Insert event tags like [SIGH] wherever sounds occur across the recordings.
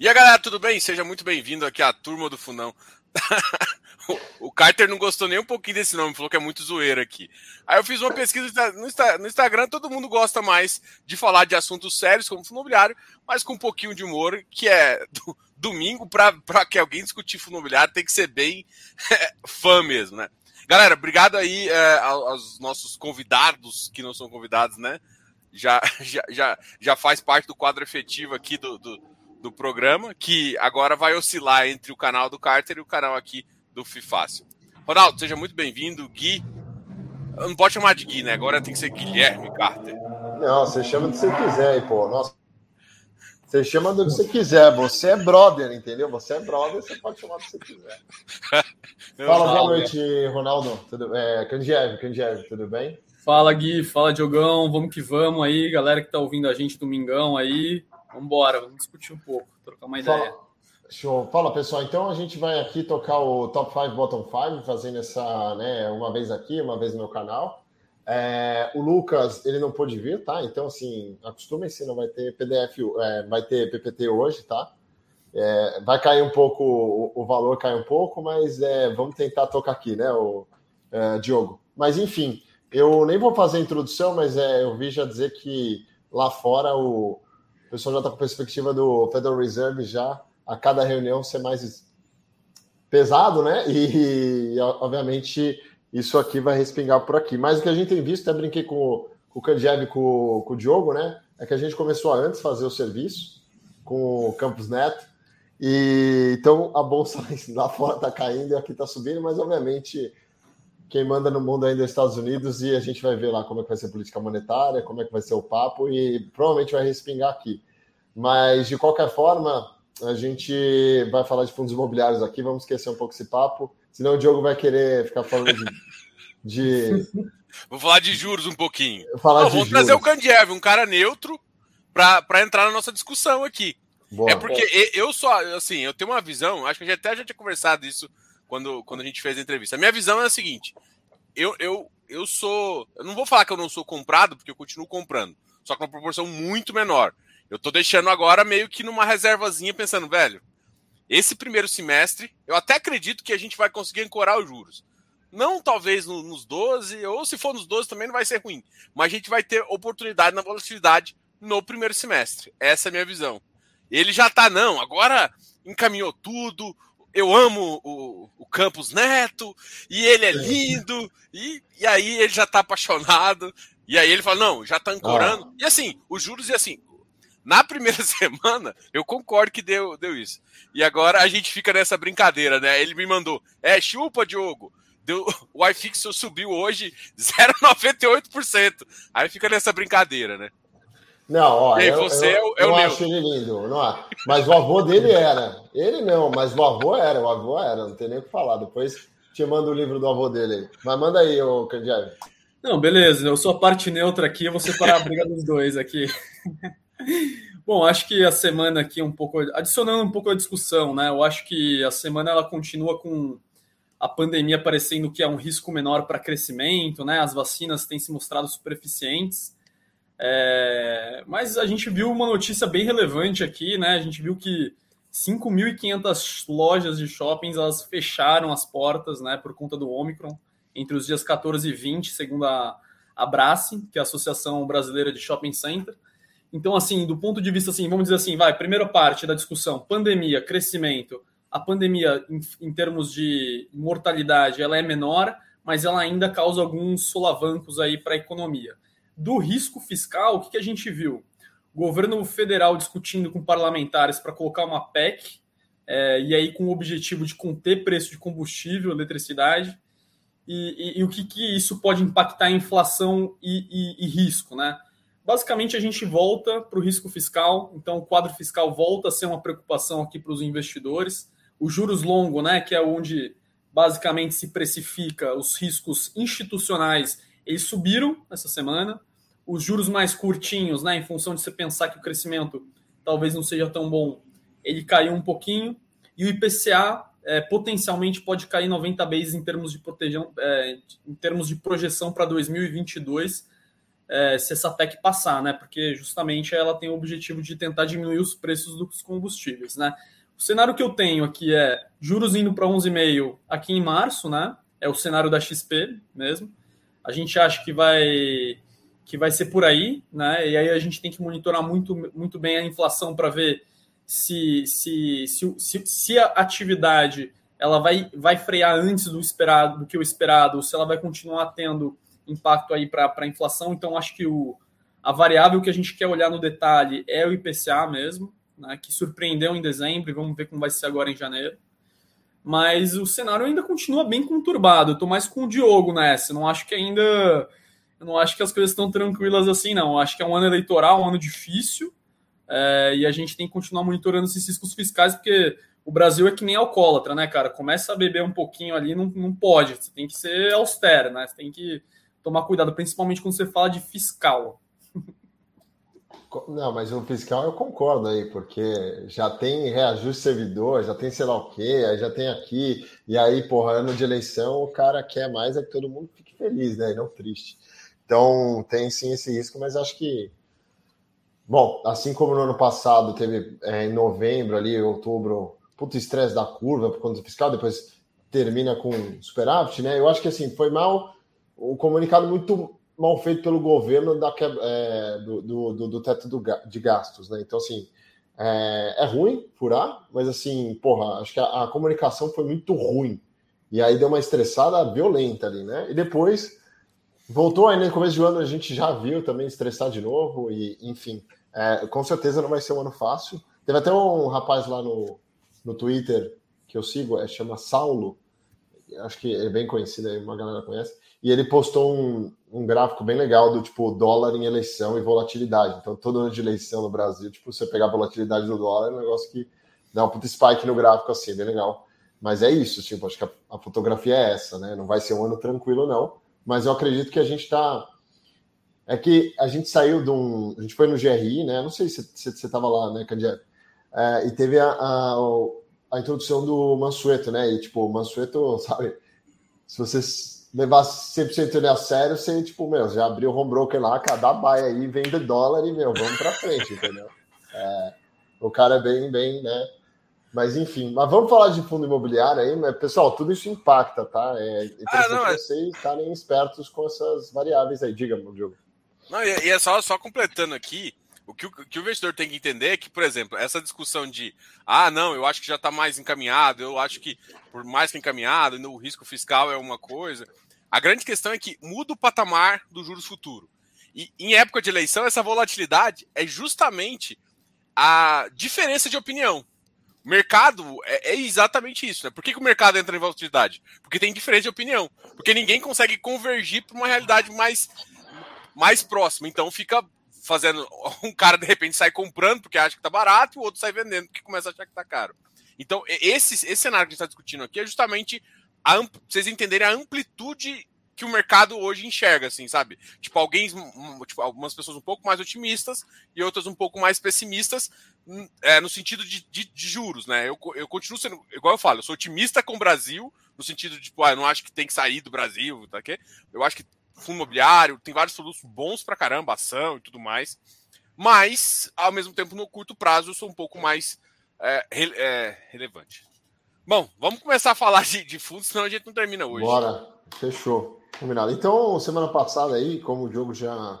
E a galera, tudo bem? Seja muito bem-vindo aqui à turma do Funão. [LAUGHS] o Carter não gostou nem um pouquinho desse nome, falou que é muito zoeira aqui. Aí eu fiz uma pesquisa no Instagram, todo mundo gosta mais de falar de assuntos sérios, como fundo imobiliário, mas com um pouquinho de humor, que é [LAUGHS] do, domingo, para que alguém discutir fundo imobiliário, tem que ser bem [LAUGHS] fã mesmo, né? Galera, obrigado aí é, aos nossos convidados, que não são convidados, né? Já, já, já, já faz parte do quadro efetivo aqui do, do do programa, que agora vai oscilar entre o canal do Carter e o canal aqui do Fifácil. Ronaldo, seja muito bem-vindo. Gui, não pode chamar de Gui, né? Agora tem que ser Guilherme Carter. Não, você chama do que você quiser aí, pô. Nossa. Você chama do que você quiser. Você é brother, entendeu? Você é brother, você pode chamar do que você quiser. [LAUGHS] Fala, boa noite, Ronaldo. Tudo, é, Candiev, Candiev, tudo bem? Fala, Gui. Fala, Diogão. Vamos que vamos aí. Galera que tá ouvindo a gente domingão aí. Vamos embora, vamos discutir um pouco, trocar uma Fala. ideia. Show. Fala, pessoal. Então a gente vai aqui tocar o Top 5 Bottom 5, fazendo essa, né, uma vez aqui, uma vez no meu canal. É, o Lucas, ele não pôde vir, tá? Então, assim, acostumem-se, não vai ter PDF, é, vai ter PPT hoje, tá? É, vai cair um pouco, o, o, valor cai um pouco, mas é, vamos tentar tocar aqui, né, o é, Diogo? Mas, enfim, eu nem vou fazer a introdução, mas é, eu vi já dizer que lá fora o, o pessoal já está com perspectiva do Federal Reserve já a cada reunião ser mais pesado, né? E, obviamente, isso aqui vai respingar por aqui. Mas o que a gente tem visto, até brinquei com, com o Candiev e com, com o Diogo, né? É que a gente começou a antes fazer o serviço com o Campus Neto. E então a bolsa [LAUGHS] lá fora está caindo e aqui está subindo, mas obviamente quem manda no mundo ainda é os Estados Unidos e a gente vai ver lá como é que vai ser a política monetária, como é que vai ser o papo e provavelmente vai respingar aqui. Mas de qualquer forma, a gente vai falar de fundos imobiliários aqui, vamos esquecer um pouco esse papo, senão o Diogo vai querer ficar falando de. de... [LAUGHS] Vou falar de juros um pouquinho. Falar Não, vamos juros. trazer o Candiev, um cara neutro, para entrar na nossa discussão aqui. Boa, é porque eu só, assim, eu tenho uma visão, acho que até já tinha conversado isso quando, quando a gente fez a entrevista. A minha visão é a seguinte: eu, eu, eu sou. Eu não vou falar que eu não sou comprado, porque eu continuo comprando, só que uma proporção muito menor. Eu tô deixando agora meio que numa reservazinha, pensando, velho, esse primeiro semestre, eu até acredito que a gente vai conseguir ancorar os juros. Não talvez no, nos 12, ou se for nos 12 também não vai ser ruim. Mas a gente vai ter oportunidade na volatilidade no primeiro semestre. Essa é a minha visão. Ele já tá, não, agora encaminhou tudo, eu amo o, o Campos Neto, e ele é lindo, e, e aí ele já tá apaixonado, e aí ele fala, não, já tá ancorando. Ah. E assim, os juros, e assim, na primeira [LAUGHS] semana, eu concordo que deu, deu isso. E agora a gente fica nessa brincadeira, né? Ele me mandou, é, chupa, Diogo. Deu, [LAUGHS] o iFix subiu hoje [LAUGHS] 0,98%. Aí fica nessa brincadeira, né? Não, ó, eu, você eu, é o, é eu acho ele lindo, não é? Mas o avô dele era. Ele não, mas o avô era, o avô era, não tem nem o que falar. Depois te manda o livro do avô dele aí. Mas manda aí, ô Candiave. Não, beleza, eu sou a parte neutra aqui, eu vou separar a briga dos dois aqui. [LAUGHS] Bom, acho que a semana aqui um pouco, adicionando um pouco a discussão, né? Eu acho que a semana ela continua com a pandemia parecendo que é um risco menor para crescimento, né? As vacinas têm se mostrado super eficientes. É, mas a gente viu uma notícia bem relevante aqui, né? A gente viu que 5.500 lojas de shoppings elas fecharam as portas, né, por conta do Omicron, entre os dias 14 e 20, segundo a, a Brace, que é a Associação Brasileira de Shopping Center. Então, assim, do ponto de vista, assim, vamos dizer assim, vai, primeira parte da discussão, pandemia, crescimento. A pandemia, em, em termos de mortalidade, ela é menor, mas ela ainda causa alguns solavancos aí para a economia do risco fiscal, o que, que a gente viu? O governo federal discutindo com parlamentares para colocar uma PEC, é, e aí com o objetivo de conter preço de combustível, eletricidade, e, e, e o que, que isso pode impactar a inflação e, e risco, né? Basicamente, a gente volta para o risco fiscal, então o quadro fiscal volta a ser uma preocupação aqui para os investidores. O juros longo, né, que é onde basicamente se precifica os riscos institucionais, eles subiram essa semana os juros mais curtinhos, né, em função de você pensar que o crescimento talvez não seja tão bom, ele caiu um pouquinho, e o IPCA é, potencialmente pode cair 90 bases em termos de, protejão, é, em termos de projeção para 2022. é, se essa PEC passar, né? Porque justamente ela tem o objetivo de tentar diminuir os preços dos combustíveis, né? O cenário que eu tenho aqui é juros indo para 11,5 aqui em março, né? É o cenário da XP mesmo. A gente acha que vai que vai ser por aí, né? E aí a gente tem que monitorar muito, muito bem a inflação para ver se, se, se, se, se a atividade ela vai, vai frear antes do esperado do que o esperado, ou se ela vai continuar tendo impacto aí para a inflação. Então, acho que o, a variável que a gente quer olhar no detalhe é o IPCA mesmo, né, que surpreendeu em dezembro, e vamos ver como vai ser agora em janeiro. Mas o cenário ainda continua bem conturbado. Estou mais com o Diogo nessa. Não acho que ainda. Eu não acho que as coisas estão tranquilas assim, não. Eu acho que é um ano eleitoral, um ano difícil. É, e a gente tem que continuar monitorando esses riscos fiscais, porque o Brasil é que nem alcoólatra, né, cara? Começa a beber um pouquinho ali, não, não pode. Você tem que ser austero, né? Você tem que tomar cuidado, principalmente quando você fala de fiscal. Não, mas o fiscal eu concordo aí, porque já tem reajuste servidor, já tem sei lá o quê, aí já tem aqui, e aí, porra, ano de eleição, o cara quer mais é que todo mundo fique feliz, né? E não triste. Então tem sim esse risco, mas acho que. Bom, assim como no ano passado teve é, em novembro ali, outubro, puto estresse da curva por conta do fiscal, depois termina com superávit, né? Eu acho que assim, foi mal um comunicado muito mal feito pelo governo da, é, do, do, do, teto do, de gastos, né? Então, assim, é, é, ruim furar, mas assim, porra, acho que a, a, comunicação foi muito ruim. E aí deu uma estressada violenta ali, né? E depois voltou aí no começo do ano, a gente já viu também estressar de novo, e enfim, é, com certeza não vai ser um ano fácil. Teve até um rapaz lá no, no Twitter que eu sigo, é, chama Saulo, acho que é bem conhecido aí, uma galera conhece e ele postou um, um gráfico bem legal do tipo dólar em eleição e volatilidade. Então, todo ano de eleição no Brasil, tipo, você pegar a volatilidade do dólar é um negócio que dá um puto spike no gráfico assim, bem legal. Mas é isso, tipo, acho que a, a fotografia é essa, né? Não vai ser um ano tranquilo, não. Mas eu acredito que a gente está é que a gente saiu de um. A gente foi no GRI, né? Não sei se você estava lá, né, Candiato? É, e teve a, a, a, introdução do Mansueto, né? E, tipo, o Mansueto, [LAUGHS] sabe? Se vocês levar 100% ele a sério, você, tipo, meu, já abriu o home broker lá, cada baia aí, vende dólar e, meu, vamos pra frente, entendeu? É, o cara é bem, bem, né? Mas enfim, mas vamos falar de fundo imobiliário aí, mas, pessoal, tudo isso impacta, tá? É interessante ah, não, é... vocês estarem espertos com essas variáveis aí. Diga, meu Diogo. Não, e é só, só completando aqui, o que o, que o investidor tem que entender é que, por exemplo, essa discussão de ah, não, eu acho que já está mais encaminhado, eu acho que por mais que encaminhado, o risco fiscal é uma coisa. A grande questão é que muda o patamar do juros futuro. E em época de eleição, essa volatilidade é justamente a diferença de opinião. Mercado é, é exatamente isso. Né? Por que, que, o mercado entra em volatilidade? Porque tem diferença de opinião. Porque ninguém consegue convergir para uma realidade mais, mais próxima. Então fica fazendo. [LAUGHS] Um cara de repente sai comprando porque acha que tá barato, e o outro sai vendendo porque começa a achar que tá caro. Então, esse, esse cenário que a gente está discutindo aqui é justamente a, vocês entenderem a amplitude que o mercado hoje enxerga, assim, sabe? Tipo, alguém, tipo, algumas pessoas um pouco mais otimistas e outras um pouco mais pessimistas hum, é, no sentido de, de, de, juros, né? Eu, eu continuo sendo, igual eu falo, eu sou otimista com o Brasil, no sentido de, tipo, ah, eu não acho que tem que sair do Brasil, tá aqui? Eu acho que fundo imobiliário, tem vários produtos bons pra caramba, ação e tudo mais. Mas, ao mesmo tempo, no curto prazo, eu sou um pouco mais é, é, relevante. Bom, vamos começar a falar de, de fundos, senão a gente não termina hoje. Bora, fechou. Combinado. Então, semana passada aí, como o Diogo já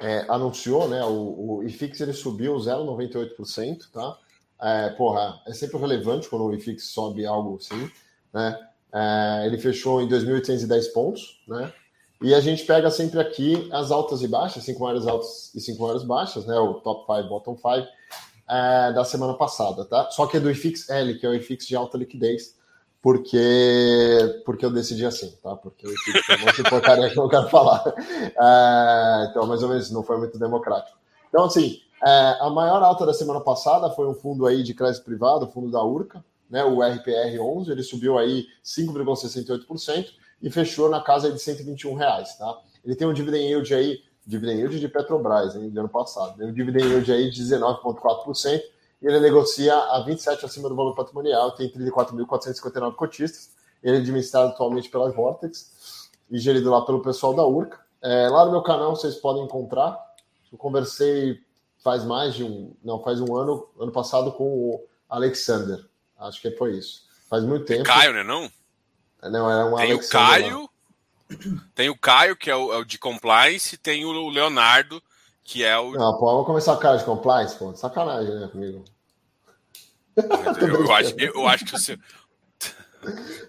é, anunciou, né, o, o IFIX ele subiu 0,98%, tá? É, porra, é sempre relevante quando o IFIX sobe algo assim, né? É, ele fechou em 2.810 pontos, né? E a gente pega sempre aqui as altas e baixas, cinco maiores altas e cinco maiores baixas, né? O top 5, bottom 5 é, da semana passada, tá? Só que é do IFIX L, que é o IFIX de alta liquidez, porque, porque eu decidi assim, tá? Porque o IFIX é muito porcaria que eu quero falar. É, então, mais ou menos, não foi muito democrático. Então, assim, é, a maior alta da semana passada foi um fundo aí de crédito privado, o fundo da Urca, né? O RPR11, ele subiu aí 5,68% e fechou na casa de 121 reais, tá? Ele tem um dividend yield aí, dividend yield de Petrobras, hein, de ano passado, tem um dividend yield aí de 19,4%, e ele negocia a 27 acima do valor patrimonial, tem 34.459 cotistas, ele é administrado atualmente pela Vortex e gerido lá pelo pessoal da Urca, É, lá no meu canal vocês podem encontrar. Eu conversei faz mais de um, não, faz um ano, ano passado com o Alexander. Acho que foi isso. Faz muito tempo. Caio, né? Não? Não, era um Tem Alexander o Caio. Lá. Tem o Caio, que é o, é o, de compliance, tem o Leonardo, que é o. Não, pô, vamos começar a cara de compliance, pô. Sacanagem, né, comigo? Eu, eu, acho, eu acho que o seu,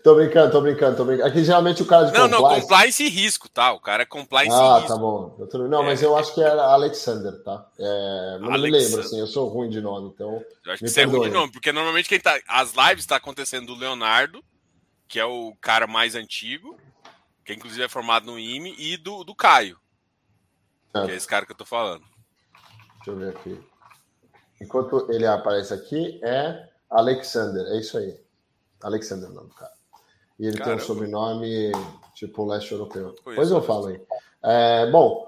tô brincando, tô brincando, tô brincando. Aqui geralmente o cara de não, compliance... Não, não, compliance e risco, tá? O cara é compliance ah, e risco. Ah, tá bom. Não, é. mas eu acho que era Alexander, tá? É, não Alexander. me lembro, assim, eu sou ruim de nome, então... Eu acho que você é ruim de nome, porque normalmente quem tá... As lives tá acontecendo do Leonardo, que é o cara mais antigo, que inclusive é formado no IME, e do, do Caio, que é esse cara que eu tô falando. Deixa eu ver aqui. Enquanto ele aparece aqui, é Alexander, é isso aí. Alexander, não, cara. E ele Caramba. tem um sobrenome tipo leste europeu. Pois eu falo aí. É, bom,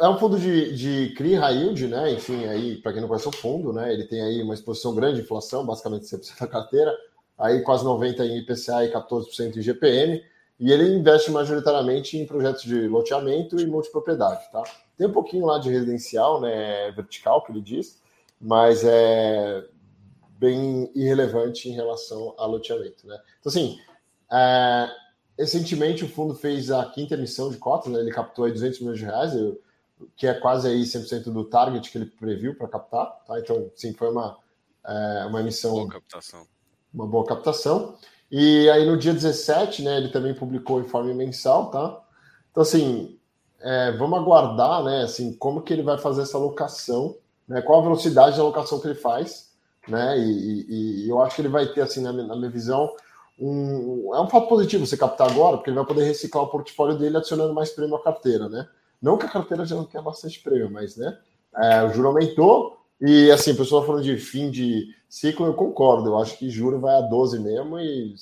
é um fundo de, de CRI high yield, né? Enfim, aí, para quem não conhece o fundo, né? Ele tem aí uma exposição grande de inflação, basicamente 100% da carteira, aí quase 90% em IPCA e 14% em GPM, e ele investe majoritariamente em projetos de loteamento e multipropriedade, tá? Tem um pouquinho lá de residencial, né? Vertical, que ele diz, mas é bem irrelevante em relação ao loteamento. Né? Então, assim, é, recentemente o fundo fez a quinta emissão de cotas, né? ele captou aí 200 milhões de reais, que é quase aí 100% do target que ele previu para captar. Tá? Então, sim, foi uma, é, uma emissão. Boa captação. Uma boa captação. E aí no dia 17, né, ele também publicou o informe mensal, tá? Então, assim, é, vamos aguardar, né, assim, como que ele vai fazer essa alocação, né, qual a velocidade de alocação que ele faz, né? E, e, e, eu acho que ele vai ter, assim, na minha, na minha visão, um, é um fato positivo você captar agora, porque ele vai poder reciclar o portfólio dele adicionando mais prêmio à carteira, né? Não que a carteira já não tenha bastante prêmio, mas, né? É, o juro aumentou e, assim, a pessoa falando de fim de ciclo, eu concordo. Eu acho que juro vai a 12 mesmo e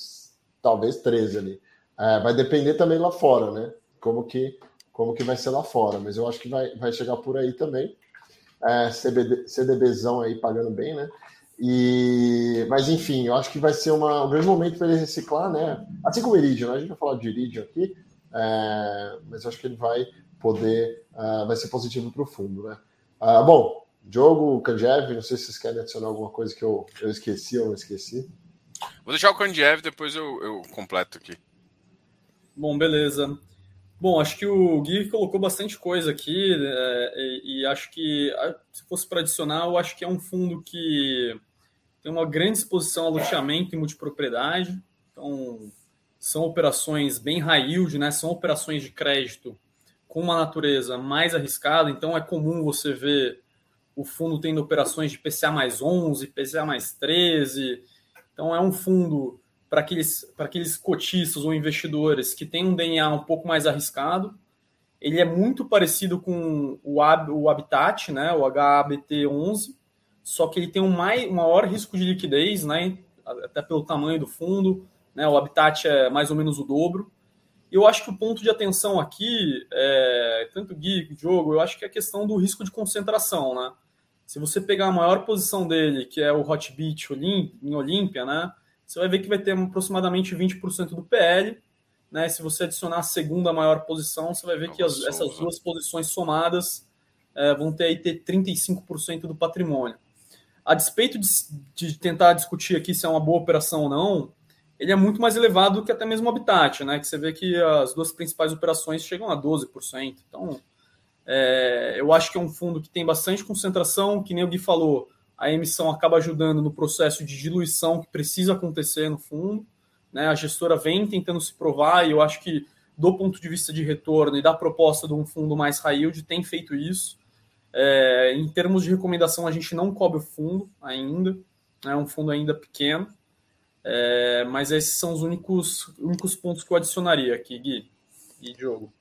talvez 13 ali. É, vai depender também lá fora, né? Como que, como que vai ser lá fora, mas eu acho que vai, vai chegar por aí também. É, CBD, CDBzão aí pagando bem, né? E, mas enfim, eu acho que vai ser uma, um grande momento para ele reciclar, né? Assim como o Iridium, né? a gente vai falar de Iridium aqui, é, mas eu acho que ele vai poder, uh, vai ser positivo para o fundo, né? Uh, bom, Diogo, Kandjev, não sei se vocês querem adicionar alguma coisa que eu, eu esqueci ou não esqueci. Vou deixar o Kandjev, depois eu, eu completo aqui. Bom, beleza. Bom, acho que o Gui colocou bastante coisa aqui é, e, e, acho que, se fosse para adicionar, eu acho que é um fundo que tem uma grande exposição a loteamento e multipropriedade. Então, são operações bem high yield, né? São operações de crédito com uma natureza mais arriscada. Então, é comum você ver o fundo tendo operações de PCA mais 11, PCA mais 13. Então, é um fundo para aqueles, para aqueles cotistas ou investidores que têm um DNA um pouco mais arriscado. Ele é muito parecido com o, o Habitat, né? O HABT11, só que ele tem um, mai, um maior risco de liquidez, né? até pelo tamanho do fundo, né? o Habitat é mais ou menos o dobro. Eu acho que o ponto de atenção aqui, é, tanto Gui, Diogo, eu acho que é a questão do risco de concentração. Né? Se você pegar a maior posição dele, que é o Hotbit em Olímpia, né? você vai ver que vai ter aproximadamente 20% do PL. Né? Se você adicionar a segunda maior posição, você vai ver que as, essas duas posições somadas é, vão ter aí ter 35% do patrimônio a despeito de, de, tentar discutir aqui se é uma boa operação ou não, ele é muito mais elevado que até mesmo o Habitat, né? Que você vê que as duas principais operações chegam a 12%. Então, é, eu acho que é um fundo que tem bastante concentração, que nem o Gui falou, a emissão acaba ajudando no processo de diluição que precisa acontecer no fundo. Né? A gestora vem tentando se provar e eu acho que, do ponto de vista de retorno e da proposta de um fundo mais high yield, tem feito isso. É, em termos de recomendação, a gente não cobre o fundo ainda, é um fundo ainda pequeno, é, mas esses são os únicos, únicos pontos que eu adicionaria aqui, Gui e Diogo.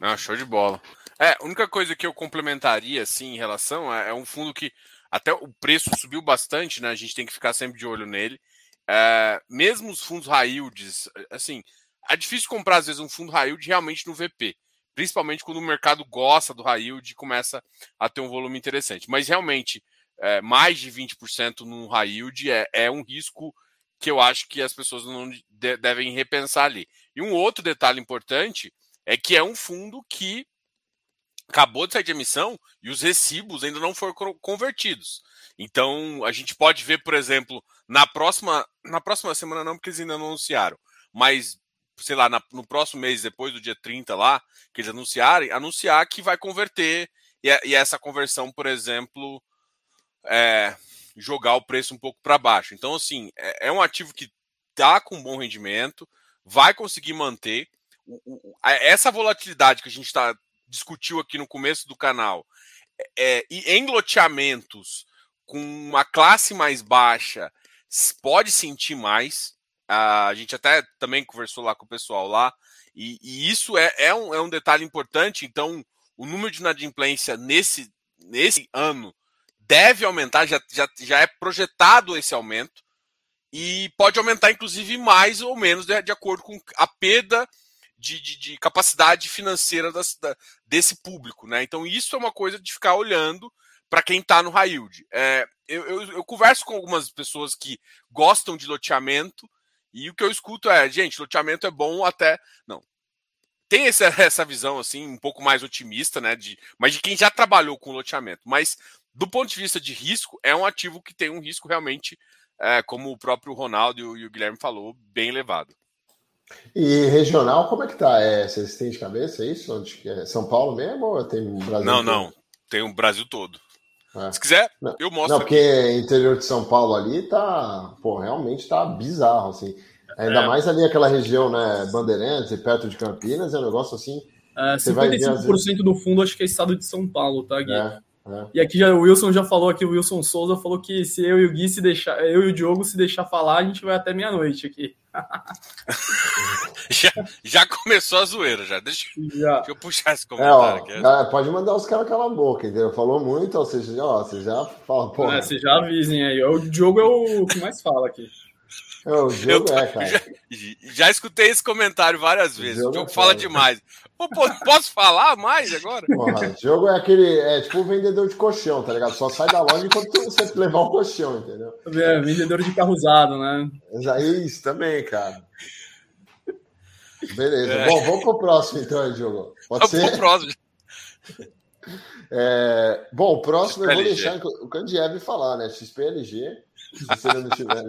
Ah, show de bola. É, a única coisa que eu complementaria, assim, em relação é, é um fundo que até o preço subiu bastante, né? A gente tem que ficar sempre de olho nele. É, mesmo os fundos yields, assim, é difícil comprar, às vezes, um fundo yield realmente no VP principalmente quando o mercado gosta do yield e começa a ter um volume interessante. Mas realmente, é, mais de 20% no yield é, é, um risco que eu acho que as pessoas não de, devem repensar ali. E um outro detalhe importante é que é um fundo que acabou de sair de emissão e os recibos ainda não foram convertidos. Então, a gente pode ver, por exemplo, na próxima, na próxima semana não, porque eles ainda não anunciaram, mas sei lá, na, no próximo mês, depois do dia 30 lá, que eles anunciarem, anunciar que vai converter e, e essa conversão, por exemplo, é, jogar o preço um pouco para baixo. Então, assim, é, é, um ativo que está com bom rendimento, vai conseguir manter. O, o, essa volatilidade que a gente tá, discutiu aqui no começo do canal, é, e em loteamentos com uma classe mais baixa, pode sentir mais. A gente até também conversou lá com o pessoal lá, e, e isso é, é, um, é um detalhe importante. Então, o número de inadimplência nesse, nesse ano deve aumentar, já, já, já é projetado esse aumento, e pode aumentar, inclusive, mais ou menos de, de acordo com a perda de, de, de capacidade financeira das, da, desse público. Né? Então, isso é uma coisa de ficar olhando para quem está no high yield. É, eu, eu, eu, converso com algumas pessoas que gostam de loteamento e o que eu escuto é, gente, loteamento é bom até. Não. Tem essa, essa visão assim, um pouco mais otimista, né? De, mas de quem já trabalhou com loteamento. Mas do ponto de vista de risco, é um ativo que tem um risco realmente, é, como o próprio Ronaldo e o, e o Guilherme falou, bem elevado. E regional, como é que tá? É, vocês têm de cabeça isso? Onde, é São Paulo mesmo ou tem Brasil? Não, todo? não. Tem o Brasil todo. É. Se quiser, não, eu mostro. Não, porque aqui. interior de São Paulo ali tá, pô, realmente tá bizarro, assim. Ainda é. mais ali aquela região, né, Bandeirantes, perto de Campinas, é um negócio assim. É, 55% vezes... do fundo acho que é estado de São Paulo, tá, Gui? É, é. E aqui já o Wilson já falou aqui, o Wilson Souza falou que se eu e o Gui se deixar, eu e o Diogo se deixar falar, a gente vai até meia-noite aqui. [LAUGHS] já, já começou a zoeira, já. Deixa, já. deixa eu puxar esse comentário é, ó, aqui. Pode mandar os caras calar a boca, entendeu? Falou muito, ou seja, ó, você já fala, pô. É, você já avisem aí. O Diogo é o que mais fala aqui. É, o jogo eu, é, cara. [LAUGHS] Já, já, escutei esse comentário várias vezes. O, o jogo é fala demais. Pô, posso falar mais agora? Porra, o jogo é aquele. É tipo o vendedor de colchão, tá ligado? Só sai da loja enquanto você levar o colchão, entendeu? É, vendedor de carro usado, né? Isso também, cara. Beleza. É. Bom, vamos pro próximo então, Diogo. Pode vamos ser? Pro próximo. É, bom, o próximo XPLG. eu vou deixar o Candiev falar, né? XPLG se você não tiver.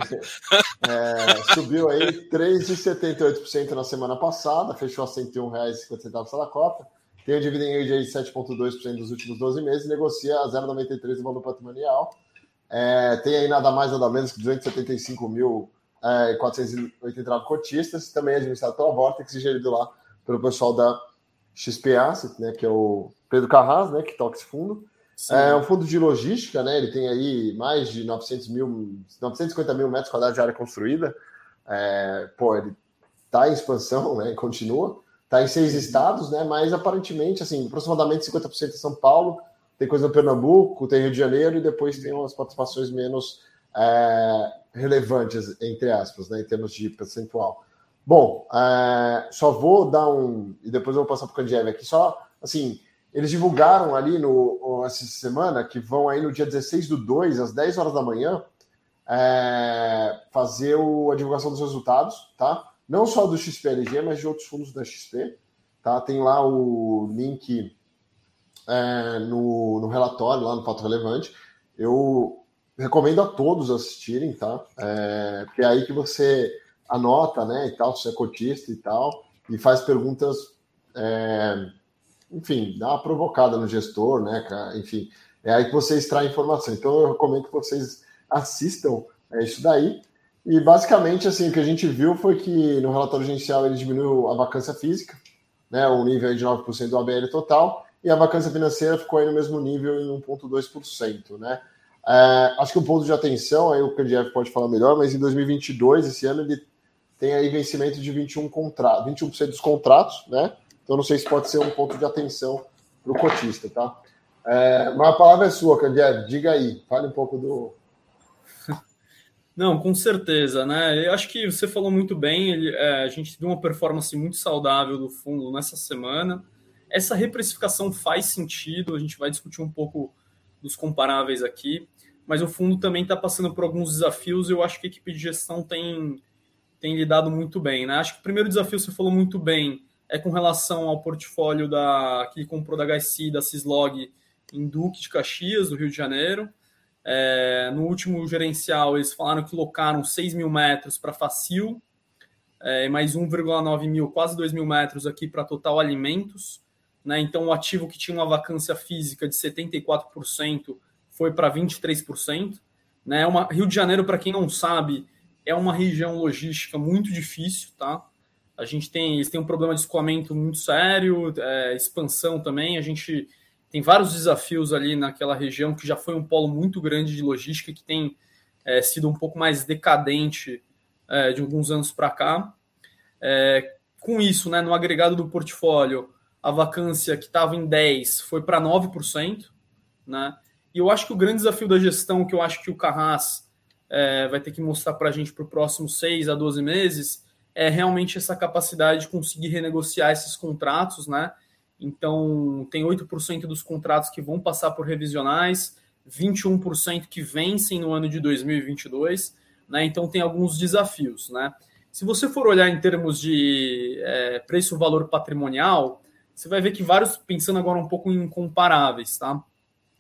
É, subiu aí 3,78% na semana passada, fechou a R$ 101,50 cada cota. Tem um dividend yield aí de 7,2% nos últimos 12 meses, negocia a 0,93 no valor patrimonial. É, tem aí nada mais, nada menos que 275 mil é, 489 cotistas, também administrado pela Vortex e gerido lá pelo pessoal da XPA, né, que é o Pedro Carras, né, que toca esse fundo. Sim. É um fundo de logística, né? Ele tem aí mais de 900 mil, 950 mil metros quadrados de área construída. É, pô, ele está em expansão, né? Continua. Está em seis estados, né? Mas aparentemente, assim, aproximadamente 50% em São Paulo, tem coisa no Pernambuco, tem Rio de Janeiro e depois tem umas participações menos é, relevantes, entre aspas, né? Em termos de percentual. Bom, é, só vou dar um. E depois eu vou passar para o Candiev aqui, só assim eles divulgaram ali no, essa semana que vão aí no dia 16 do 2, às 10 horas da manhã, é, fazer o, a divulgação dos resultados, tá? Não só do XPLG, mas de outros fundos da XP. Tá? Tem lá o link é, no, no relatório, lá no Fato Relevante. Eu recomendo a todos assistirem, tá? É, porque é aí que você anota, né, e tal, se é cotista e tal, e faz perguntas é, enfim, dá uma provocada no gestor, né? Enfim, é aí que você extrai informação. Então, eu recomendo que vocês assistam é isso daí. E basicamente, assim, o que a gente viu foi que no relatório gerencial ele diminuiu a vacância física, né, um nível de 9% do ABL total, e a vacância financeira ficou aí no mesmo nível em 1,2%, né? É, acho que um ponto de atenção, aí o KDF pode falar melhor, mas em 2022, esse ano, ele tem aí vencimento de 21%, contra... 21 dos contratos, né? Então, não sei se pode ser um ponto de atenção para o cotista, tá? É, mas a palavra é sua, Candiado. Diga aí, fale um pouco do. [LAUGHS] Não, com certeza, né? Eu acho que você falou muito bem. Ele, é, a gente deu uma performance muito saudável do fundo nessa semana. Essa reprecificação faz sentido. A gente vai discutir um pouco dos comparáveis aqui, mas o fundo também está passando por alguns desafios. Eu acho que a equipe de gestão tem, tem lidado muito bem, né? Acho que o primeiro desafio você falou muito bem é com relação ao portfólio da, que comprou da HSI, da Cislog, em Duque de Caxias, do Rio de Janeiro. É, no último gerencial, eles falaram que locaram 6 mil metros para Facil, é, mais 1,9 mil, quase 2 mil metros aqui para Total Alimentos. Né? Então, o ativo que tinha uma vacância física de 74% foi para 23%. Né? Uma, Rio de Janeiro, para quem não sabe, é uma região logística muito difícil, tá? A gente tem, eles têm um problema de escoamento muito sério, é, expansão também. A gente tem vários desafios ali naquela região que já foi um polo muito grande de logística que tem é, sido um pouco mais decadente é, de alguns anos para cá. É, com isso, né, no agregado do portfólio, a vacância que estava em 10 foi para 9%, né? E eu acho que o grande desafio da gestão, que eu acho que o Carras é, vai ter que mostrar para a gente para os próximos 6 a 12 meses, é realmente essa capacidade de conseguir renegociar esses contratos, né? Então, tem 8% dos contratos que vão passar por revisionais, 21% que vencem no ano de 2022, né? Então, tem alguns desafios, né? Se você for olhar em termos de é, preço-valor patrimonial, você vai ver que vários, pensando agora um pouco em comparáveis, tá?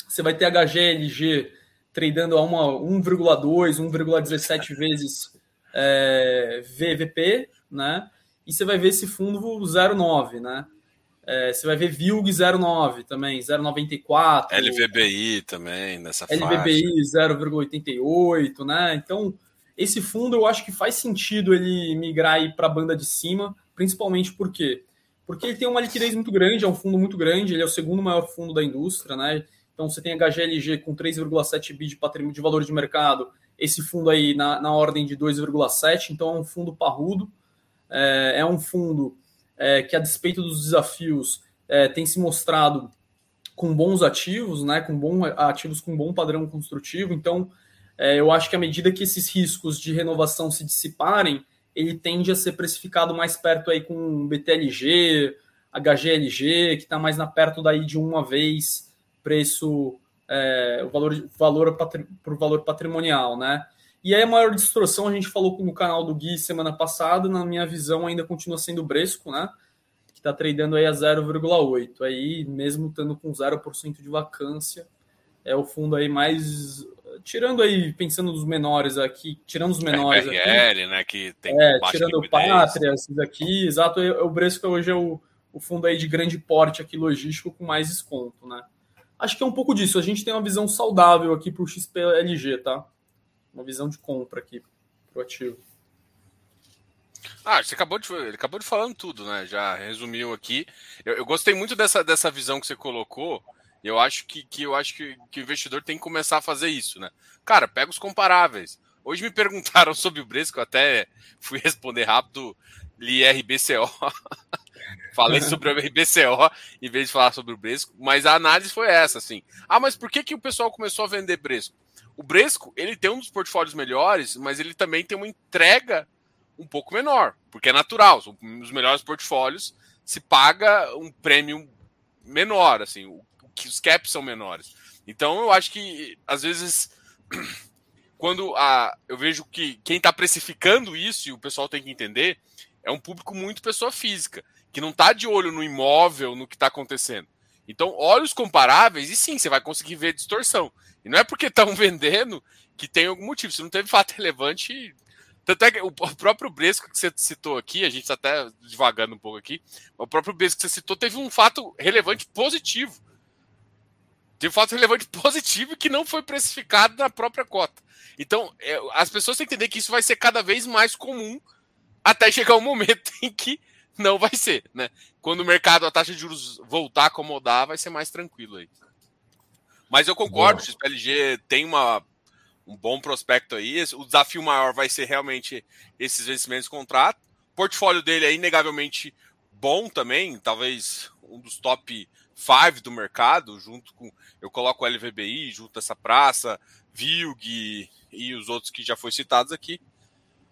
Você vai ter HGLG tradando a uma 1,2, 1,17 vezes é, VVP, né? E você vai ver esse fundo 0,9, né? É, você vai ver VILG 0,9 também, 0,94. LVBI também, nessa LVBI 0,88, né? Então, esse fundo eu acho que faz sentido ele migrar para a banda de cima, principalmente por quê? Porque ele tem uma liquidez muito grande, é um fundo muito grande, ele é o segundo maior fundo da indústria, né? Então você tem HGLG com 3,7 bi de patrimônio de valor de mercado, esse fundo aí na, na ordem de 2,7, então é um fundo parrudo, é, é um fundo é, que, a despeito dos desafios, é, tem se mostrado com bons ativos, né, com bom, ativos com bom padrão construtivo. Então, é, eu acho que à medida que esses riscos de renovação se dissiparem, ele tende a ser precificado mais perto aí com BTLG, HGLG, que está mais na perto daí de uma vez preço é, o valor, valor por valor patrimonial, né? E aí a maior distorção, a gente falou no canal do Gui semana passada, na minha visão ainda continua sendo o Bresco, né? Que está tradando aí a 0,8. Aí, mesmo estando com 0% de vacância, é o fundo aí mais. Tirando aí, pensando nos menores aqui, tirando os menores RL, aqui. né? Que tem é, tirando o Pátria, esses aqui, exato, o Bresco hoje é o, o fundo aí de grande porte aqui logístico com mais desconto, né? Acho que é um pouco disso. A gente tem uma visão saudável aqui para o XPLG, tá? Uma visão de compra aqui para o ativo. Ah, você acabou de, ele acabou de falando tudo, né? Já resumiu aqui. Eu, eu gostei muito dessa, dessa visão que você colocou. Eu acho que, que eu acho que, que o investidor tem que começar a fazer isso, né? Cara, pega os comparáveis. Hoje me [LAUGHS] perguntaram sobre o Bresco, até fui responder rápido, li RBCO. Falei sobre o RBCO em vez de falar sobre o Bresco, mas a análise foi essa, assim. Ah, mas por que, que o pessoal começou a vender Bresco? O Bresco, ele tem um dos portfólios melhores, mas ele também tem uma entrega um pouco menor, porque é natural. Os melhores portfólios se paga um prêmio menor, assim, o, os caps são menores. Então eu acho que às vezes [CLEARS THROAT] quando a, eu vejo que quem está precificando isso e o pessoal tem que entender é um público muito pessoa física que não está de olho no imóvel, no que está acontecendo. Então, olhos comparáveis e sim, você vai conseguir ver distorção. E não é porque estão [LAUGHS] vendendo que tem algum motivo. Se não teve fato relevante. Tanto é que o próprio Bresco que você citou aqui, a gente está até devagando um pouco aqui, o próprio Bresco que você citou teve um fato relevante positivo. Teve um fato relevante [LAUGHS] positivo que não foi precificado na própria cota. Então, é, as pessoas têm que entender que isso vai ser cada vez mais comum até chegar um momento [LAUGHS] em que [LAUGHS] não vai ser, né? Quando o mercado, a taxa de juros voltar a acomodar, vai ser mais tranquilo aí. Mas eu concordo, o XPLG tem uma, um bom prospecto aí. O desafio maior vai ser realmente esses vencimentos de contrato. O portfólio dele é inegavelmente bom também, talvez um dos top 5 do mercado, junto com. Eu coloco o LVBI, junto essa praça, Vilg e os outros que já foram citados aqui.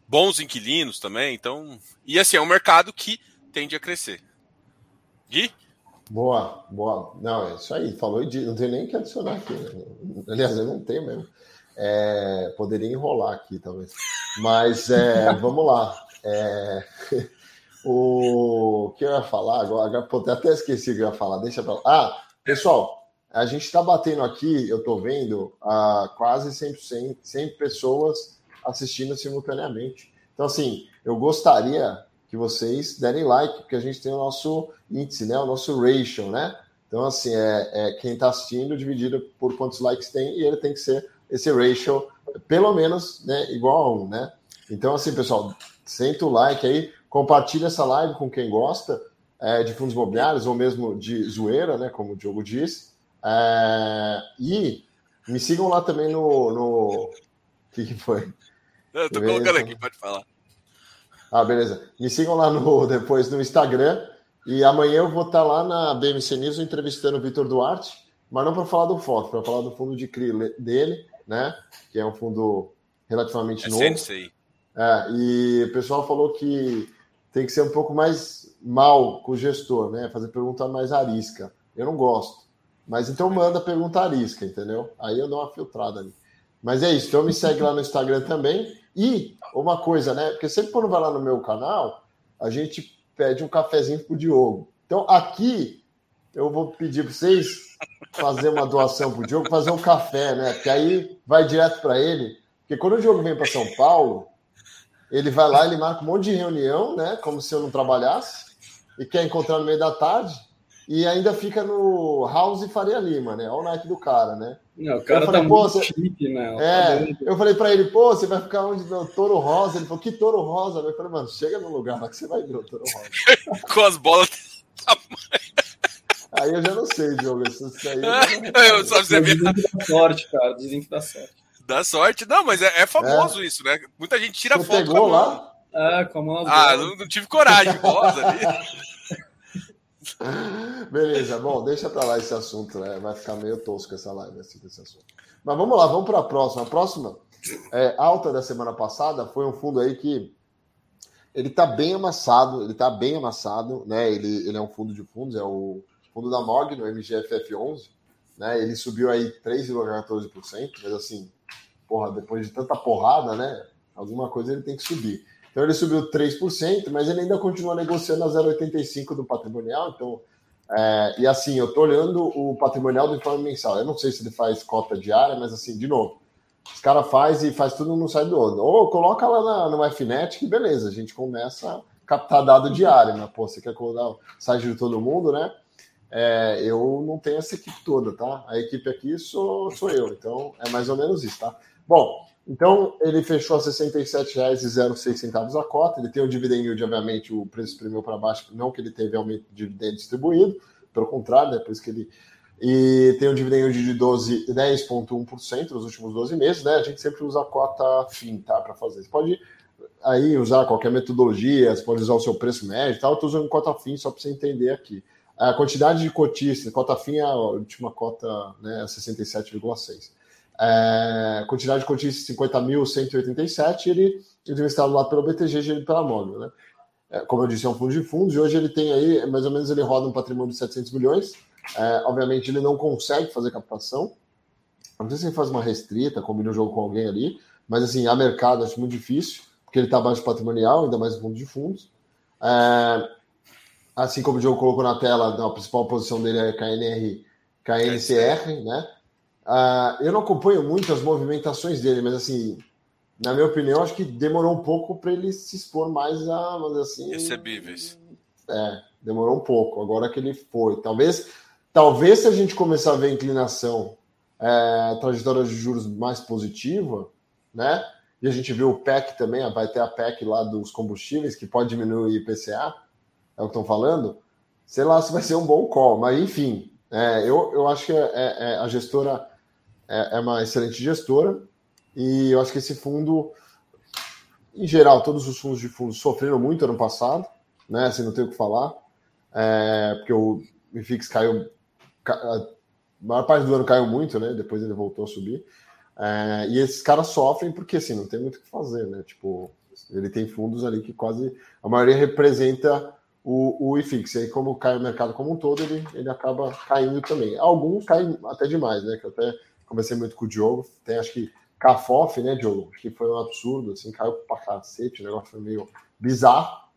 Bons inquilinos também, então. E assim, é um mercado que tende a crescer. Gui? Boa, boa. Não, é isso aí. Falou de. Não tem nem que adicionar aqui. Né? Aliás, eu não tenho mesmo. É, poderia enrolar aqui, talvez. Mas é, [LAUGHS] vamos lá. É, O que eu ia falar agora? Até esqueci o que eu ia falar. Deixa pra lá. Ah, pessoal, a gente está batendo aqui, eu estou vendo, a quase 100%, 100 pessoas assistindo simultaneamente. Então, assim, eu gostaria que vocês derem like, porque a gente tem o nosso índice, né? O nosso ratio, né? Então, assim, é, é quem está assistindo dividido por quantos likes tem, e ele tem que ser esse ratio, pelo menos, né, igual a um, né? Então, assim, pessoal, senta o like aí, compartilha essa live com quem gosta é, de fundos imobiliários ou mesmo de zoeira, né? Como o Diogo disse. É, e me sigam lá também no. no... O que, que foi? Eu tô colocando aqui, pode falar. Ah, beleza. Me sigam lá no, [LAUGHS] depois no Instagram. E amanhã eu vou estar lá na BMC News entrevistando o Vitor Duarte, mas não para falar do foto, para falar do fundo de CRI dele, né? Que é um fundo relativamente é novo. Sensei. É, e o pessoal falou que tem que ser um pouco mais mal com o gestor, né? Fazer pergunta mais arisca. Eu não gosto. Mas então manda pergunta arisca, entendeu? Aí eu dou uma filtrada ali. Mas é isso. Então me segue lá no Instagram também. E uma coisa, né? Porque sempre quando vai lá no meu canal, a gente pede um cafezinho pro Diogo. Então aqui eu vou pedir para vocês fazer uma doação pro Diogo, fazer um café, né? Porque aí vai direto para ele. Porque quando o Diogo vem para São Paulo, ele vai lá, ele marca um monte de reunião, né? Como se eu não trabalhasse, e quer encontrar no meio da tarde, e ainda fica no House Faria Lima, né? Olha o Nike do cara, né? Não, o cara falei, tá muito você... chique, né? É, eu falei pra ele, pô, você vai ficar onde? No Toro Rosa. Ele falou, que Toro Rosa? Eu falei, mano, chega no lugar lá que você vai ver o Toro Rosa. [LAUGHS] Com as bolas Aí eu já não sei, Diogo. Isso aí. Eu [LAUGHS] só você dizem que dá sorte, cara. Dizem que dá sorte. Dá sorte. Não, mas é, é famoso é. isso, né? Muita gente tira você foto. Pegou lá? Ah, como Ah, não, não, tive coragem, rosa ali. [LAUGHS] [LAUGHS] Beleza, bom, deixa para lá esse assunto, né? vai ficar meio tosco essa live assim, desse assunto. Mas vamos lá, vamos para a próxima. A próxima é, alta da semana passada foi um fundo aí que ele está bem amassado, ele está bem amassado, né? Ele, ele é um fundo de fundos, é o fundo da MOG, no MGFF11, né? Ele subiu aí 3,14%, mas assim, porra, depois de tanta porrada, né? Alguma coisa ele tem que subir. Então ele subiu 3%, mas ele ainda continua negociando a 0,85 do patrimonial. Então, é, e assim, eu estou olhando o patrimonial do informe mensal. Eu não sei se ele faz cota diária, mas assim, de novo, os caras faz e faz tudo no sai do outro. Ou coloca lá na, no FNet que beleza, a gente começa a captar dado diário, né? Pô, você quer colocar o site de todo mundo, né? É, eu não tenho essa equipe toda, tá? A equipe aqui sou, sou eu, então é mais ou menos isso, tá? Bom, então, ele fechou a R$ 67,06 a cota. Ele tem o dividend yield, obviamente, o preço espremeu para baixo, não que ele teve aumento de dividendo distribuído, pelo contrário, é por isso que ele. E tem o dividend yield de 10,1% nos últimos 12 meses, né? A gente sempre usa a cota FIM, tá? Para fazer. Você pode aí usar qualquer metodologia, você pode usar o seu preço médio e tal. Eu estou usando cota FIM só para você entender aqui. A quantidade de cotistas, cota FIM é a última cota, né? 67,6 é, quantidade de cotistas 50.187, ele entrevistado lá pelo BTG, gerido pela Móvel, né? É, como eu disse, é um fundo de fundos, e hoje ele tem aí, mais ou menos, ele roda um patrimônio de 700 milhões. É, obviamente, ele não consegue fazer captação. Não sei se ele faz uma restrita, combina o jogo com alguém ali, mas assim, a mercado acho muito difícil, porque ele está abaixo patrimonial, ainda mais fundo de fundos. É, assim como o Diogo colocou na tela, a principal posição dele é KNR, KNCR, né? Uh, eu não acompanho muito as movimentações dele, mas assim, na minha opinião, acho que demorou um pouco para ele se expor mais a, mas assim, recebíveis. É, demorou um pouco. Agora que ele foi, talvez, talvez se a gente começar a ver inclinação, é, trajetória de juros mais positiva, né? E a gente viu o PEC também, vai ter a PEC lá dos combustíveis que pode diminuir o IPCA, é o que estão falando. Sei lá se vai ser um bom call, mas enfim, é, eu, eu acho que é, é, a gestora é, é uma excelente gestora e eu acho que esse fundo, em geral, todos os fundos de fundos sofreram muito ano passado, né? Assim, não tenho o que falar, é, porque o IFIX caiu, a maior parte do ano caiu muito, né? Depois ele voltou a subir. É, e esses caras sofrem porque, assim, não tem muito o que fazer, né? Tipo, ele tem fundos ali que quase a maioria representa o, o IFIX. E aí, como cai o mercado como um todo, ele, ele acaba caindo também. Alguns caem até demais, né? Que até conversei muito com o Diogo. Tem, acho que, Cafof, né, Diogo? Acho que foi um absurdo, assim, caiu pra cacete, o negócio foi meio bizarro.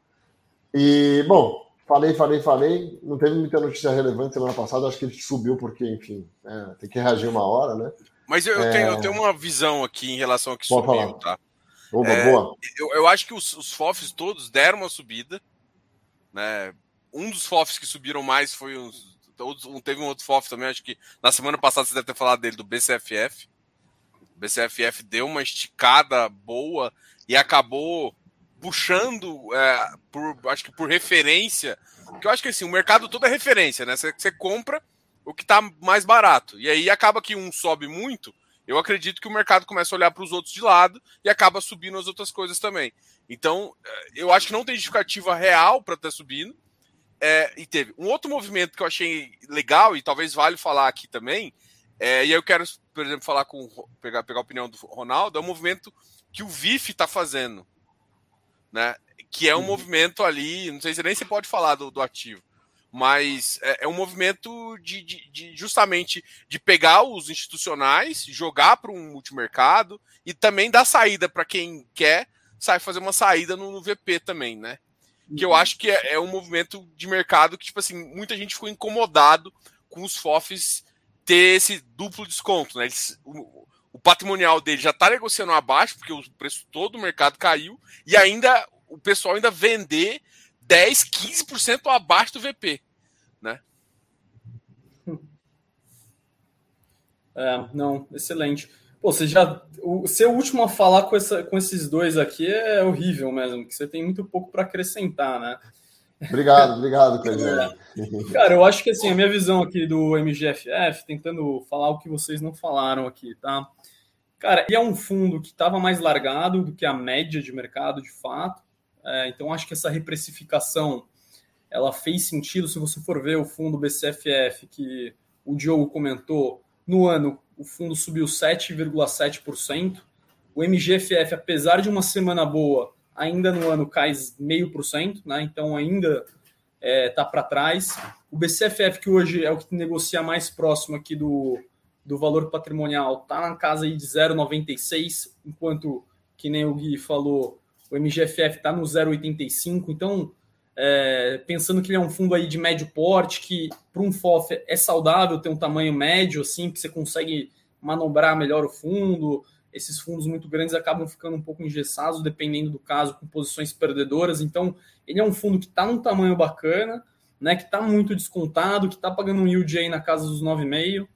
E, bom, falei, falei, falei. Não teve muita notícia relevante semana passada. Acho que ele subiu porque, enfim, é, tem que reagir uma hora, né? Mas eu, eu, tenho, eu tenho uma visão aqui em relação ao que Pode subiu, falar. tá? Oba, é, boa. Eu, eu, acho que os, os FOFs todos deram uma subida. Né? Um dos FOFs que subiram mais foi os. Teve um outro FOF também, acho que na semana passada você deve ter falado dele, do BCFF. O BCFF deu uma esticada boa e acabou puxando, é, por, acho que por referência. Que eu acho que assim, o mercado todo é referência, né? Você, você compra o que está mais barato. E aí acaba que um sobe muito, eu acredito que o mercado começa a olhar para os outros de lado e acaba subindo as outras coisas também. Então, eh, eu acho que não tem justificativa real para estar tá subindo. É, e teve um outro movimento que eu achei legal e talvez vale falar aqui também. É, e aí eu quero, por exemplo, falar com pegar, pegar a opinião do Ronaldo, é um movimento que o VIF está fazendo, né? Que é um uhum. movimento ali, não sei se nem se pode falar do, do ativo, mas é, é um movimento de, de, de, justamente de pegar os institucionais, jogar para um multimercado e também dar saída para quem quer sai fazer uma saída no, no, VP também, né? Que eu acho que é, é, um movimento de mercado que, tipo assim, muita gente ficou incomodado com os FOFs ter esse duplo desconto, né? Eles, o, o patrimonial dele já está negociando abaixo, porque o preço todo do mercado caiu, e ainda o pessoal ainda vender 10, 15% abaixo do VP, né? [LAUGHS] É, não, excelente. Pô, você já. O ser o último a falar com, essa, com esses dois aqui é horrível mesmo, que você tem muito pouco para acrescentar, né? Obrigado, obrigado, Cleber. [LAUGHS] Cara, eu acho que assim, a minha visão aqui do MGFF, tentando falar o que vocês não falaram aqui, tá? Cara, ele é um fundo que estava mais largado do que a média de mercado, de fato. É, então, acho que essa reprecificação ela fez sentido se você for ver o fundo BCFF que o Diogo comentou. No ano, o fundo subiu 7,7%. O MGFF, apesar de uma semana boa, ainda no ano cai meio por cento, né? Então ainda está é, tá para trás. O BCFF, que hoje é o que negocia mais próximo aqui do, do valor patrimonial, está na casa aí de 0,96, enquanto, que nem o Gui falou, o MGFF está no 0,85, então é, pensando que ele é um fundo aí de médio porte, que para um FOF é saudável ter um tamanho médio, assim, que você consegue manobrar melhor o fundo. Esses fundos muito grandes acabam ficando um pouco engessados, dependendo do caso, com posições perdedoras. Então, ele é um fundo que está num tamanho bacana, né, que está muito descontado, que está pagando um yield aí na casa dos 9,5.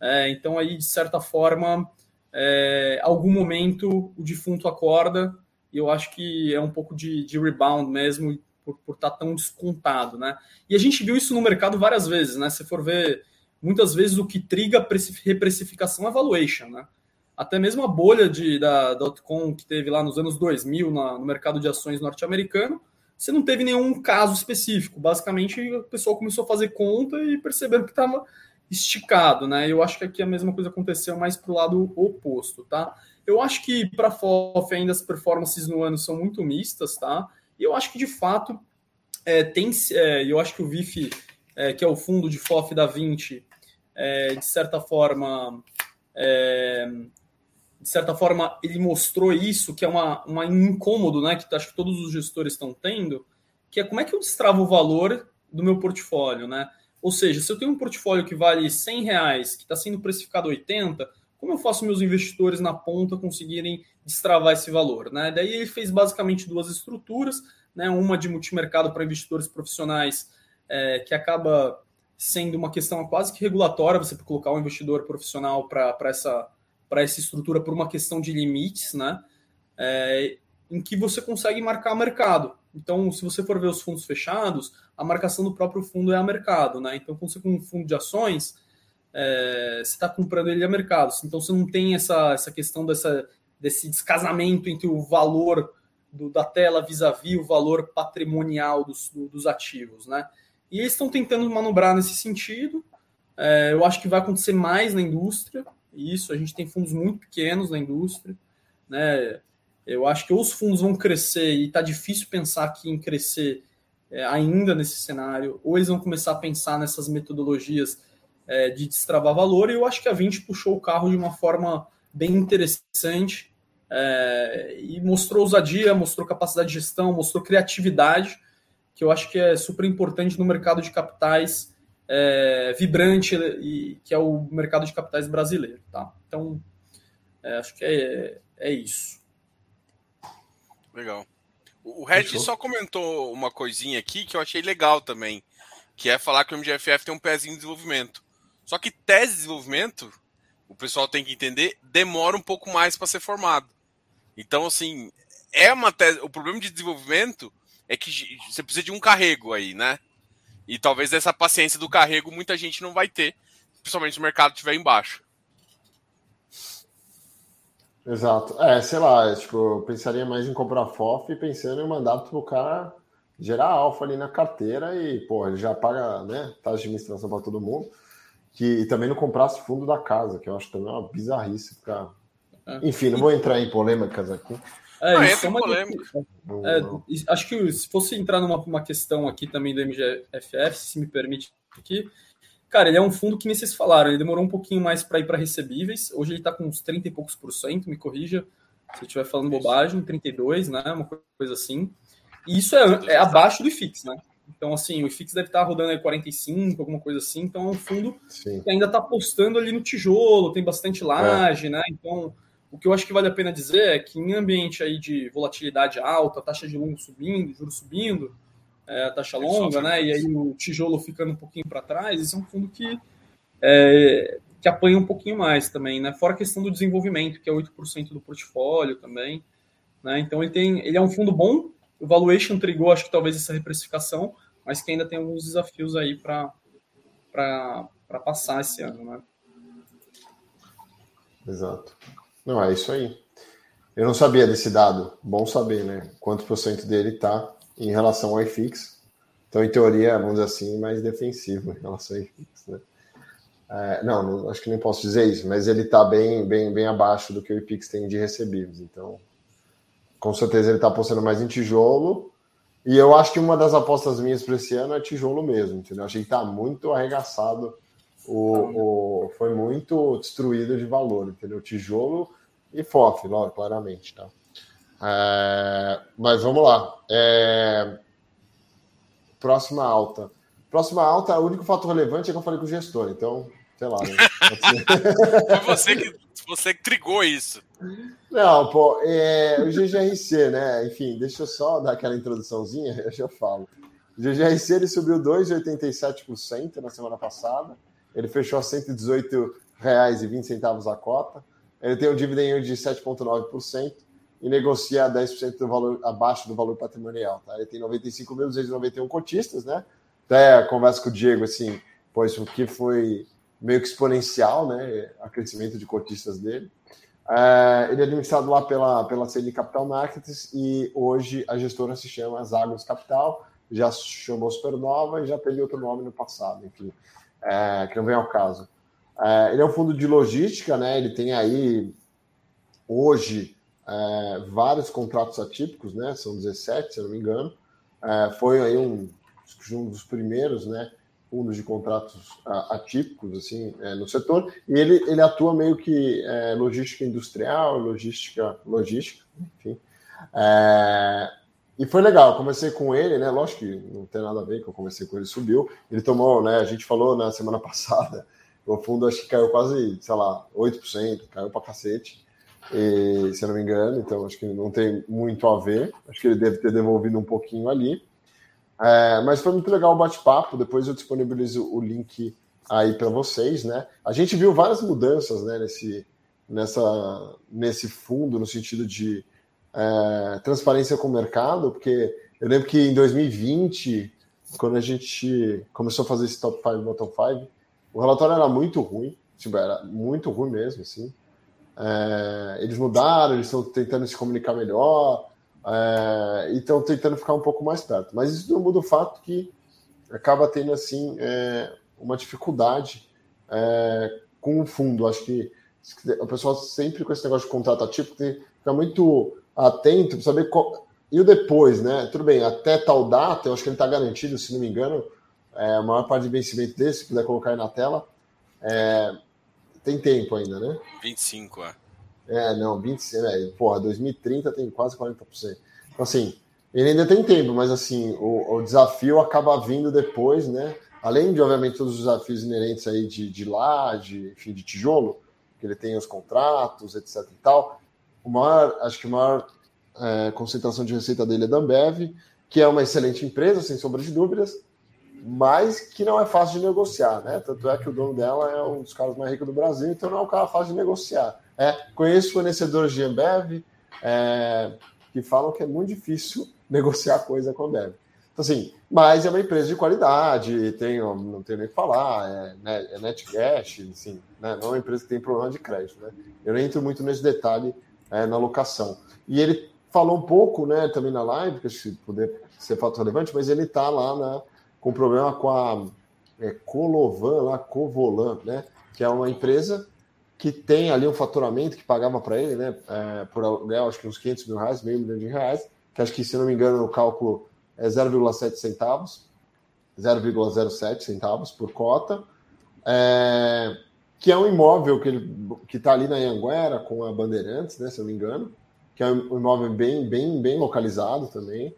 É, então, aí, de certa forma, é, algum momento o defunto acorda e eu acho que é um pouco de, de rebound mesmo, por, estar tá tão descontado, né? E a gente viu isso no mercado várias vezes, né? Se for ver, muitas vezes o que triga reprecificação é valuation, né? Até mesmo a bolha de, da dot-com que teve lá nos anos 2000 na, no mercado de ações norte-americano, você não teve nenhum caso específico. Basicamente, o pessoal começou a fazer conta e percebendo que estava esticado, né? Eu acho que aqui a mesma coisa aconteceu mais para o lado oposto, tá? Eu acho que para FOF ainda as performances no ano são muito mistas, tá? E eu acho que de fato é, tem. É, eu acho que o VIF, é, que é o fundo de FOF da 20, é, de certa forma. É, de certa forma, ele mostrou isso, que é uma, uma incômodo, né? Que acho que todos os gestores estão tendo, que é como é que eu destravo o valor do meu portfólio, né? Ou seja, se eu tenho um portfólio que vale 100 reais, que está sendo precificado 80, como eu faço meus investidores na ponta conseguirem destravar esse valor? Né? Daí ele fez basicamente duas estruturas, né? uma de multimercado para investidores profissionais, é, que acaba sendo uma questão quase que regulatória, você colocar um investidor profissional para essa, essa estrutura por uma questão de limites, né? É, em que você consegue marcar mercado. Então, se você for ver os fundos fechados, a marcação do próprio fundo é a mercado, né? Então, quando você com um fundo de ações, é, você está comprando ele a mercado. Então você não tem essa, essa questão dessa, desse descasamento entre o valor do, da tela vis-à-vis o valor patrimonial dos, do, dos ativos, né? E eles estão tentando manobrar nesse sentido. É, eu acho que vai acontecer mais na indústria. Isso, a gente tem fundos muito pequenos na indústria, né? Eu acho que os fundos vão crescer e está difícil pensar aqui em crescer é, ainda nesse cenário, ou eles vão começar a pensar nessas metodologias é, de destravar valor, e eu acho que a 20 puxou o carro de uma forma bem interessante é, e mostrou ousadia, mostrou capacidade de gestão, mostrou criatividade. que eu acho que é super importante no mercado de capitais é, vibrante e que é o mercado de capitais brasileiro, tá? Então, é, acho que é, é isso. Legal. O Red só comentou uma coisinha aqui que eu achei legal também, que é falar que o MGFF tem um pezinho de desenvolvimento. Só que tese de desenvolvimento, o pessoal tem que entender, demora um pouco mais para ser formado. Então, assim, é uma tese. O problema de desenvolvimento é que você precisa de um carrego aí, né? E talvez essa paciência do carrego muita gente não vai ter, principalmente se o mercado estiver embaixo. Exato. É, sei lá, tipo, eu pensaria mais em comprar FOF pensando em mandar pro cara gerar alfa ali na carteira e, pô, ele já paga, né, taxa de administração para todo mundo. Que, e também não comprasse fundo da casa, que eu acho também uma bizarrice ficar. É. Enfim, não vou entrar em polêmicas aqui. É, ah, isso é uma polêmica. É, acho que se fosse entrar numa uma questão aqui também do MGFF, se me permite aqui, Cara, ele é um fundo que nem vocês falaram, ele demorou um pouquinho mais para ir para recebíveis. Hoje ele está com uns 30 e poucos por cento, me corrija se eu estiver falando bobagem, 32, né? Uma coisa assim. E isso é, é abaixo do IFIX, né? Então, assim, o IFIX deve estar rodando aí 45, alguma coisa assim. Então, é um fundo Sim. que ainda está apostando ali no tijolo, tem bastante laje, é. né? Então, o que eu acho que vale a pena dizer é que em ambiente aí de volatilidade alta, taxa de longo subindo, juros subindo, é, a taxa longa, né? E aí o tijolo ficando um pouquinho para trás, esse é um fundo que, é, que apanha um pouquinho mais também, né? Fora a questão do desenvolvimento, que é 8% do portfólio também. Né? Então ele tem. Ele é um fundo bom, o valuation trigou, acho que talvez essa reprecificação, mas que ainda tem alguns desafios aí para passar esse ano, né? Exato. Não, é isso aí. Eu não sabia desse dado. Bom saber, né? Quanto por cento dele está em relação ao IFIX. Então, em teoria, vamos dizer assim, mais defensivo em relação ao IFIX. Né? É, não, não, acho que nem posso dizer isso, mas ele está bem, bem, bem abaixo do que o IFIX tem de recebíveis. Então, com certeza ele está apostando mais em tijolo. E eu acho que uma das apostas minhas para esse ano é tijolo mesmo, entendeu? Achei que está muito arregaçado, o, o, foi muito destruído de valor, entendeu? Tijolo e FOF, logo, claramente, tá? É, mas vamos lá. É, próxima alta. Próxima alta, o único fator relevante é que eu falei com o gestor, então, sei lá. Né? [LAUGHS] Foi você que, você que trigou isso. Não, pô, é, o GGRC, né? Enfim, deixa eu só dar aquela introduçãozinha, eu [LAUGHS] já falo. O GGRC ele subiu 2,87% na semana passada. Ele fechou a R$ 118,20 a cota. Ele tem um dividend de 7,9% e negocia 10% do valor abaixo do valor patrimonial. Tá? Ele tem 95.291 cotistas, né? Até conversa com o Diego, assim, pois o que foi meio que exponencial, né? A crescimento de cotistas dele. É, ele é administrado lá pela, pela CN Capital Markets e hoje a gestora se chama Zagos Capital, já chamou Supernova e já teve outro nome no passado, enfim, é, que não vem ao caso. É, ele é um fundo de logística, né? Ele tem aí hoje vários contratos atípicos, né? São 17, se eu não me engano. Foi aí um, um, dos primeiros, né? Fundos de contratos atípicos, assim, é, no setor. E ele, ele atua meio que é, logística industrial, logística, logística, enfim. É, e foi legal, eu comecei com ele, né? Lógico que não tem nada a ver que eu comecei com ele, subiu. Ele tomou, né? A gente falou na semana [LAUGHS] passada, o fundo acho que caiu quase, sei lá, 8%, caiu pra cacete e, se eu não me engano, então acho que não tem muito a ver. Acho que ele deve ter devolvido um pouquinho ali. É, mas foi muito legal o bate-papo. Depois eu disponibilizo o link aí para vocês, né? A gente viu várias mudanças, né, nesse, nessa, nesse fundo, no sentido de é, transparência com o mercado, porque eu lembro que em 2020, quando a gente começou a fazer esse top 5, bottom 5, o relatório era muito ruim, tipo, era muito ruim mesmo, assim. É, eles mudaram, eles estão tentando se comunicar melhor é, e estão tentando ficar um pouco mais perto. Mas isso não muda o fato que acaba tendo assim é, uma dificuldade é, com o fundo. Acho que o pessoal sempre com esse negócio de contrato ativo tem que ficar muito atento para saber qual, e o depois, né? Tudo bem, até tal data, eu acho que ele está garantido, se não me engano, é, a maior parte de vencimento desse, se puder colocar aí na tela. É, tem tempo ainda, né? 25, é. É, não, 25, é, porra, 2030 tem quase 40%. Então, assim, ele ainda tem tempo, mas assim, o, o, desafio acaba vindo depois, né? Além de, obviamente, todos os desafios inerentes aí de, de laje, enfim, de tijolo, que ele tem os contratos, etc e tal. O maior, acho que a maior é, concentração de receita dele é da Ambev, que é uma excelente empresa, sem sombra de dúvidas, mas que não é fácil de negociar, né? Tanto é que o dono dela é um dos caras mais ricos do Brasil, então não é um cara fácil de negociar. É, conheço fornecedores de Ambev é, que falam que é muito difícil [LAUGHS] negociar coisa com a Ambev. Então, assim, mas é uma empresa de qualidade, tem, não tem nem o que falar, é, né, é netcash, assim, né, não é uma empresa que tem problema de crédito. Né? Eu nem entro muito nesse detalhe é, na locação. E ele falou um pouco né, também na live, que se puder ser fato relevante, mas ele está lá na, com problema com a é, Colovan, lá, Covolan, né, que é uma empresa que tem ali um faturamento que pagava para ele, né, é, por aluguel, acho que uns 500 mil reais, meio milhão de reais, que acho que, se não me engano, no cálculo é 0,7 centavos, 0,07 centavos por cota, é, que é um imóvel que que está ali na Anhanguera com a Bandeirantes, né, se não me engano, que é um imóvel bem, bem, bem localizado também.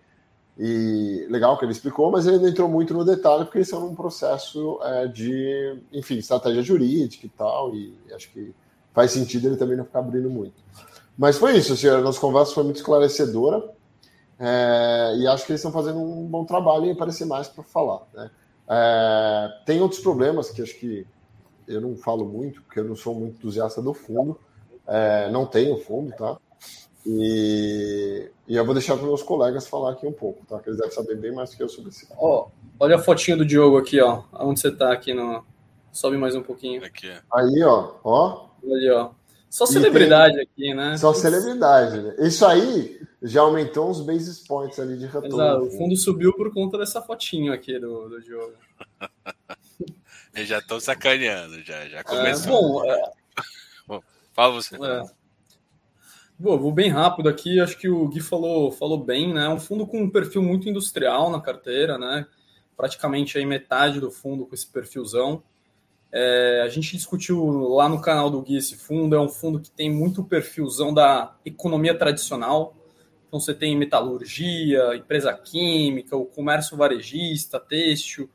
E legal que ele explicou, mas ele não entrou muito no detalhe, porque isso é um processo é, de, enfim, estratégia jurídica e tal, e acho que faz sentido ele também não ficar abrindo muito. Mas foi isso, a nossa conversa foi muito esclarecedora. É, e acho que eles estão fazendo um bom trabalho em aparecer mais para falar. Né? É, tem outros problemas que acho que eu não falo muito, porque eu não sou muito entusiasta do fundo. É, não tenho fundo, tá? E, e eu vou deixar para meus colegas falar aqui um pouco, tá? Que eles devem saber bem mais do que eu sobre esse. Ó, olha a fotinha do Diogo aqui, ó. Onde você está aqui no. Sobe mais um pouquinho. Aqui. Aí, ó. Ó. Ali, ó. Só celebridade tem... aqui, né? Só celebridade, né? Isso aí já aumentou uns basis points ali de retorno. Exato, o fundo subiu por conta dessa fotinho aqui do, do jogo. [LAUGHS] Eles já estão sacaneando, já, já é, começou. É, bom, é... [LAUGHS] fala você. É. Bom, vou bem rápido aqui, acho que o Gui falou, falou bem, né? É um fundo com um perfil muito industrial na carteira, né? Praticamente aí metade do fundo com esse perfilzão. É, a gente discutiu lá no canal do Gui esse fundo, é um fundo que tem muito perfilzão da economia tradicional. Então você tem metalurgia, empresa química, o comércio varejista, têxtil,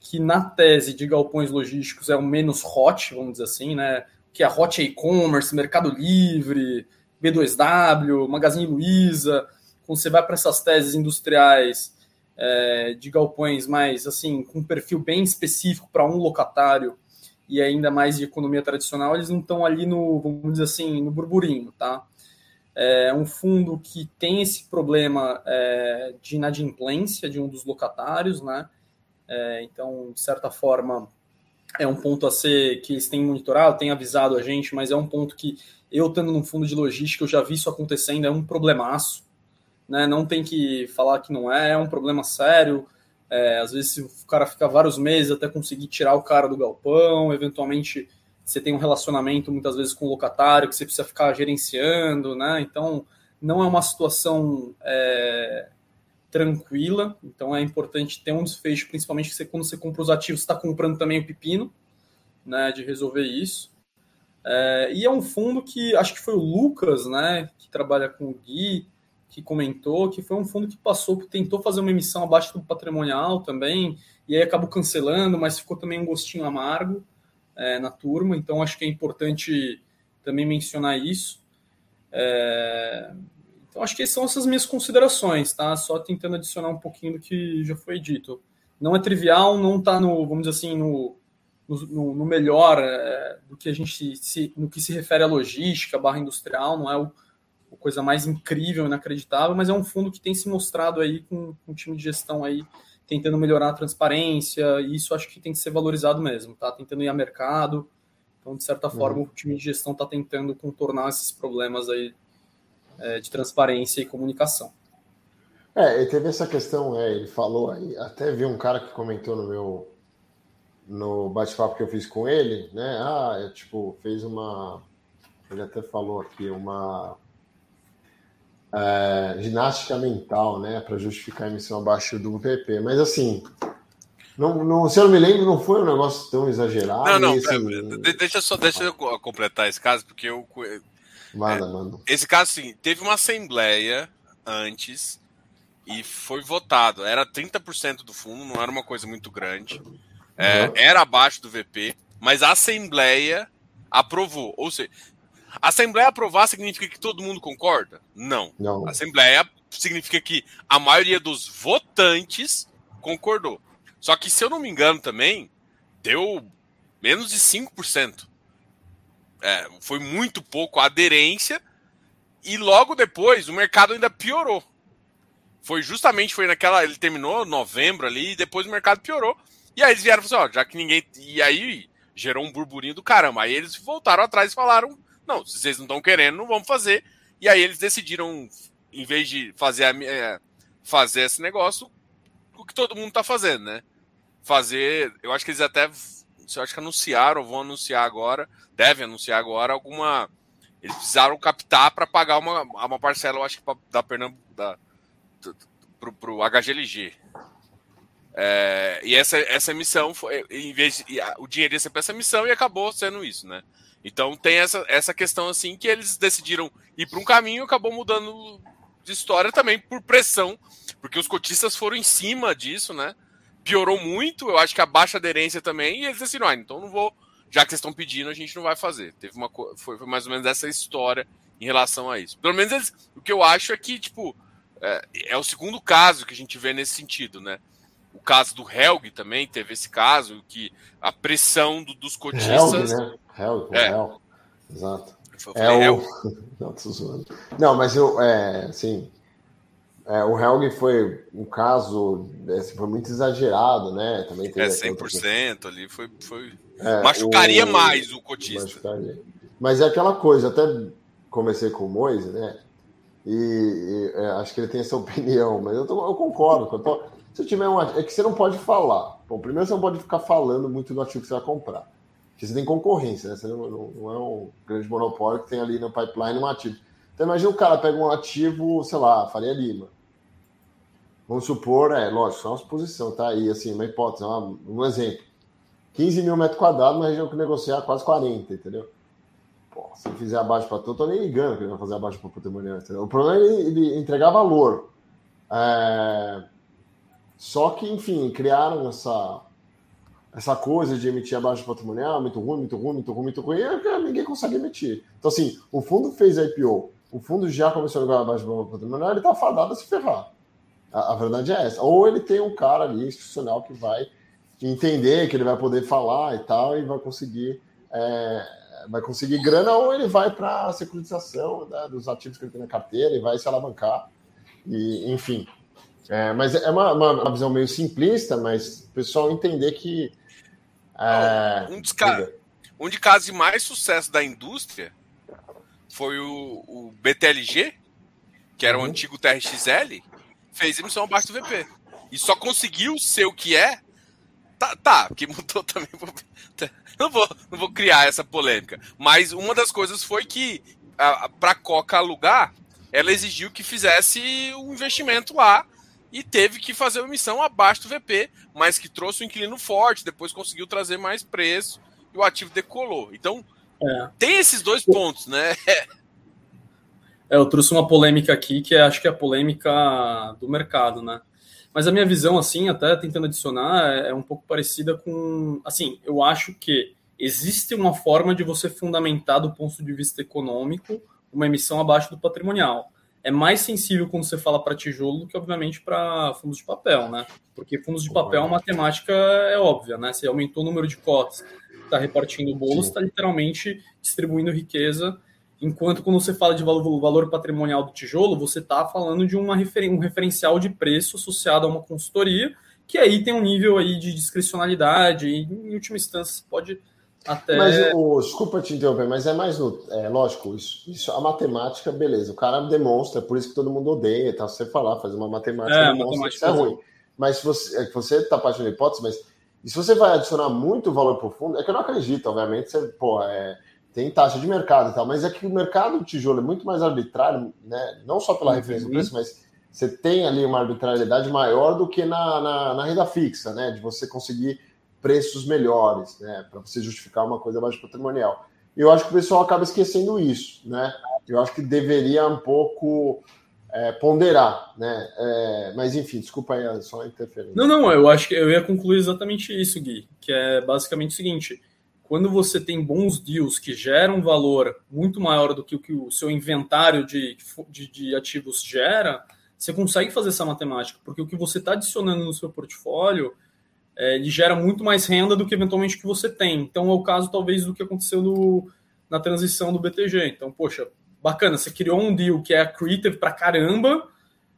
que na tese de galpões logísticos é o menos hot, vamos dizer assim, né? Que é hot e-commerce, Mercado Livre, B2W, Magazine Luiza. Quando você vai para essas teses industriais é, de galpões mais assim, com um perfil bem específico para um locatário, e ainda mais de economia tradicional, eles não estão ali no, vamos dizer assim, no burburinho, tá? É um fundo que tem esse problema é, de inadimplência de um dos locatários, né? É, então, de certa forma, é um ponto a ser que eles têm monitorado, têm avisado a gente, mas é um ponto que eu, estando num fundo de logística, eu já vi isso acontecendo, é um problemaço, né? Não tem que falar que não é, é um problema sério. É, às vezes o cara fica vários meses até conseguir tirar o cara do galpão, eventualmente você tem um relacionamento muitas vezes com o locatário que você precisa ficar gerenciando, né? Então não é uma situação é, tranquila, então é importante ter um desfecho, principalmente quando você compra os ativos, está comprando também o pepino, né? De resolver isso. É, e é um fundo que acho que foi o Lucas, né? Que trabalha com o Gui, que comentou que foi um fundo que passou, que tentou fazer uma emissão abaixo do patrimonial também, e aí acabou cancelando, mas ficou também um gostinho amargo é, na turma, então acho que é importante também mencionar isso. É, então acho que são essas minhas considerações, tá? Só tentando adicionar um pouquinho do que já foi dito. Não é trivial, não está no, vamos dizer assim, no, no, no melhor é, do que a gente se, no que se refere à logística, barra industrial, não é o coisa mais incrível, inacreditável, mas é um fundo que tem se mostrado aí com, com um time de gestão aí tentando melhorar a transparência, e isso acho que tem que ser valorizado mesmo, tá? Tentando ir a mercado. Então, de certa forma, uhum. o time de gestão está tentando contornar esses problemas aí é, de transparência e comunicação. É, e teve essa questão, é, ele falou aí, até vi um cara que comentou no meu no bate-papo que eu fiz com ele, né? Ah, é, tipo, fez uma. Ele até falou aqui, uma é, ginástica mental, né, para justificar a emissão abaixo do PP. Mas assim, não, não, se eu não me lembro, não foi um negócio tão exagerado. Não, não, assim... deixa só deixa eu completar esse caso, porque eu. Manda, é, manda. Esse caso, sim, teve uma assembleia antes e foi votado. Era 30% do fundo, não era uma coisa muito grande. É, uhum. Era abaixo do VP, mas a Assembleia aprovou. Ou seja, a Assembleia aprovar significa que todo mundo concorda? Não. não. A Assembleia significa que a maioria dos votantes concordou. Só que, se eu não me engano também, deu menos de 5%. É, foi muito pouco a aderência. E logo depois o mercado ainda piorou. Foi justamente foi naquela. Ele terminou novembro ali, e depois o mercado piorou. E aí eles vieram e falaram assim, ó, já que ninguém. E aí gerou um burburinho do caramba. Aí eles voltaram atrás e falaram: não, se vocês não estão querendo, não vamos fazer. E aí eles decidiram, em vez de fazer, a, é, fazer esse negócio, o que todo mundo está fazendo, né? Fazer. Eu acho que eles até. Eu acho que anunciaram, vão anunciar agora, devem anunciar agora alguma. Eles precisaram captar para pagar uma, uma parcela, eu acho que pra, da Pernambuco. Da, pro, pro HGLG. É, e essa, essa missão foi, em vez de, o dinheiro ia ser para essa missão e acabou sendo isso, né? Então tem essa, essa questão assim que eles decidiram ir para um caminho e acabou mudando de história também por pressão, porque os cotistas foram em cima disso, né? Piorou muito, eu acho que a baixa aderência também, e eles decidiram, ah, então não vou, já que vocês estão pedindo, a gente não vai fazer. Teve uma foi, foi mais ou menos essa história em relação a isso. Pelo menos eles, o que eu acho é que, tipo, é, é o segundo caso que a gente vê nesse sentido, né? O caso do Helg também teve esse caso, que a pressão do, dos cotistas. Helg, né? Helg, é. Helg. Exato. é o... [LAUGHS] Não, tô zoando. Não, mas eu, é, assim, é, o Helg foi um caso, assim, foi muito exagerado, né? Também teve é, 100% ali foi. foi... É, machucaria o... mais o cotista. Machucaria. Mas é aquela coisa, até comecei com o Moise, né? E, e é, acho que ele tem essa [LAUGHS] opinião, mas eu, tô, eu concordo. Eu tô, se tiver um é que você não pode falar. Bom, primeiro você não pode ficar falando muito do ativo que você vai comprar. Porque você tem concorrência, né? Você não, não, não é um grande monopólio que tem ali no pipeline um ativo. Então imagina o cara pega um ativo, sei lá, Faria Lima. Vamos supor, é lógico, só uma suposição, tá aí, assim, uma hipótese, uma, um exemplo. 15 mil metros quadrados, uma região que negociar quase 40, entendeu? Pô, se fizer abaixo para tudo, eu tô nem ligando que ele vai fazer abaixo para patrimonial. Entendeu? O problema é ele, ele entregar valor. É... Só que, enfim, criaram essa, essa coisa de emitir abaixo patrimonial, muito ruim, muito ruim, muito ruim, muito ruim, e ninguém consegue emitir. Então, assim, o fundo fez a IPO, o fundo já começou a jogar abaixo patrimonial, ele está fadado a se ferrar. A, a, verdade é essa. Ou ele tem um cara ali institucional que vai entender, que ele vai poder falar e tal, e vai conseguir. É, vai conseguir grana ou ele vai para a securitização né, dos ativos que ele tem na carteira e vai se alavancar. E, enfim. É, mas é uma, uma, visão meio simplista, mas o pessoal entender que. É, um, dos um de casos de mais sucesso da indústria foi o, o BTLG, que era o uhum. antigo TRXL, fez emissão abaixo do VP. E só conseguiu ser o que é. Tá, tá que mudou [LAUGHS] também não vou, não vou criar essa polêmica. Mas uma das coisas foi que, para a Coca alugar, ela exigiu que fizesse um investimento lá e teve que fazer uma missão abaixo do VP, mas que trouxe um inquilino forte, depois conseguiu trazer mais preço e o ativo decolou. Então, é. tem esses dois pontos, né? É, eu trouxe uma polêmica aqui que é, acho que é a polêmica do mercado, né? Mas a minha visão, assim, até tentando adicionar, é, é um pouco parecida com. Assim, eu acho que existe uma forma de você fundamentar do ponto de vista econômico uma emissão abaixo do patrimonial. É mais sensível quando você fala para tijolo do que, obviamente, para fundos de papel, né? Porque fundos de papel, a matemática é óbvia, né? Você aumentou o número de cotas, está repartindo o bolo, está literalmente distribuindo riqueza Enquanto quando você fala de valor, valor patrimonial do tijolo, você está falando de uma referen um referencial de preço associado a uma consultoria, que aí tem um nível aí de discricionalidade, e em última instância você pode até. Mas, o, desculpa te interromper, mas é mais no. É, lógico, isso, isso, a matemática, beleza, o cara demonstra, é por isso que todo mundo odeia, tá? Você falar, fazer uma matemática, é, demonstra matemática que isso é ruim. Mas se você, é, você está partindo da hipótese, mas e se você vai adicionar muito valor profundo, é que eu não acredito, obviamente, você, pô, é tem taxa de mercado e tal, mas é que o mercado do tijolo é muito mais arbitrário, né? Não só pela uhum. referência do preço, mas você tem ali uma arbitrariedade maior do que na, na, na renda fixa, né? De você conseguir preços melhores, né? Para você justificar uma coisa abaixo patrimonial. Eu acho que o pessoal acaba esquecendo isso, né? Eu acho que deveria um pouco é, ponderar, né? É, mas enfim, desculpa aí, só interferência. Não, não, eu acho que eu ia concluir exatamente isso, Gui, que é basicamente o seguinte: quando você tem bons deals que geram valor muito maior do que o que o seu inventário de, de, de ativos gera, você consegue fazer essa matemática, porque o que você está adicionando no seu portfólio é, ele gera muito mais renda do que eventualmente que você tem. Então é o caso, talvez, do que aconteceu no, na transição do BTG. Então, poxa, bacana, você criou um deal que é accretive pra caramba,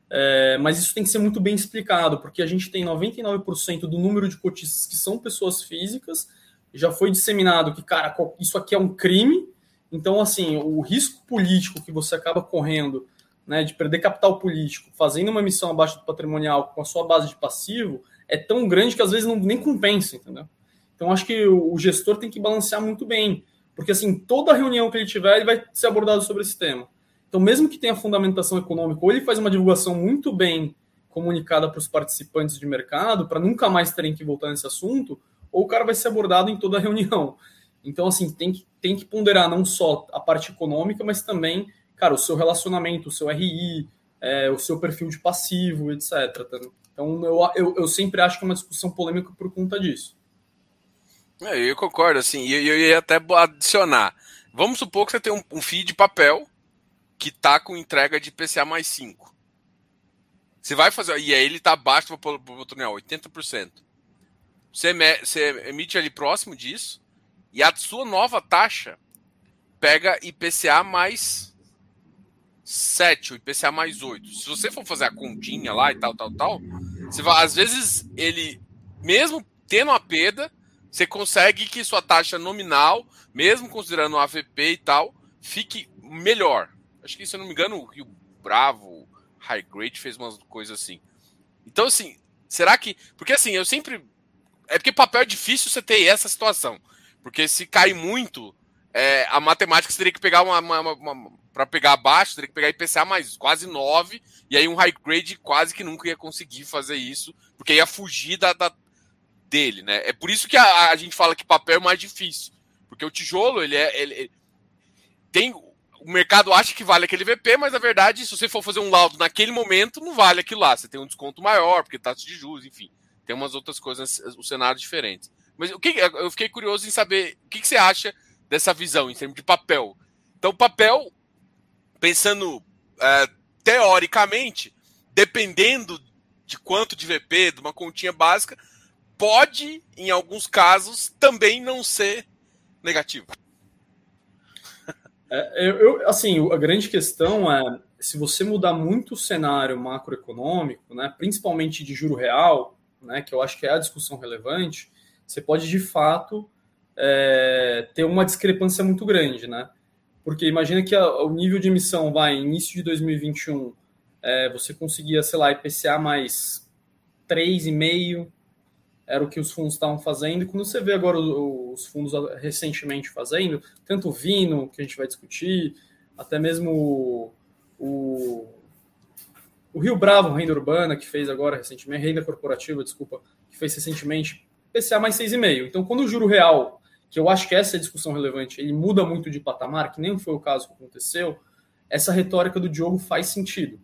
é, mas isso tem que ser muito bem explicado, porque a gente tem 99% do número de cotistas que são pessoas físicas, já foi disseminado que, cara, isso aqui é um crime, então, assim, o risco político que você acaba correndo, né, de perder capital político, fazendo uma emissão abaixo do patrimonial com a sua base de passivo, é tão grande que às vezes não, nem compensa, entendeu? Então, acho que o gestor tem que balancear muito bem. Porque, assim, toda reunião que ele tiver, ele vai ser abordado sobre esse tema. Então, mesmo que tenha fundamentação econômica, ou ele faz uma divulgação muito bem comunicada para os participantes de mercado, para nunca mais terem que voltar nesse assunto, ou o cara vai ser abordado em toda a reunião. Então, assim, tem que, tem que ponderar não só a parte econômica, mas também, cara, o seu relacionamento, o seu RI, é, o seu perfil de passivo, etc. Tá? Então, eu, eu, eu sempre acho que é uma discussão polêmica por conta disso. É, eu concordo, assim, e eu, eu ia até adicionar. Vamos supor que você tem um, um FII de papel que tá com entrega de PCA mais 5. Você vai fazer. E aí ele tá abaixo do oportunidade, 80%. Você, você emite ali próximo disso. E a sua nova taxa pega IPCA mais 7, o IPCA mais 8. Se você for fazer a continha lá e tal, tal, tal, você vai, às vezes ele, mesmo tendo a perda, você consegue que sua taxa nominal, mesmo considerando o AVP e tal, fique melhor. Acho que, se eu não me engano, o Rio Bravo, High Grade fez umas coisas assim. Então, assim, será que. Porque assim, eu sempre. É porque papel é difícil você ter essa situação. Porque se cai muito, é, a matemática você teria que pegar uma, uma, uma para pegar abaixo, teria que pegar IPCA mais quase 9, e aí um high grade quase que nunca ia conseguir fazer isso, porque ia fugir da, da, dele, né? É por isso que a, a, gente fala que papel é mais difícil. Porque o tijolo, ele é. Ele, ele, tem. O mercado acha que vale aquele VP, mas na verdade, se você for fazer um laudo naquele momento, não vale aquilo lá. Você tem um desconto maior, porque taxa de juros, enfim. Tem umas outras coisas, o cenário diferentes. Mas o que eu fiquei curioso em saber o que, que você acha dessa visão em termos de papel. Então, papel, pensando é, teoricamente, dependendo de quanto de VP, de uma continha básica, pode, em alguns casos, também não ser negativo. É, eu, assim, a grande questão é se você mudar muito o cenário macroeconômico, né, principalmente de juro real, né, que eu acho que é a discussão relevante, você pode de fato é, ter uma discrepância muito grande, né? Porque imagina que a, o nível de emissão vai início de 2021, é, você conseguia, sei lá, IPCA mais 3,5, era o que os fundos estavam fazendo. E quando você vê agora os fundos recentemente fazendo, tanto o Vino, que a gente vai discutir, até mesmo o, o Rio Bravo, renda urbana, que fez agora recentemente, renda corporativa, desculpa, que fez recentemente, PCA mais 6,5. Então, quando o juro real, que eu acho que essa é a discussão relevante, ele muda muito de patamar, que nem foi o caso que aconteceu, essa retórica do Diogo faz sentido.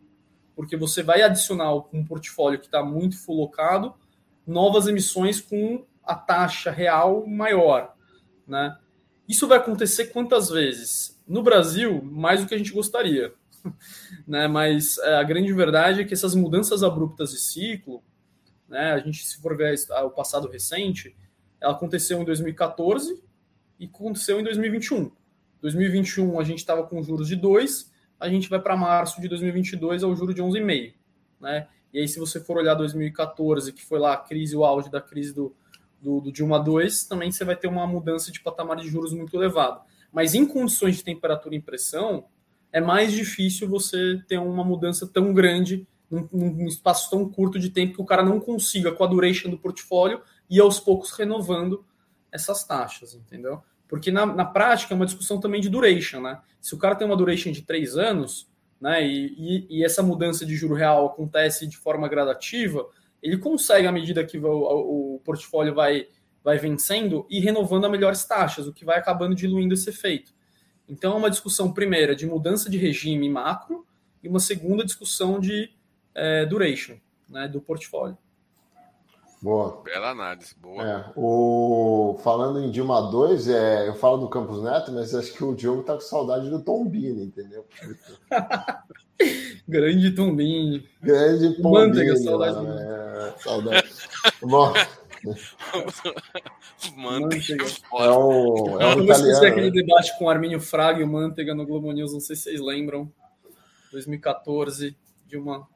Porque você vai adicionar um portfólio que está muito fulocado, novas emissões com a taxa real maior, né? Isso vai acontecer quantas vezes? No Brasil, mais do que a gente gostaria, [LAUGHS] né? Mas é, a grande verdade é que essas mudanças abruptas de ciclo, né? A gente se for ver o passado recente, ela aconteceu em 2014 e aconteceu em 2021. 2021 a gente estava com juros de 2, a gente vai para março de 2022 ao juro de 11,5, né? E aí, se você for olhar 2014, que foi lá a crise, o auge da crise do, do, do Dilma 2, também você vai ter uma mudança de patamar de juros muito elevado. Mas em condições de temperatura e pressão, é mais difícil você ter uma mudança tão grande num, num, espaço tão curto de tempo que o cara não consiga, com a duration do portfólio, e aos poucos renovando essas taxas, entendeu? Porque na, na prática é uma discussão também de duration, né? Se o cara tem uma duration de três anos, né? E, e, e, essa mudança de juro real acontece de forma gradativa, ele consegue, à medida que o, o, portfólio vai, vai vencendo, e renovando a melhores taxas, o que vai acabando diluindo esse efeito. Então, é uma discussão, primeira, de mudança de regime macro, e uma segunda discussão de é, duration né, do portfólio. Boa. Bela análise, boa. É, o... Falando em Dilma 2, é... eu falo do Campos Neto, mas acho que o Diogo tá com saudade do Tombini, entendeu? [LAUGHS] Grande Tombini. Grande Tombini. Manteiga, saudade. É, saudade. Bom. [LAUGHS] Manteiga. É o, é o italiano, aquele né? debate com o Arminio Fraga e o Manteiga no Globo News, não sei se vocês lembram. 2014, de uma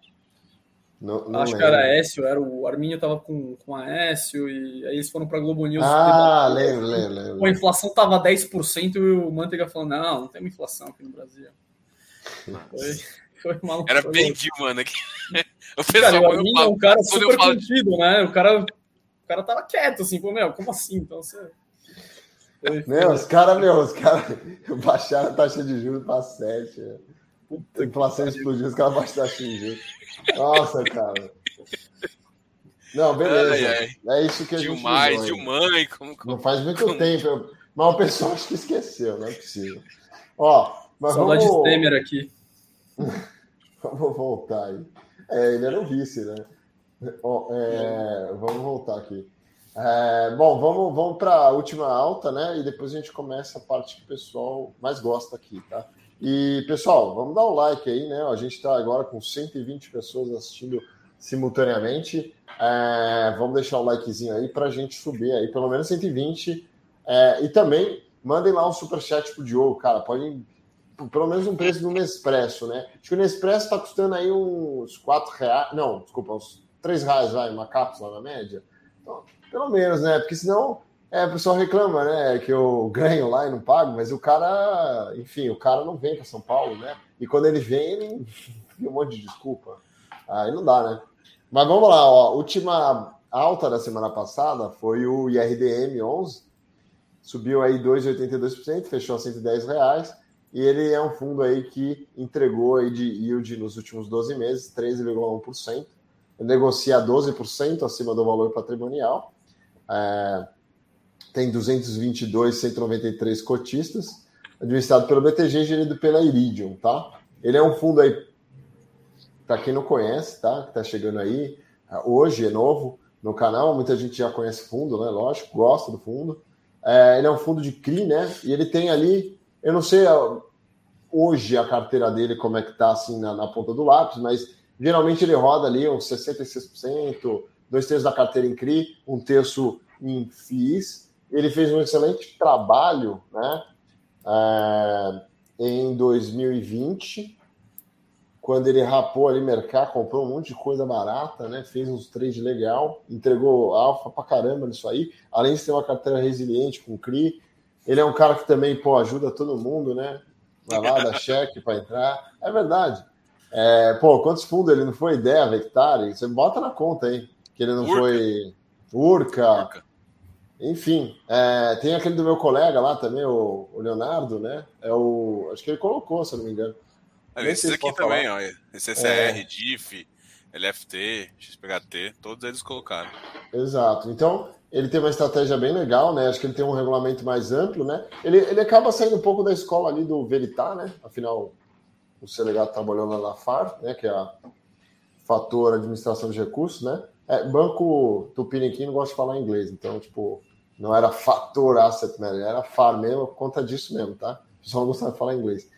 não, não Acho lembro. que era Aécio, era o Arminho tava com, com a Aécio, e aí eles foram para Globo News. Ah, lembro, lembro, lembro. A inflação tava 10% e o Manteiga falou: não, não tem uma inflação aqui no Brasil. Foi, [LAUGHS] foi maluco. Era bem de mano aqui. [LAUGHS] O pessoal, cara, o Arminho é um cara super falo... contido, né? O cara, o cara tava quieto, assim, pô, meu, como assim? Então você. Foi, meu, os caras, [LAUGHS] meu, os caras baixaram a taxa de juros para 7. Puta, a inflação explodiu, os caras baixaram a taxa de juros. Nossa, cara. Não, beleza. Ai, ai. É isso que a gente mais, de mãe, como, como, Não faz muito como... tempo. Mas o pessoal acho que esqueceu, não é possível. Ó, mas Saudade vamos... de Temer aqui. [LAUGHS] vamos voltar aí. É, ele era o vice, né? Ó, é, vamos voltar aqui. É, bom, vamos, vamos para a última alta, né? E depois a gente começa a parte que o pessoal mais gosta aqui, tá? E, pessoal, vamos dar um like aí, né? A gente está agora com 120 pessoas assistindo simultaneamente. É, vamos deixar o likezinho aí para a gente subir aí, pelo menos 120. É, e também mandem lá um superchat pro Diogo, cara. Podem, pelo menos um preço do Nespresso, né? Acho que o Nespresso está custando aí uns 4 reais. Não, desculpa, uns 3 reais, vai, uma cápsula na média. Então, pelo menos, né? Porque senão é, o pessoal reclama, né? Que eu ganho lá e não pago, mas o cara, enfim, o cara não vem para São Paulo, né? E quando ele vem, ele tem um monte de desculpa. Aí não dá, né? Mas vamos lá, ó. Última alta da semana passada foi o IRDM 11, subiu aí 2,82%, fechou a 110 reais. E ele é um fundo aí que entregou aí de yield nos últimos 12 meses, 13,1%. Ele negocia 12% acima do valor patrimonial. É, tem 222, 193 cotistas, administrado pelo BTG, gerido pela Iridium, tá? Ele é um fundo aí, para quem não conhece, tá? Que tá chegando aí, hoje é novo no canal, muita gente já conhece fundo, né? Lógico, gosta do fundo. É, ele é um fundo de CRI, né? E ele tem ali, eu não sei hoje a carteira dele como é que tá assim na, na ponta do lápis, mas geralmente ele roda ali uns 66%, dois terços da carteira em CRI, um terço em FIIs, ele fez um excelente trabalho né, é, em 2020, quando ele rapou ali mercado, comprou um monte de coisa barata, né, fez uns trade legal, entregou alfa pra caramba nisso aí, além de ter uma carteira resiliente com CRI. Ele é um cara que também pô, ajuda todo mundo, né? Vai lá, dá cheque para entrar. É verdade. É, pô, quantos fundos ele não foi? Ideia, Vectare? Você bota na conta aí, que ele não Urca. foi. Urca. Urca. Enfim, é, tem aquele do meu colega lá também, o, o, Leonardo, né? É o. Acho que ele colocou, se eu não me engano. É, esses aqui também, ó. CCR, é. DIF, LFT, XPHT, todos eles colocaram. Exato. Então, ele tem uma estratégia bem legal, né? Acho que ele tem um regulamento mais amplo, né? Ele, ele acaba saindo um pouco da escola ali do Veritar, né? Afinal, o Selegato trabalhou na FAR, né? Que é a Fator Administração de Recursos, né? É, banco Tupiniquim não gosta de falar inglês, então, tipo, não era fator asset manager, era FAR mesmo, por conta disso mesmo, tá? O pessoal não gostava de falar inglês.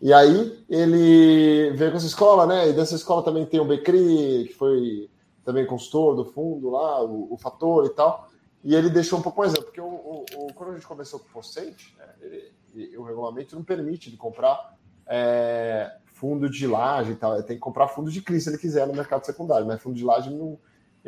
E aí ele veio com essa escola, né? E dessa escola também tem o Becri, que foi também consultor do fundo lá, o, o Fator e tal. E ele deixou um pouco mais amplo, porque o, o, o, quando a gente começou com o Possente, né, ele, o regulamento não permite de comprar é, fundo de laje e tal. Ele tem que comprar fundo de CRI se ele quiser no mercado secundário, mas fundo de laje não,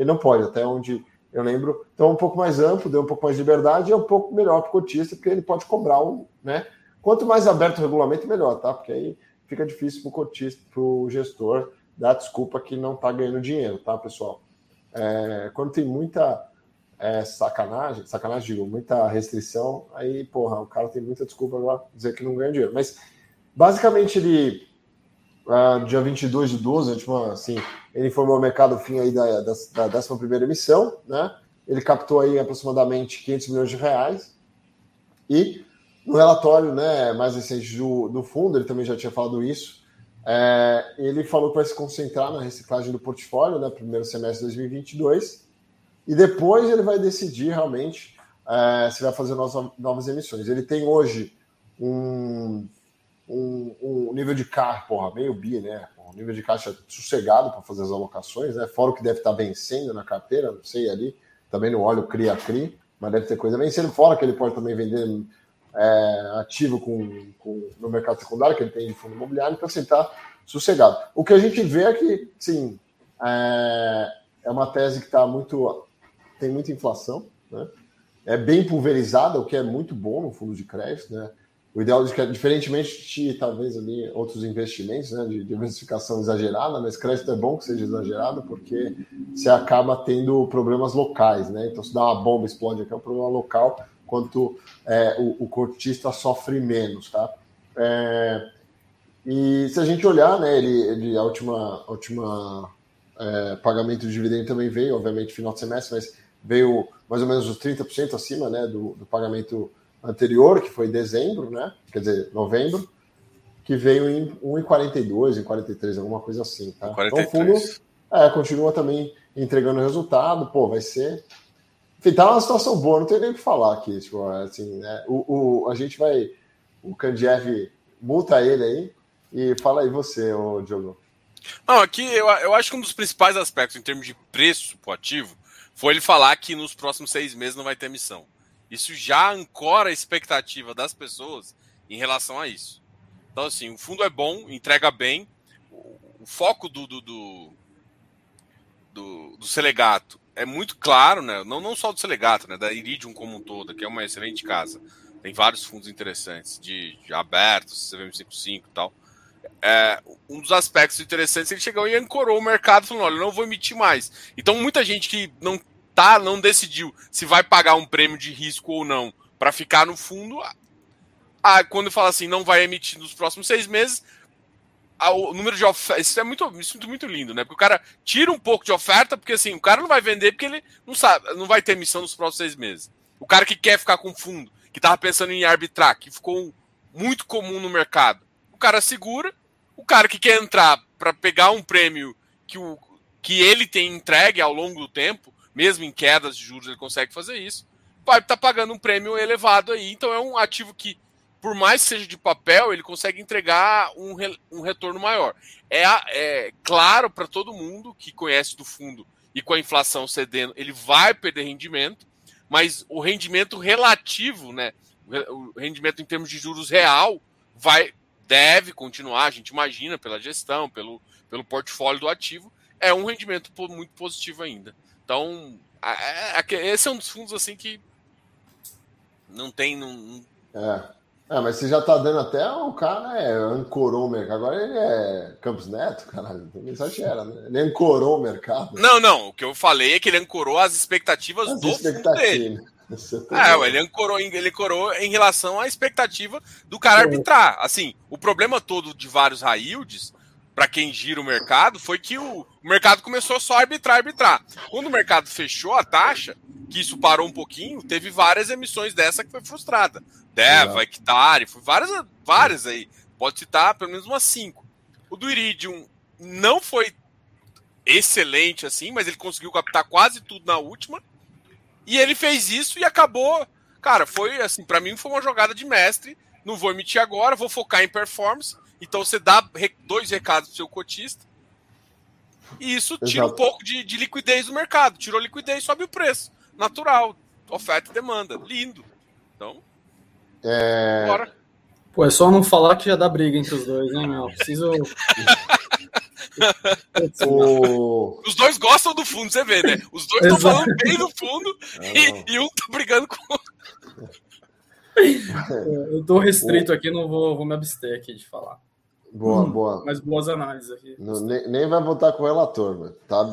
ele não pode, até onde eu lembro. Então, é um pouco mais amplo, deu um pouco mais de liberdade e é um pouco melhor para o cotista, porque ele pode cobrar um, né? Quanto mais aberto o regulamento, melhor, tá? Porque aí fica difícil para o cotista, para o gestor, dar desculpa que não está ganhando dinheiro, tá, pessoal? É, quando tem muita é, sacanagem, sacanagem, digo, muita restrição, aí, porra, o cara tem muita desculpa para dizer que não ganha dinheiro. Mas, basicamente, ele uh, dia 22 de 12, tipo, assim, ele informou o mercado fim aí da, da, da 11 emissão, né? Ele captou aí aproximadamente 500 milhões de reais. E no relatório né, mais recente do, do fundo, ele também já tinha falado isso, É, ele falou vai se concentrar na reciclagem do portfólio, né, primeiro semestre de 2022, e depois ele vai decidir realmente é, se vai fazer novas, novas emissões. Ele tem hoje um, um, um nível de caixa, porra, meio bi, né? Um nível de caixa sossegado para fazer as alocações, né? Fora o que deve estar tá vencendo na carteira, não sei ali, também não olho CRI-a-CRI, mas deve ter coisa vencendo, fora que ele pode também vender é, ativo com, com, no mercado secundário, que ele tem de fundo imobiliário, então assim, está sossegado. O que a gente vê é que, sim, é, é uma tese que está muito. tem muita inflação, né? é bem pulverizada, o que é muito bom no fundo de crédito, né? O ideal é que, diferentemente de talvez ali outros investimentos, né, de diversificação exagerada, mas crédito é bom que seja exagerado porque você acaba tendo problemas locais, né? Então, se dá uma bomba, explode aqui, é um problema local, quanto é, o, o cortista sofre menos, tá? É, e se a gente olhar, né, ele, ele a última, a última é, pagamento de dividendo também veio, obviamente, final de semestre, mas veio mais ou menos os 30% acima, né, do, do pagamento anterior, que foi dezembro, né? Quer dizer, novembro, que veio em 1,42, em 43, alguma coisa assim, tá? 43. Então o fundo é, continua também entregando resultado, pô, vai ser. Enfim, tá uma situação boa, não tem nem o que falar aqui, tipo, assim, né? O, o, a gente vai. O Kandiev multa ele aí e fala aí você, ô Diogo. Não, aqui eu, eu acho que um dos principais aspectos em termos de preço pro ativo foi ele falar que nos próximos seis meses não vai ter emissão. Isso já ancora a expectativa das pessoas em relação a isso. Então, assim, o fundo é bom, entrega bem. O foco do, do, do, do, do Selegato é muito claro, né? Não, não só do Selegato, né? Da Iridium como um todo, que é uma excelente casa. Tem vários fundos interessantes, de, de abertos, CVM55 e tal. É, um dos aspectos interessantes, ele chegou e ancorou o mercado, falando: olha, não vou emitir mais. Então, muita gente que não tá, não decidiu se vai pagar um prêmio de risco ou não para ficar no fundo, ah, quando fala assim, não vai emitir nos próximos seis meses, o número de ofertas. Isso é muito, isso é muito lindo, né? Porque o cara tira um pouco de oferta, porque assim, o cara não vai vender porque ele não sabe, não vai ter emissão nos próximos seis meses. O cara que quer ficar com fundo, que tava pensando em arbitrar, que ficou muito comum no mercado, o cara segura. O cara que quer entrar para pegar um prêmio que, o, que ele tem entregue ao longo do tempo, mesmo em quedas de juros ele consegue fazer isso, vai estar tá pagando um prêmio elevado aí. Então é um ativo que, por mais que seja de papel, ele consegue entregar um, re, um retorno maior. É, é claro para todo mundo que conhece do fundo e com a inflação cedendo, ele vai perder rendimento, mas o rendimento relativo, né, o rendimento em termos de juros real, vai deve continuar, a gente imagina, pela gestão, pelo, pelo portfólio do ativo, é um rendimento muito positivo ainda. Então, esse é um dos fundos assim que não tem. Não... É. é, mas você já tá dando até o cara é, ancorou o mercado. Agora ele é Campos Neto, caralho. A mensagem era, né? Ele ancorou o mercado. Não, não. O que eu falei é que ele ancorou as expectativas as do expectativas. fundo dele. É, ele ancorou, ele ancorou em relação à expectativa do cara arbitrar. Assim, o problema todo de vários high yields para quem gira o mercado foi que o, o, mercado começou só a arbitrar, arbitrar. Quando o mercado fechou a taxa, que isso parou um pouquinho, teve várias emissões dessa que foi frustrada. Deva, Hectare, foi várias, várias aí. Pode citar pelo menos umas cinco. O do Iridium não foi excelente assim, mas ele conseguiu captar quase tudo na última. E ele fez isso e acabou. Cara, foi assim, para mim foi uma jogada de mestre. Não vou emitir agora, vou focar em performance então você dá dois recados pro seu cotista e isso tira Exato. um pouco de, de, liquidez do mercado. Tirou liquidez, sobe o preço. Natural. Oferta e demanda. Lindo. Então. É... Bora. Pô, é só não falar que já dá briga entre os dois, né, meu? Preciso. [LAUGHS] o... [LAUGHS] Os dois gostam do fundo, você vê, né? Os dois estão falando bem do fundo e, e, um tá brigando com. Eu tô restrito aqui, não vou, vou me abster aqui de falar. Boa, hum, boa. Mas boas análises aqui. Não, nem, nem, vai votar com o relator, mano. Tá,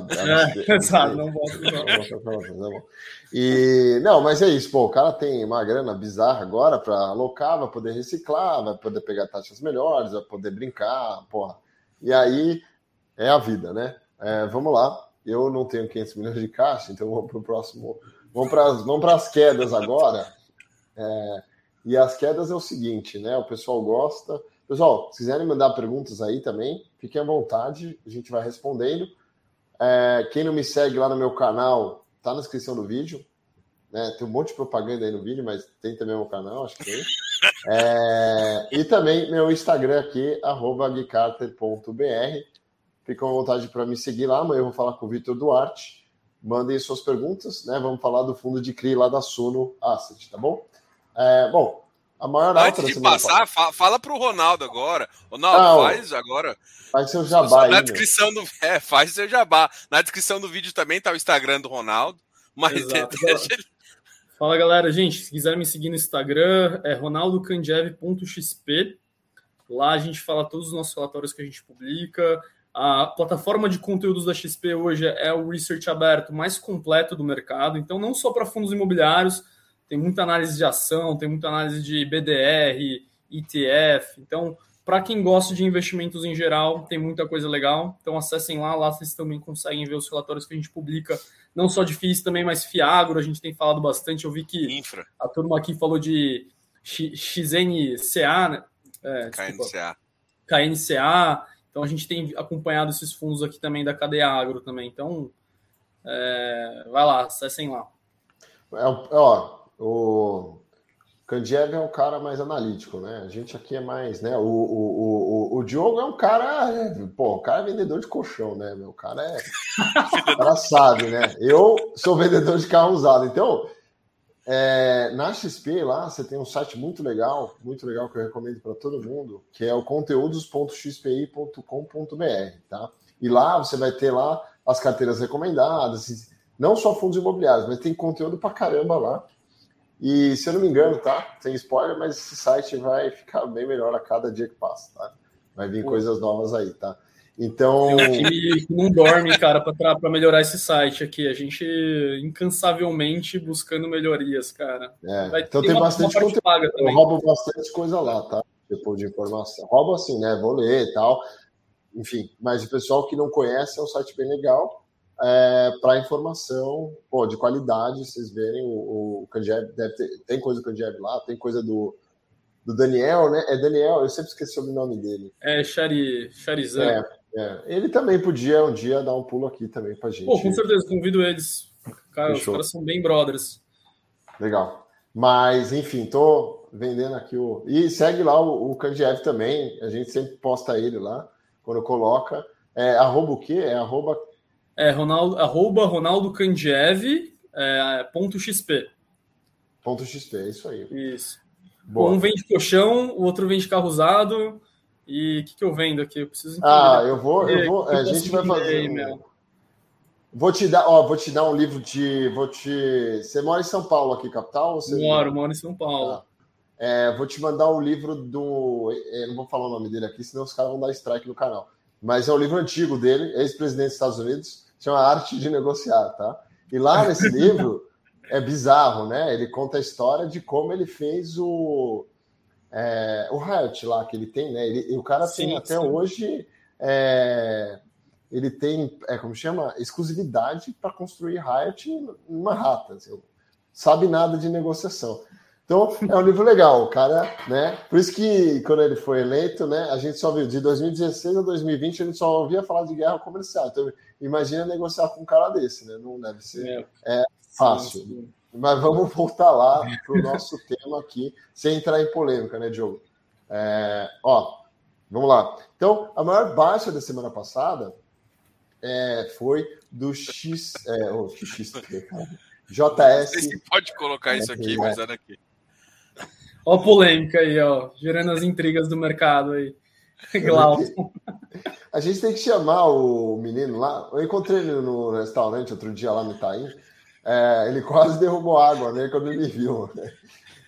é, [LAUGHS] exato, não vota com o E não, mas é isso, pô. O cara tem uma grana bizarra agora para alocar, vai poder reciclar, vai poder pegar taxas melhores, vai poder brincar, porra. E aí é a vida, né? É, vamos lá. Eu não tenho 500 milhões de caixa, então vamos para o próximo. Vamos para as vamos as quedas agora. É, e as quedas é o seguinte, né? O pessoal gosta Pessoal, se quiserem mandar perguntas aí também, fiquem à vontade, a gente vai respondendo. É, quem não me segue lá no meu canal, tá na descrição do vídeo. Né? Tem um monte de propaganda aí no vídeo, mas tem também o meu canal, acho que tem. [LAUGHS] É, e também meu Instagram aqui, guicarter.br. Ficam à vontade para me seguir lá. Amanhã eu vou falar com o Vitor Duarte. Mandem suas perguntas, né? Vamos falar do fundo de CRI lá da Suno Asset, tá bom? É, bom, a maior Antes de passar, fala, fala para o Ronaldo agora. Ronaldo, Não, faz agora. Faz seu jabá Na aí, descrição do, [LAUGHS] é, faz seu jabá. Na descrição do vídeo também tá o Instagram do Ronaldo. Mas [LAUGHS] deixa ele... Fala galera, gente, se quiser me seguir no Instagram, é ronaldocandiev.xp. Lá a gente fala todos os nossos relatórios que a gente publica. A plataforma de conteúdos da XP hoje é o research aberto mais completo do mercado, então não só para fundos imobiliários, tem muita análise de ação, tem muita análise de BDR, ETF. Então, para quem gosta de investimentos em geral, tem muita coisa legal. Então acessem lá, lá vocês também conseguem ver os relatórios que a gente publica, não só de FIIs também, mas FIAGRO, a gente tem falado bastante. Eu vi que Infra. a turma aqui falou de XNCA, né? É, KNCA. KNCA. Então a gente tem acompanhado esses fundos aqui também da cadeia agro também. Então é, vai lá, acessem lá. É, ó, o Kandiev é um cara mais analítico, né? A gente aqui é mais, né? O, o, o, o Diogo é um cara, é, pô, o cara é vendedor de colchão, né? Meu cara é. o cara sabe, né? Eu sou vendedor de carro usado. Então, é, na XP lá, você tem um site muito legal, muito legal que eu recomendo para todo mundo, que é o conteúdos.xpi.com.br, tá? E lá você vai ter lá as carteiras recomendadas, não só fundos imobiliários, mas tem conteúdo para caramba lá. E se eu não me engano, tá? Sem spoiler, mas esse site vai ficar bem melhor a cada dia que passa, tá? Vai vir Pô. coisas novas aí, tá? Então. Que não dorme, cara, para melhorar esse site aqui. A gente incansavelmente buscando melhorias, cara. É, então tem bastante conteúdo. Eu roubo bastante coisa lá, tá? Depois de informação. Roubo assim, né? Vou ler e tal. Enfim, mas o pessoal que não conhece é um site bem legal é, para informação pô, de qualidade. Vocês verem, o, o deve ter, tem coisa do Candieb lá, tem coisa do, do Daniel, né? É Daniel, eu sempre esqueci o nome dele. É Chari, Charizan. É, é. Ele também podia um dia dar um pulo aqui também pra gente. Pô, com certeza, convido eles. Cara, os caras são bem brothers. Legal. Mas, enfim, tô vendendo aqui o. E segue lá o, o Kandiev também. A gente sempre posta ele lá quando coloca. É arroba o quê? É arroba é Ronaldo, arroba Ronaldo Candiev, é, ponto XP. Ponto XP, é isso aí. Isso. Boa. Um vende colchão, o outro vende carro usado. E o que, que eu vendo aqui? Eu preciso entender. Ah, eu vou, eu vou. a gente vai fazer. Um... Vou te dar, ó, vou te dar um livro de. Vou te. Você mora em São Paulo aqui, capital? Você... Moro, moro em São Paulo. Tá. É, vou te mandar o livro do. Eu é, não vou falar o nome dele aqui, senão os caras vão dar strike no canal. Mas é um livro antigo dele, ex-presidente dos Estados Unidos chama Arte de Negociar, tá? E lá nesse livro [LAUGHS] é bizarro, né? Ele conta a história de como ele fez o é, o Riot lá que ele tem, né? Ele, o cara sim, tem até sim. hoje é, ele tem, é, como chama, exclusividade para construir Riot em Manhattan. Assim, sabe nada de negociação. Então, é um livro legal, o cara, né? Por isso que quando ele foi eleito, né, a gente só viu de 2016 a 2020, a gente só ouvia falar de guerra comercial. Então, imagina negociar com um cara desse, né? Não deve ser é, é fácil. Sim, sim. Mas vamos voltar lá para o nosso [LAUGHS] tema aqui, sem entrar em polêmica, né, Diogo? É, ó, vamos lá. Então, a maior baixa da semana passada é, foi do X. É, oh, X JS. Não sei se pode colocar isso aqui, mas era aqui. Ó a polêmica aí, ó, gerando as intrigas do mercado aí. [LAUGHS] Glauco. A gente tem que chamar o menino lá. Eu encontrei ele no restaurante outro dia lá no Itaim. É, ele [LAUGHS] quase derrubou água né, quando ele me viu.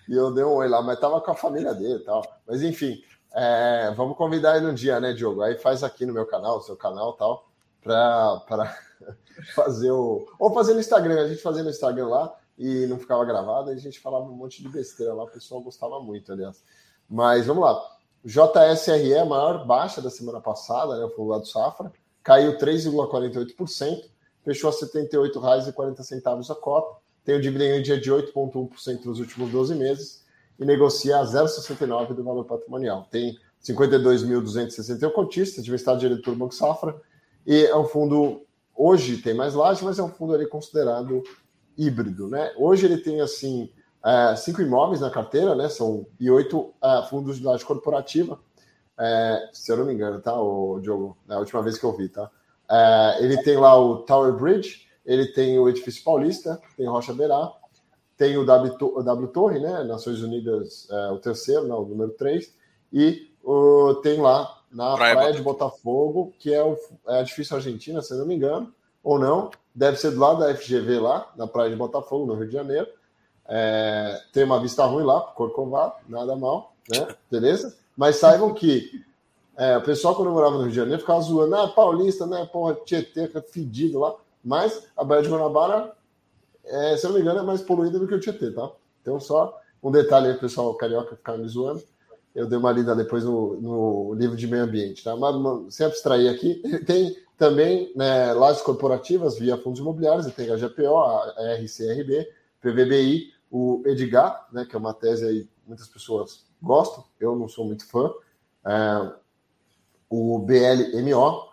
E eu dei um oi lá, mas tava com a família dele e tal. Mas enfim, é, vamos convidar ele um dia, né, Diogo? Aí faz aqui no meu canal, seu canal tal, para [LAUGHS] fazer o. Ou fazer no Instagram, a gente fazia no Instagram lá e não ficava gravado, a gente falava um monte de besteira lá, o pessoal gostava muito, aliás. Mas vamos lá. JSRE, a maior baixa da semana passada, né, foi o lado Safra, caiu 3,48%, fechou a R$ 78,40 a cota, tem o dividendo dia de 8,1% nos últimos 12 meses e negocia a 0,69 do valor patrimonial. Tem 52.261 cotistas, administrado direito pelo Banco Safra, e é um fundo, hoje tem mais laje, mas é um fundo ali considerado híbrido, né? Hoje ele tem, assim, é, cinco imóveis na carteira, né? São, e oito é, fundos de laje corporativa, é, se eu não me engano, tá, o Diogo? É a última vez que eu vi, tá? É, ele tem lá o Tower Bridge, ele tem o Edifício Paulista, tem Rocha Beirá, tem o W, o w Torre, né? Nações Unidas, é, o terceiro, não, o número 3, e o, tem lá na Praia, Praia de Botafogo, que é o é edifício Argentina, se eu não me engano, ou não, deve ser do lado da FGV lá, na Praia de Botafogo, no Rio de Janeiro. É, tem uma vista ruim lá, Corcovado, nada mal, né? Beleza? Mas saibam que é, o pessoal, quando eu morava no Rio de Janeiro, ficava zoando, ah, paulista, né? Porra, Tietê, fedido lá. Mas a Baía de Guanabara, é, se eu não me engano, é mais poluída do que o Tietê, tá? Então, só um detalhe aí, pessoal carioca ficar me zoando. Eu dei uma lida depois no, no livro de meio ambiente, tá? Mas, sem abstrair aqui, [LAUGHS] tem também né, lajes corporativas via fundos imobiliários, e tem a GPO, a RCRB, PVBI, o Edgar, né, que é uma tese aí muitas pessoas gostam, eu não sou muito fã, é, o BLMO,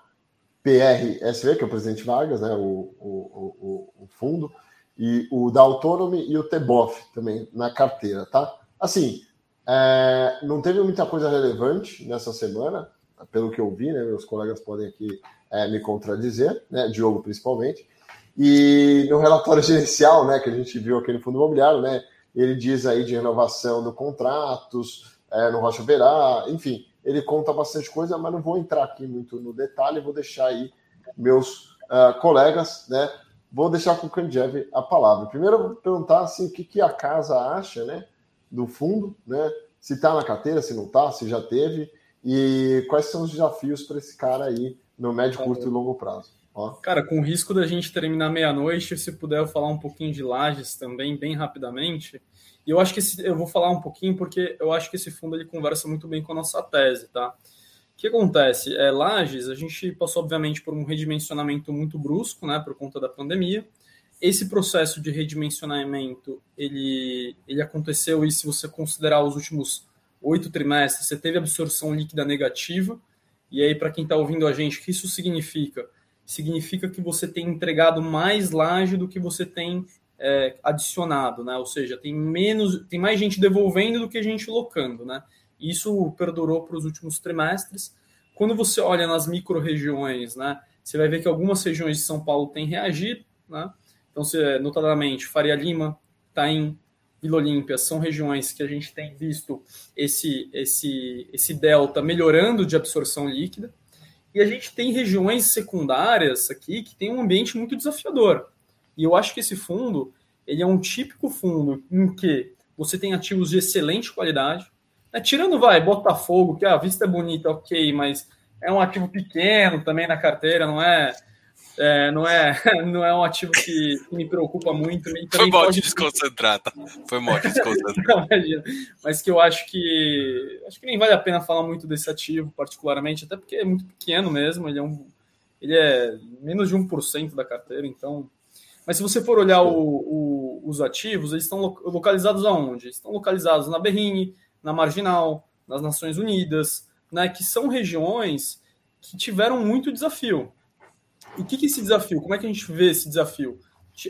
PRSV, que é o presidente Vargas, né, o, o, o, o fundo, e o da Autonomy e o TBOF também na carteira, tá? Assim, é, não teve muita coisa relevante nessa semana, pelo que eu vi, né? Meus colegas podem aqui é, me contradizer, né? Diogo principalmente. E no relatório gerencial, né, que a gente viu aqui no Fundo Imobiliário, né, ele diz aí de renovação de contratos, é, no Rocha Verá, enfim, ele conta bastante coisa, mas não vou entrar aqui muito no detalhe, vou deixar aí meus uh, colegas, né? Vou deixar com o Kandjev a palavra. Primeiro, eu vou perguntar assim, o que, que a casa acha, né, do fundo, né? Se está na carteira, se não está, se já teve, e quais são os desafios para esse cara aí no médio, curto e longo prazo. Ó. Cara, com o risco da gente terminar meia-noite, se puder eu falar um pouquinho de lajes também, bem rapidamente. E eu acho que esse, eu vou falar um pouquinho porque eu acho que esse fundo ele conversa muito bem com a nossa tese, tá? O que acontece? É, Lages, a gente passou, obviamente, por um redimensionamento muito brusco, né, por conta da pandemia. Esse processo de redimensionamento, ele, ele aconteceu, e se você considerar os últimos oito trimestres, você teve absorção líquida negativa. E aí, para quem está ouvindo a gente, o que isso significa? Significa que você tem entregado mais laje do que você tem é, adicionado, né? Ou seja, tem menos, tem mais gente devolvendo do que gente locando, né? Isso perdurou para os últimos trimestres. Quando você olha nas micro-regiões, né? Você vai ver que algumas regiões de São Paulo têm reagido, né? Então, você, notadamente, Faria Lima, Taim, Vila Olímpia são regiões que a gente tem visto esse, esse, esse delta melhorando de absorção líquida. E a gente tem regiões secundárias aqui que tem um ambiente muito desafiador. E eu acho que esse fundo, ele é um típico fundo em que você tem ativos de excelente qualidade. Né? Tirando, vai, Botafogo, que a vista é bonita, ok, mas é um ativo pequeno também na carteira, não é é, não, é, [LAUGHS] não é um ativo que, que me preocupa muito. Foi mal de desconcentrar, tá? [LAUGHS] Foi mal de desconcentrar. Mas que eu acho que acho que nem vale a pena falar muito desse ativo, particularmente, até porque é muito pequeno mesmo. Ele é, um, ele é menos de 1% da carteira, então mas se você for olhar o, o, os ativos, eles estão localizados aonde? Estão localizados na Berrine, na Marginal, nas Nações Unidas, né, que são regiões que tiveram muito desafio. O que, que é esse desafio? Como é que a gente vê esse desafio?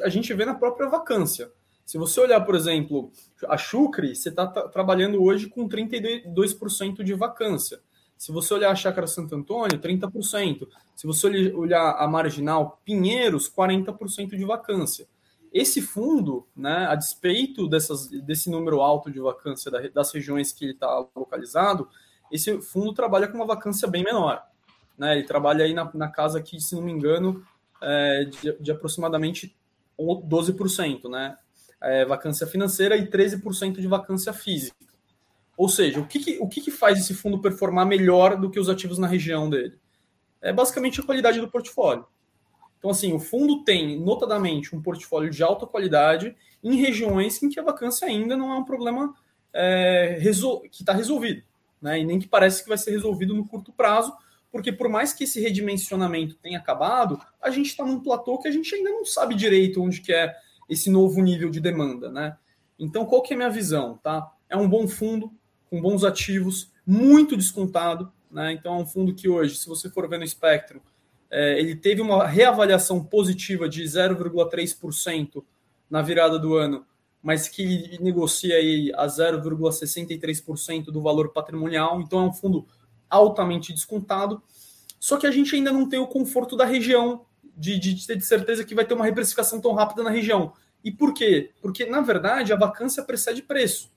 A gente vê na própria vacância. Se você olhar, por exemplo, a Chucre, você está trabalhando hoje com 32% de vacância. Se você olhar a Chácara Santo Antônio, 30%. Se você olhar a Marginal Pinheiros, 40% de vacância. Esse fundo, né, a despeito dessas, desse número alto de vacância das regiões que ele está localizado, esse fundo trabalha com uma vacância bem menor. Né? Ele trabalha aí na, na casa que, se não me engano, é de, de aproximadamente 12%, né? É, vacância financeira e 13% de vacância física. Ou seja, o que, que o que, que, faz esse fundo performar melhor do que os ativos na região dele? É basicamente a qualidade do portfólio. Então, assim, o fundo tem, notadamente, um portfólio de alta qualidade em regiões em que a vacância ainda não é um problema é, que está resolvido, né? E nem que parece que vai ser resolvido no curto prazo, porque por mais que esse redimensionamento tenha acabado, a gente está num platô que a gente ainda não sabe direito onde que é esse novo nível de demanda, né? Então, qual que é a minha visão, tá? É um bom fundo, com bons ativos, muito descontado. Né? Então é um fundo que hoje, se você for ver no espectro, é, ele teve uma reavaliação positiva de 0,3% na virada do ano, mas que negocia aí a 0,63% do valor patrimonial. Então é um fundo altamente descontado. Só que a gente ainda não tem o conforto da região, de, de ter certeza que vai ter uma reprecificação tão rápida na região. E por quê? Porque, na verdade, a vacância precede preço.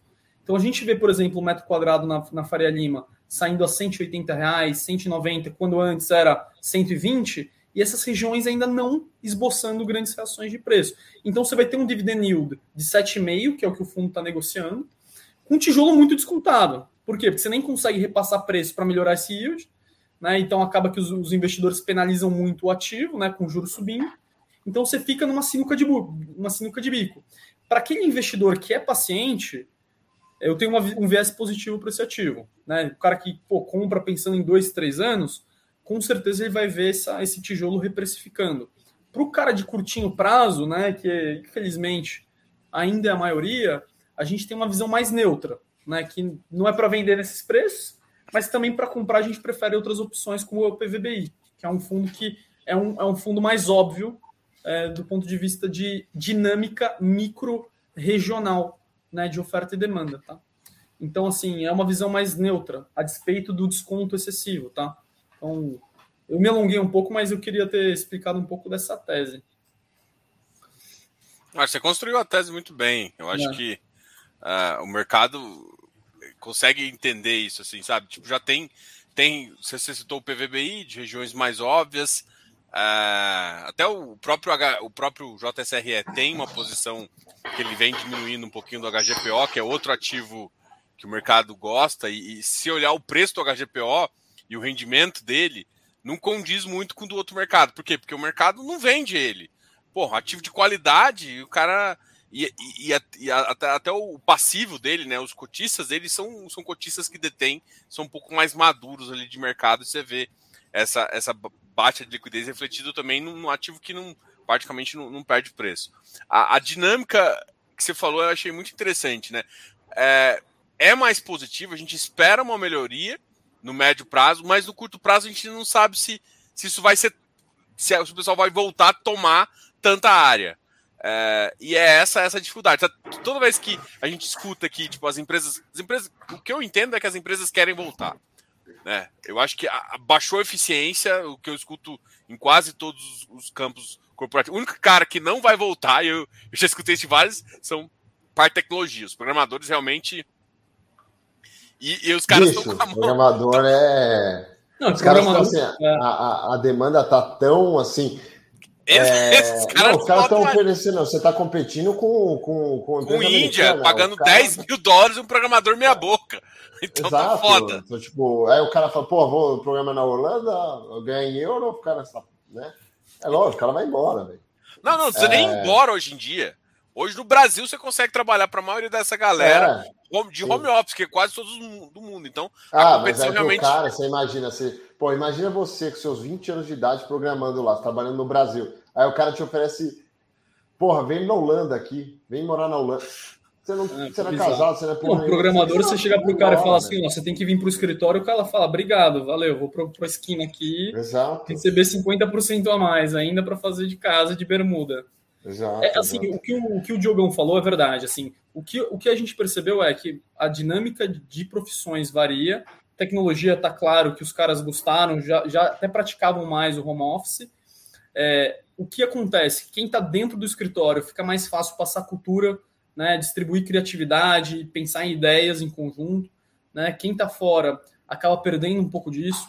Então a gente vê, por exemplo, o metro quadrado na, na Faria Lima saindo a 180 reais, 190, quando antes era 120, e essas regiões ainda não esboçando grandes reações de preço. Então você vai ter um dividend yield de 7,5, que é o que o fundo está negociando, com um tijolo muito descontado. Por quê? Porque você nem consegue repassar preço para melhorar esse yield, né? Então acaba que os, os, investidores penalizam muito o ativo, né? Com juros subindo. Então você fica numa sinuca de, uma sinuca de bico. Para aquele investidor que é paciente, eu tenho uma, um viés positivo para esse ativo. Né? O cara que pô, compra pensando em dois, três anos, com certeza ele vai ver essa, esse tijolo reprecificando. Para o cara de curtinho prazo, né, que infelizmente ainda é a maioria, a gente tem uma visão mais neutra, né, que não é para vender nesses preços, mas também para comprar a gente prefere outras opções como o PVBI, que é um fundo que é um, é um fundo mais óbvio é, do ponto de vista de dinâmica micro regional né, de oferta e demanda, tá? Então, assim, é uma visão mais neutra, a despeito do desconto excessivo, tá? Então, eu me alonguei um pouco, mas eu queria ter explicado um pouco dessa tese. Ah, você construiu a tese muito bem. Eu acho é. que uh, o mercado consegue entender isso, assim, sabe? Tipo, já tem, tem. Você citou o PVBI de regiões mais óbvias. Uh, até o próprio, H, o próprio JSRE tem uma posição que ele vem diminuindo um pouquinho do HGPO, que é outro ativo que o mercado gosta, e, e, se olhar o preço do HGPO e o rendimento dele, não condiz muito com o do outro mercado. Por quê? Porque o mercado não vende ele. Porra, ativo de qualidade, o cara. E, e, e até, até, o passivo dele, né? Os cotistas dele são, são cotistas que detêm, são um pouco mais maduros ali de mercado, você vê essa, essa baixa de liquidez refletido também num ativo que não praticamente não, não perde preço. A, a, dinâmica que você falou eu achei muito interessante, né? É, é mais positivo, a gente espera uma melhoria no médio prazo, mas no curto prazo a gente não sabe se, se isso vai ser. Se o pessoal vai voltar a tomar tanta área. É, e é essa essa dificuldade. Toda vez que a gente escuta aqui, tipo, as empresas, as empresas. O que eu entendo é que as empresas querem voltar. Né? Eu acho que a, a baixou a eficiência, o que eu escuto em quase todos os campos corporativos. O único cara que não vai voltar, eu, eu já escutei isso vários, são parte de tecnologia. Os programadores realmente. E, e os caras estão com a mão. O programador é. Não, os caras estão assim, é... a, a, demanda tá tão assim. É... [LAUGHS] Esses caras não, os caras estão oferecendo, você está competindo com com com, com Índia, pagando cara... 10 mil dólares um programador meia boca. [LAUGHS] Então tá Exato. tá foda. Então, tipo, aí o cara fala, pô, vou programar na Holanda, ganhar em euro, o cara, né? É lógico, o cara vai embora, velho. Não, não, você é... nem ir embora hoje em dia. Hoje no Brasil você consegue trabalhar para a maioria dessa galera é, de home sim. office, que é quase todos do mundo. Então, a ah, competição mas é realmente. cara, você imagina, você, pô, imagina você com seus 20 anos de idade programando lá, trabalhando no Brasil. Aí o cara te oferece, porra, vem na Holanda aqui, vem morar na Holanda. Você não, é, você não é casado, você não é porra. programador, você, você chega pro cara e fala assim: ó, você tem que vir pro escritório, o cara fala, obrigado, valeu, vou pro, pro esquina aqui, Exato. receber 50% a mais ainda para fazer de casa de bermuda. Exato, é, assim, exato. O, que o, o, que o Diogão falou é verdade. Assim, o, que, o que a gente percebeu é que a dinâmica de profissões varia. Tecnologia está claro que os caras gostaram, já, já até praticavam mais o home office. É, o que acontece? Quem está dentro do escritório fica mais fácil passar cultura né, distribuir criatividade, pensar em ideias em conjunto. Né? Quem está fora acaba perdendo um pouco disso.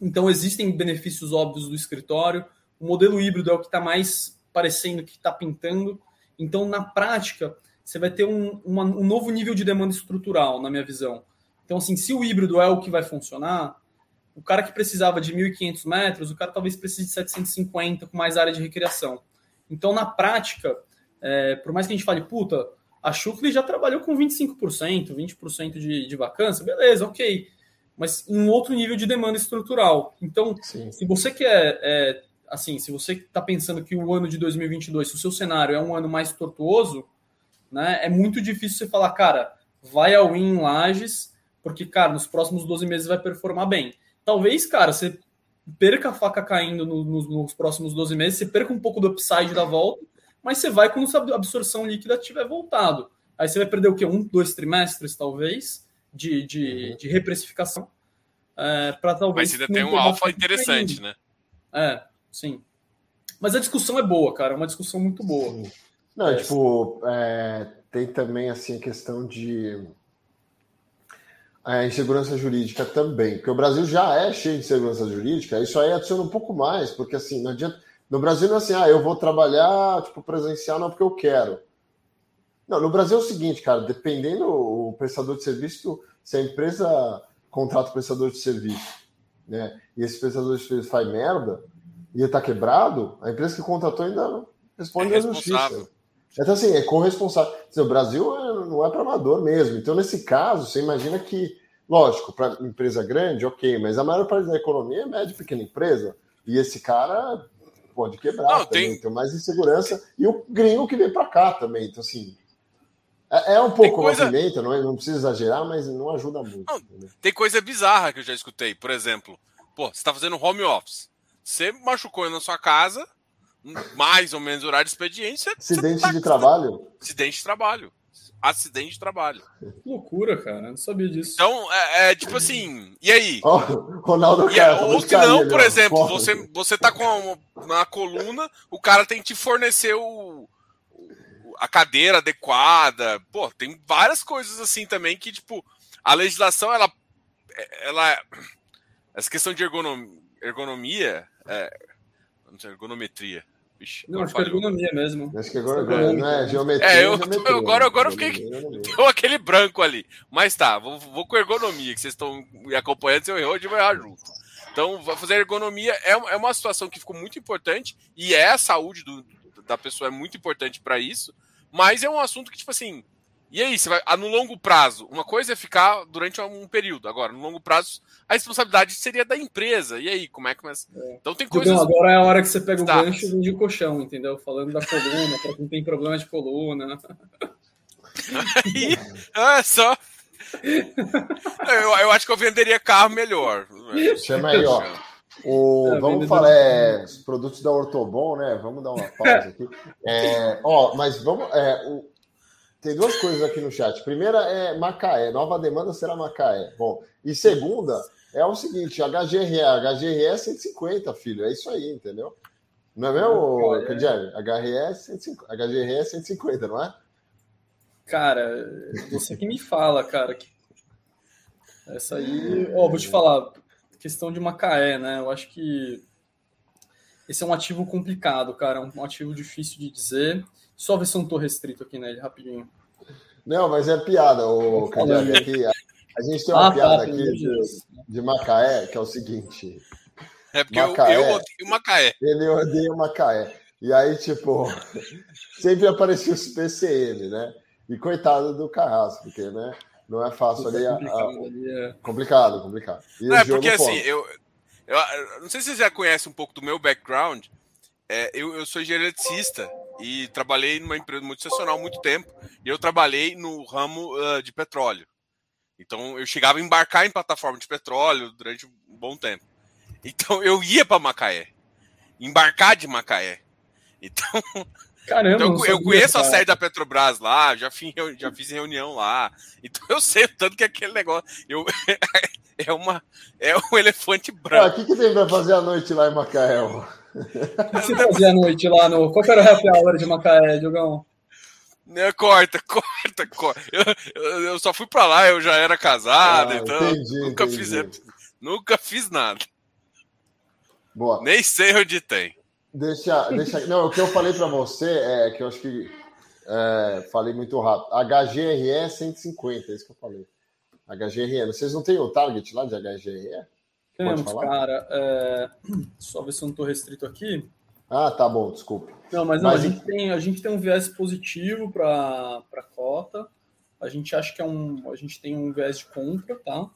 Então, existem benefícios óbvios do escritório. O modelo híbrido é o que está mais parecendo que está pintando. Então, na prática, você vai ter um, uma, um novo nível de demanda estrutural, na minha visão. Então, assim, se o híbrido é o que vai funcionar, o cara que precisava de 1.500 metros, o cara talvez precise de 750 com mais área de recreação. Então, na prática, é, por mais que a gente fale, puta, a Schuckli já trabalhou com 25%, 20% de, de vacância, beleza, ok. Mas um outro nível de demanda estrutural. Então, Sim. se você quer, é, assim, se você está pensando que o ano de 2022, se o seu cenário é um ano mais tortuoso, né, é muito difícil você falar, cara, vai ao in Lages, porque, cara, nos próximos 12 meses vai performar bem. Talvez, cara, você perca a faca caindo no, no, nos próximos 12 meses, você perca um pouco do upside da volta, mas você vai quando a absorção líquida tiver voltado. Aí você vai perder o quê? Um, dois trimestres, talvez, de, de, uhum. de reprecificação. É, para talvez. Mas ainda tem um alfa interessante, né? É, sim. Mas a discussão é boa, cara. É uma discussão muito boa. Sim. Não, é, tipo, é, tem também assim a questão de a insegurança jurídica também, porque o Brasil já é cheio de insegurança jurídica, isso aí adiciona um pouco mais, porque assim, não adianta. No Brasil não é assim, ah, eu vou trabalhar tipo presencial não porque eu quero. Não, no Brasil é o seguinte, cara, dependendo o prestador de serviço, se a empresa contrata o prestador de serviço, né, e esse prestador de serviço faz merda e está quebrado, a empresa que contratou ainda responde é à justiça. Então, assim, é corresponsável. O Brasil é, não é para amador mesmo. Então, nesse caso, você imagina que, lógico, para empresa grande, ok, mas a maior parte da economia é média e pequena empresa. E esse cara pode quebrar não, também, tem... tem mais insegurança. E o gringo que vem para cá também. Então, assim, é, é um pouco coisa... movimento, não, é, não precisa exagerar, mas não ajuda muito. Não, tem coisa bizarra que eu já escutei. Por exemplo, pô, você está fazendo home office. Você machucou na sua casa, mais ou menos horário de expediente. Acidente tá... de trabalho? Acidente de trabalho. Acidente de trabalho. Que loucura, cara. não sabia disso. Então, é, é tipo assim. E aí? Oh, Ronaldo e, cara, Ou se não, por exemplo, você, você tá com uma, coluna, o cara tem que te fornecer o, a cadeira adequada. Pô, tem várias coisas assim também que, tipo, a legislação, ela. ela essa questão de ergonomia, ergonomia é, não sei, ergonometria. Vixe, não, acho que é ergonomia mesmo. Acho que agora, agora não é geometria. É, eu, geometria, agora, agora eu fiquei. Deu aquele branco ali. Mas tá, vou, vou com ergonomia, que vocês estão me acompanhando. Se eu errar, a gente vai errar junto. Então, fazer ergonomia é, é uma situação que ficou muito importante e é a saúde do, da pessoa é muito importante para isso, mas é um assunto que, tipo assim, e aí, você vai, ah, no longo prazo, uma coisa é ficar durante um período. Agora, no longo prazo, a responsabilidade seria da empresa. E aí, como é que começa? É. Então tem coisas. Então, agora é a hora que você pega o tá. gancho de colchão, entendeu? Falando da coluna, para quem tem problema de coluna. Aí, [LAUGHS] é só. Eu, eu acho que eu venderia carro melhor. Chama aí, ó. O, é, vamos falar é, os produtos da Ortobon, né? Vamos dar uma pausa aqui. É, ó, mas vamos. É, o, tem duas coisas aqui no chat. Primeira é Macaé. Nova demanda será Macaé. Bom, e segunda é o seguinte: HGRE. HGRE é 150, filho. É isso aí, entendeu? Não é mesmo, Candiani? HGRE é 150, HGRE é 150, não é? Cara, você que me fala, cara. Essa aí. Ó, oh, vou te falar. Questão de Macaé, né? Eu acho que esse é um ativo complicado, cara. Um ativo difícil de dizer. Só ver se eu não tô restrito aqui nele, rapidinho. Não, mas é piada, o Cadillac aqui. A gente tem uma ah, tá, piada tá, aqui de, de, Macaé, que é o seguinte. É porque Macaé, eu, eu odeio Macaé. Ele odeia Macaé. E aí, tipo, [LAUGHS] sempre aparecia os PCM, né? E coitado do Carrasco, porque, né? Não é fácil ali. É complicado, a, a... é... complicado, complicado. E não, é porque assim, eu, eu, eu, não sei se você já conhece um pouco do meu background. É, eu, eu sou engenheiro eletricista e trabalhei numa empresa multinacional há muito tempo. E eu trabalhei no ramo uh, de petróleo. Então eu chegava a embarcar em plataforma de petróleo durante um bom tempo. [LAUGHS] Então eu ia para Macaé, embarcar de Macaé. [LAUGHS] Então, Caramba, então eu, conheço a sede da Petrobras lá, já fiz, já fiz reunião lá. Então eu sei tanto que aquele negócio eu, [LAUGHS] é uma é um elefante branco. Ah, o que, que tem para fazer à noite lá em Macaé? [LAUGHS] O que você fazia à noite lá no. Qual era o happy hour de Macaé, Diogão? Corta, [LAUGHS] corta, corta. Eu, eu, eu, só fui pra lá, eu já era casado, ah, então entendi, nunca, entendi. Fiz, nunca fiz nada. Boa. Nem sei onde tem. Deixa, deixa. Não, o que eu falei para você é que eu acho que é, falei muito rápido. HGRE 150, é isso que eu falei. HGRE. Vocês não têm o target lá de HGRE? Temos, cara. É... Só ver se eu não estou restrito aqui. Ah, tá bom, desculpe. Não, mas, não, mas... A, gente tem, a gente tem um viés positivo para a cota. A gente acha que é um. A gente tem um viés de compra, tá?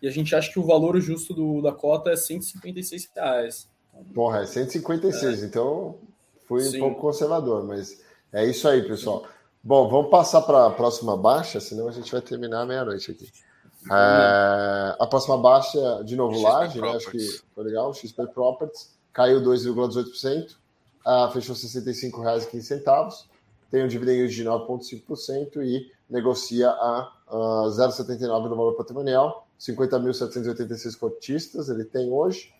E a gente acha que o valor justo do, da cota é 156 reais. Porra, é 156, é. então fui Sim. um pouco conservador, mas é isso aí, pessoal. Bom, vamos passar para a próxima baixa, senão a gente vai terminar meia-noite aqui. É, a próxima baixa, de novo, Laje, né? acho que foi legal. XP Properties caiu 2,18%, uh, fechou R$ 65,15. Tem um dividendo de 9,5% e negocia a uh, 0,79 no valor patrimonial. 50.786 cotistas ele tem hoje,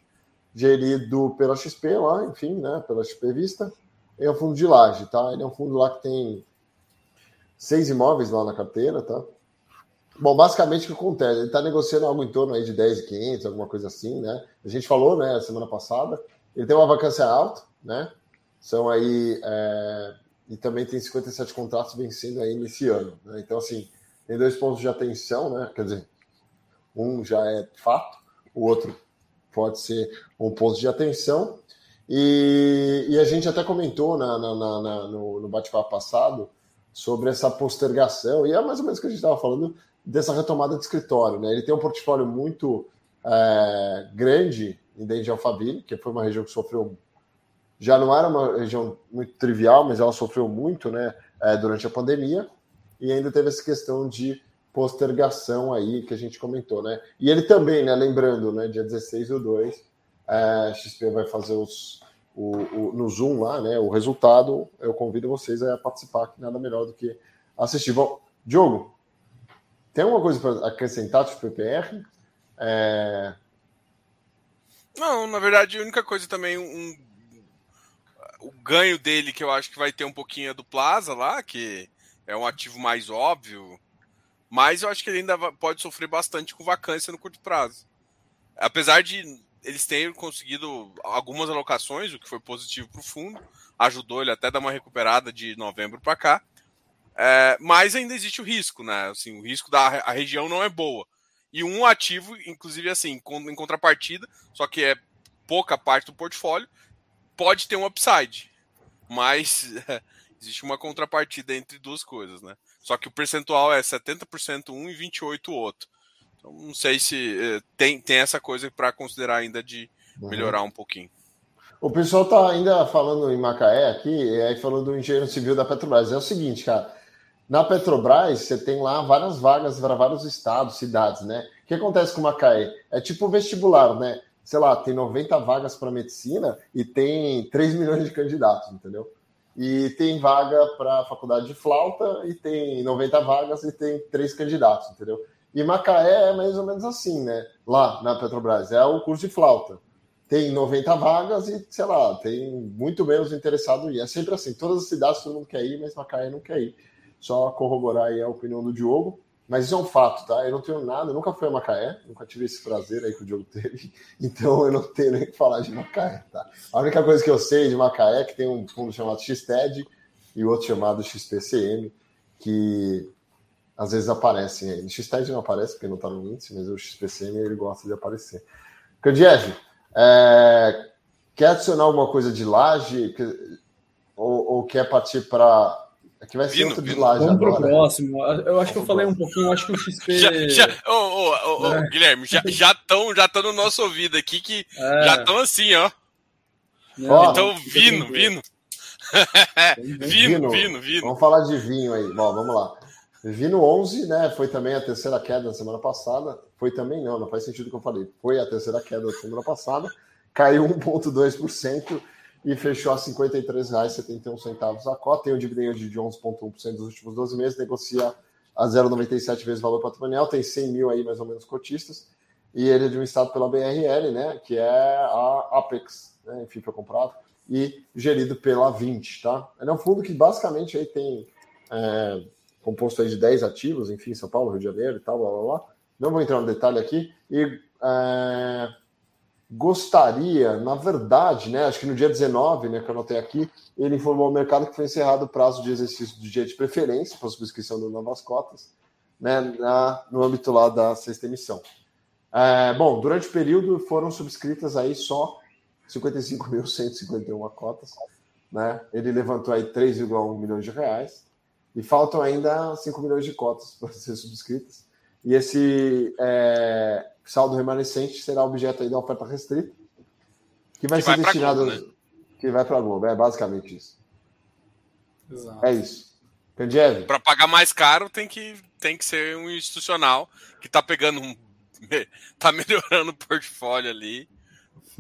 gerido pela XP lá, enfim, né, pela XP Vista. É um fundo de laje, tá? Ele é um fundo lá que tem seis imóveis lá na carteira, tá? Bom, basicamente o que acontece? Ele está negociando algo em torno aí de 10,500, alguma coisa assim, né? A gente falou, né, semana passada. Ele tem uma vacância alta, né? São aí. É... E também tem 57 contratos vencendo aí nesse ano. Né? Então, assim, tem dois pontos de atenção, né? Quer dizer, um já é fato, o outro pode ser um ponto de atenção. E, e a gente até comentou na, na, na, no, no bate-papo passado sobre essa postergação, e é mais ou menos o que a gente estava falando dessa retomada de escritório. Né? Ele tem um portfólio muito é, grande em dentro de Alphaville, que foi uma região que sofreu. Já não era uma região muito trivial, mas ela sofreu muito né, é, durante a pandemia, e ainda teve essa questão de postergação aí que a gente comentou, né? E ele também, né? Lembrando, né? Dia 16 do 2, é, XP vai fazer os, o, o, no Zoom lá, né? O resultado, eu convido vocês a participar, que nada melhor do que assistir. Bom, Diogo, tem alguma coisa para acrescentar do PPR? É... Não, na verdade, a única coisa também, um, o ganho dele que eu acho que vai ter um pouquinho é do Plaza lá, que é um ativo mais óbvio, mas eu acho que ele ainda pode sofrer bastante com vacância no curto prazo. Apesar de eles terem conseguido algumas alocações, o que foi positivo para o fundo, ajudou ele até dar uma recuperada de novembro para cá. É, mas ainda existe o risco, né? Assim, o risco da a região não é boa. E um ativo, inclusive assim, em contrapartida, só que é pouca parte do portfólio, pode ter um upside. Mas [LAUGHS] existe uma contrapartida entre duas coisas, né? Só que o percentual é 70% um e 28% o outro. Então não sei se eh, tem, tem essa coisa para considerar ainda de uhum. melhorar um pouquinho. O pessoal tá ainda falando em Macaé aqui, e aí falando do engenheiro civil da Petrobras. É o seguinte, cara. Na Petrobras, você tem lá várias vagas para vários estados, cidades, né? O que acontece com Macaé? É tipo vestibular, né? Sei lá, tem 90 vagas para medicina e tem 3 milhões de candidatos, entendeu? e tem vaga para a faculdade de flauta e tem 90 vagas e tem três candidatos, entendeu? E Macaé é mais ou menos assim, né? Lá na Petrobras, é o curso de flauta. Tem 90 vagas e, sei lá, tem muito menos interessado ir. É sempre assim, todas as cidades todo mundo quer ir, mas Macaé não quer ir. Só corroborar aí a opinião do Diogo. Mas isso é um fato, tá? Eu não tenho nada, nunca fui a Macaé, nunca tive esse prazer aí que o Diogo teve, [LAUGHS] então eu não tenho nem o que falar de Macaé, tá? A única coisa que eu sei de Macaé é que tem um fundo chamado XTED e outro chamado XPCM, que às vezes aparecem aí. O XTED não aparece porque não está no índice, mas o XPCM ele gosta de aparecer. Candiev, é... quer adicionar alguma coisa de laje ou, ou quer partir para Aqui é vai ser outro de lá Vamos pro próximo. Eu acho que eu falei um pouquinho, acho que o XP. Já, já, oh, oh, oh, é. Guilherme, já estão já já no nosso ouvido aqui que é. já estão assim, ó. Oh, então, vindo, vindo. [LAUGHS] Vino, vino, vino. Vamos falar de vinho aí. Bom, vamos lá. Vino 11, né? Foi também a terceira queda da semana passada. Foi também, não, não faz sentido o que eu falei. Foi a terceira queda da semana passada. Caiu 1,2% e fechou a R$ 53,71 a cota. Tem um dividendo de 11,1% dos últimos 12 meses, negocia a 0,97 vezes valor patrimonial, tem 100 mil aí mais ou menos cotistas, e ele é administrado pela BRL, né, que é a Apex, né, enfim, foi comprado, e gerido pela 20, tá? Ele é um fundo que basicamente aí tem é, composto aí de 10 ativos, enfim, São Paulo, Rio de Janeiro e tal, blá blá blá. Não vou entrar no detalhe aqui, e é, gostaria, na verdade, né, acho que no dia 19, né, que eu anotei aqui, ele informou ao mercado que foi encerrado o prazo de exercício do dia de preferência para subscrição de novas cotas, né, na, no âmbito lá da sexta emissão. É, bom, durante o período foram subscritas aí só 55.151 cotas, né, ele levantou aí 3,1 milhões de reais, e faltam ainda 5 milhões de cotas [LAUGHS] para ser subscritas, e esse é, saldo remanescente será objeto aí da oferta restrita, que vai que ser vai destinado. Globo, né? Que vai para a Globo, é basicamente isso. Exato. É isso. Para pagar mais caro tem que, tem que ser um institucional que está pegando um. [LAUGHS] tá melhorando o portfólio ali.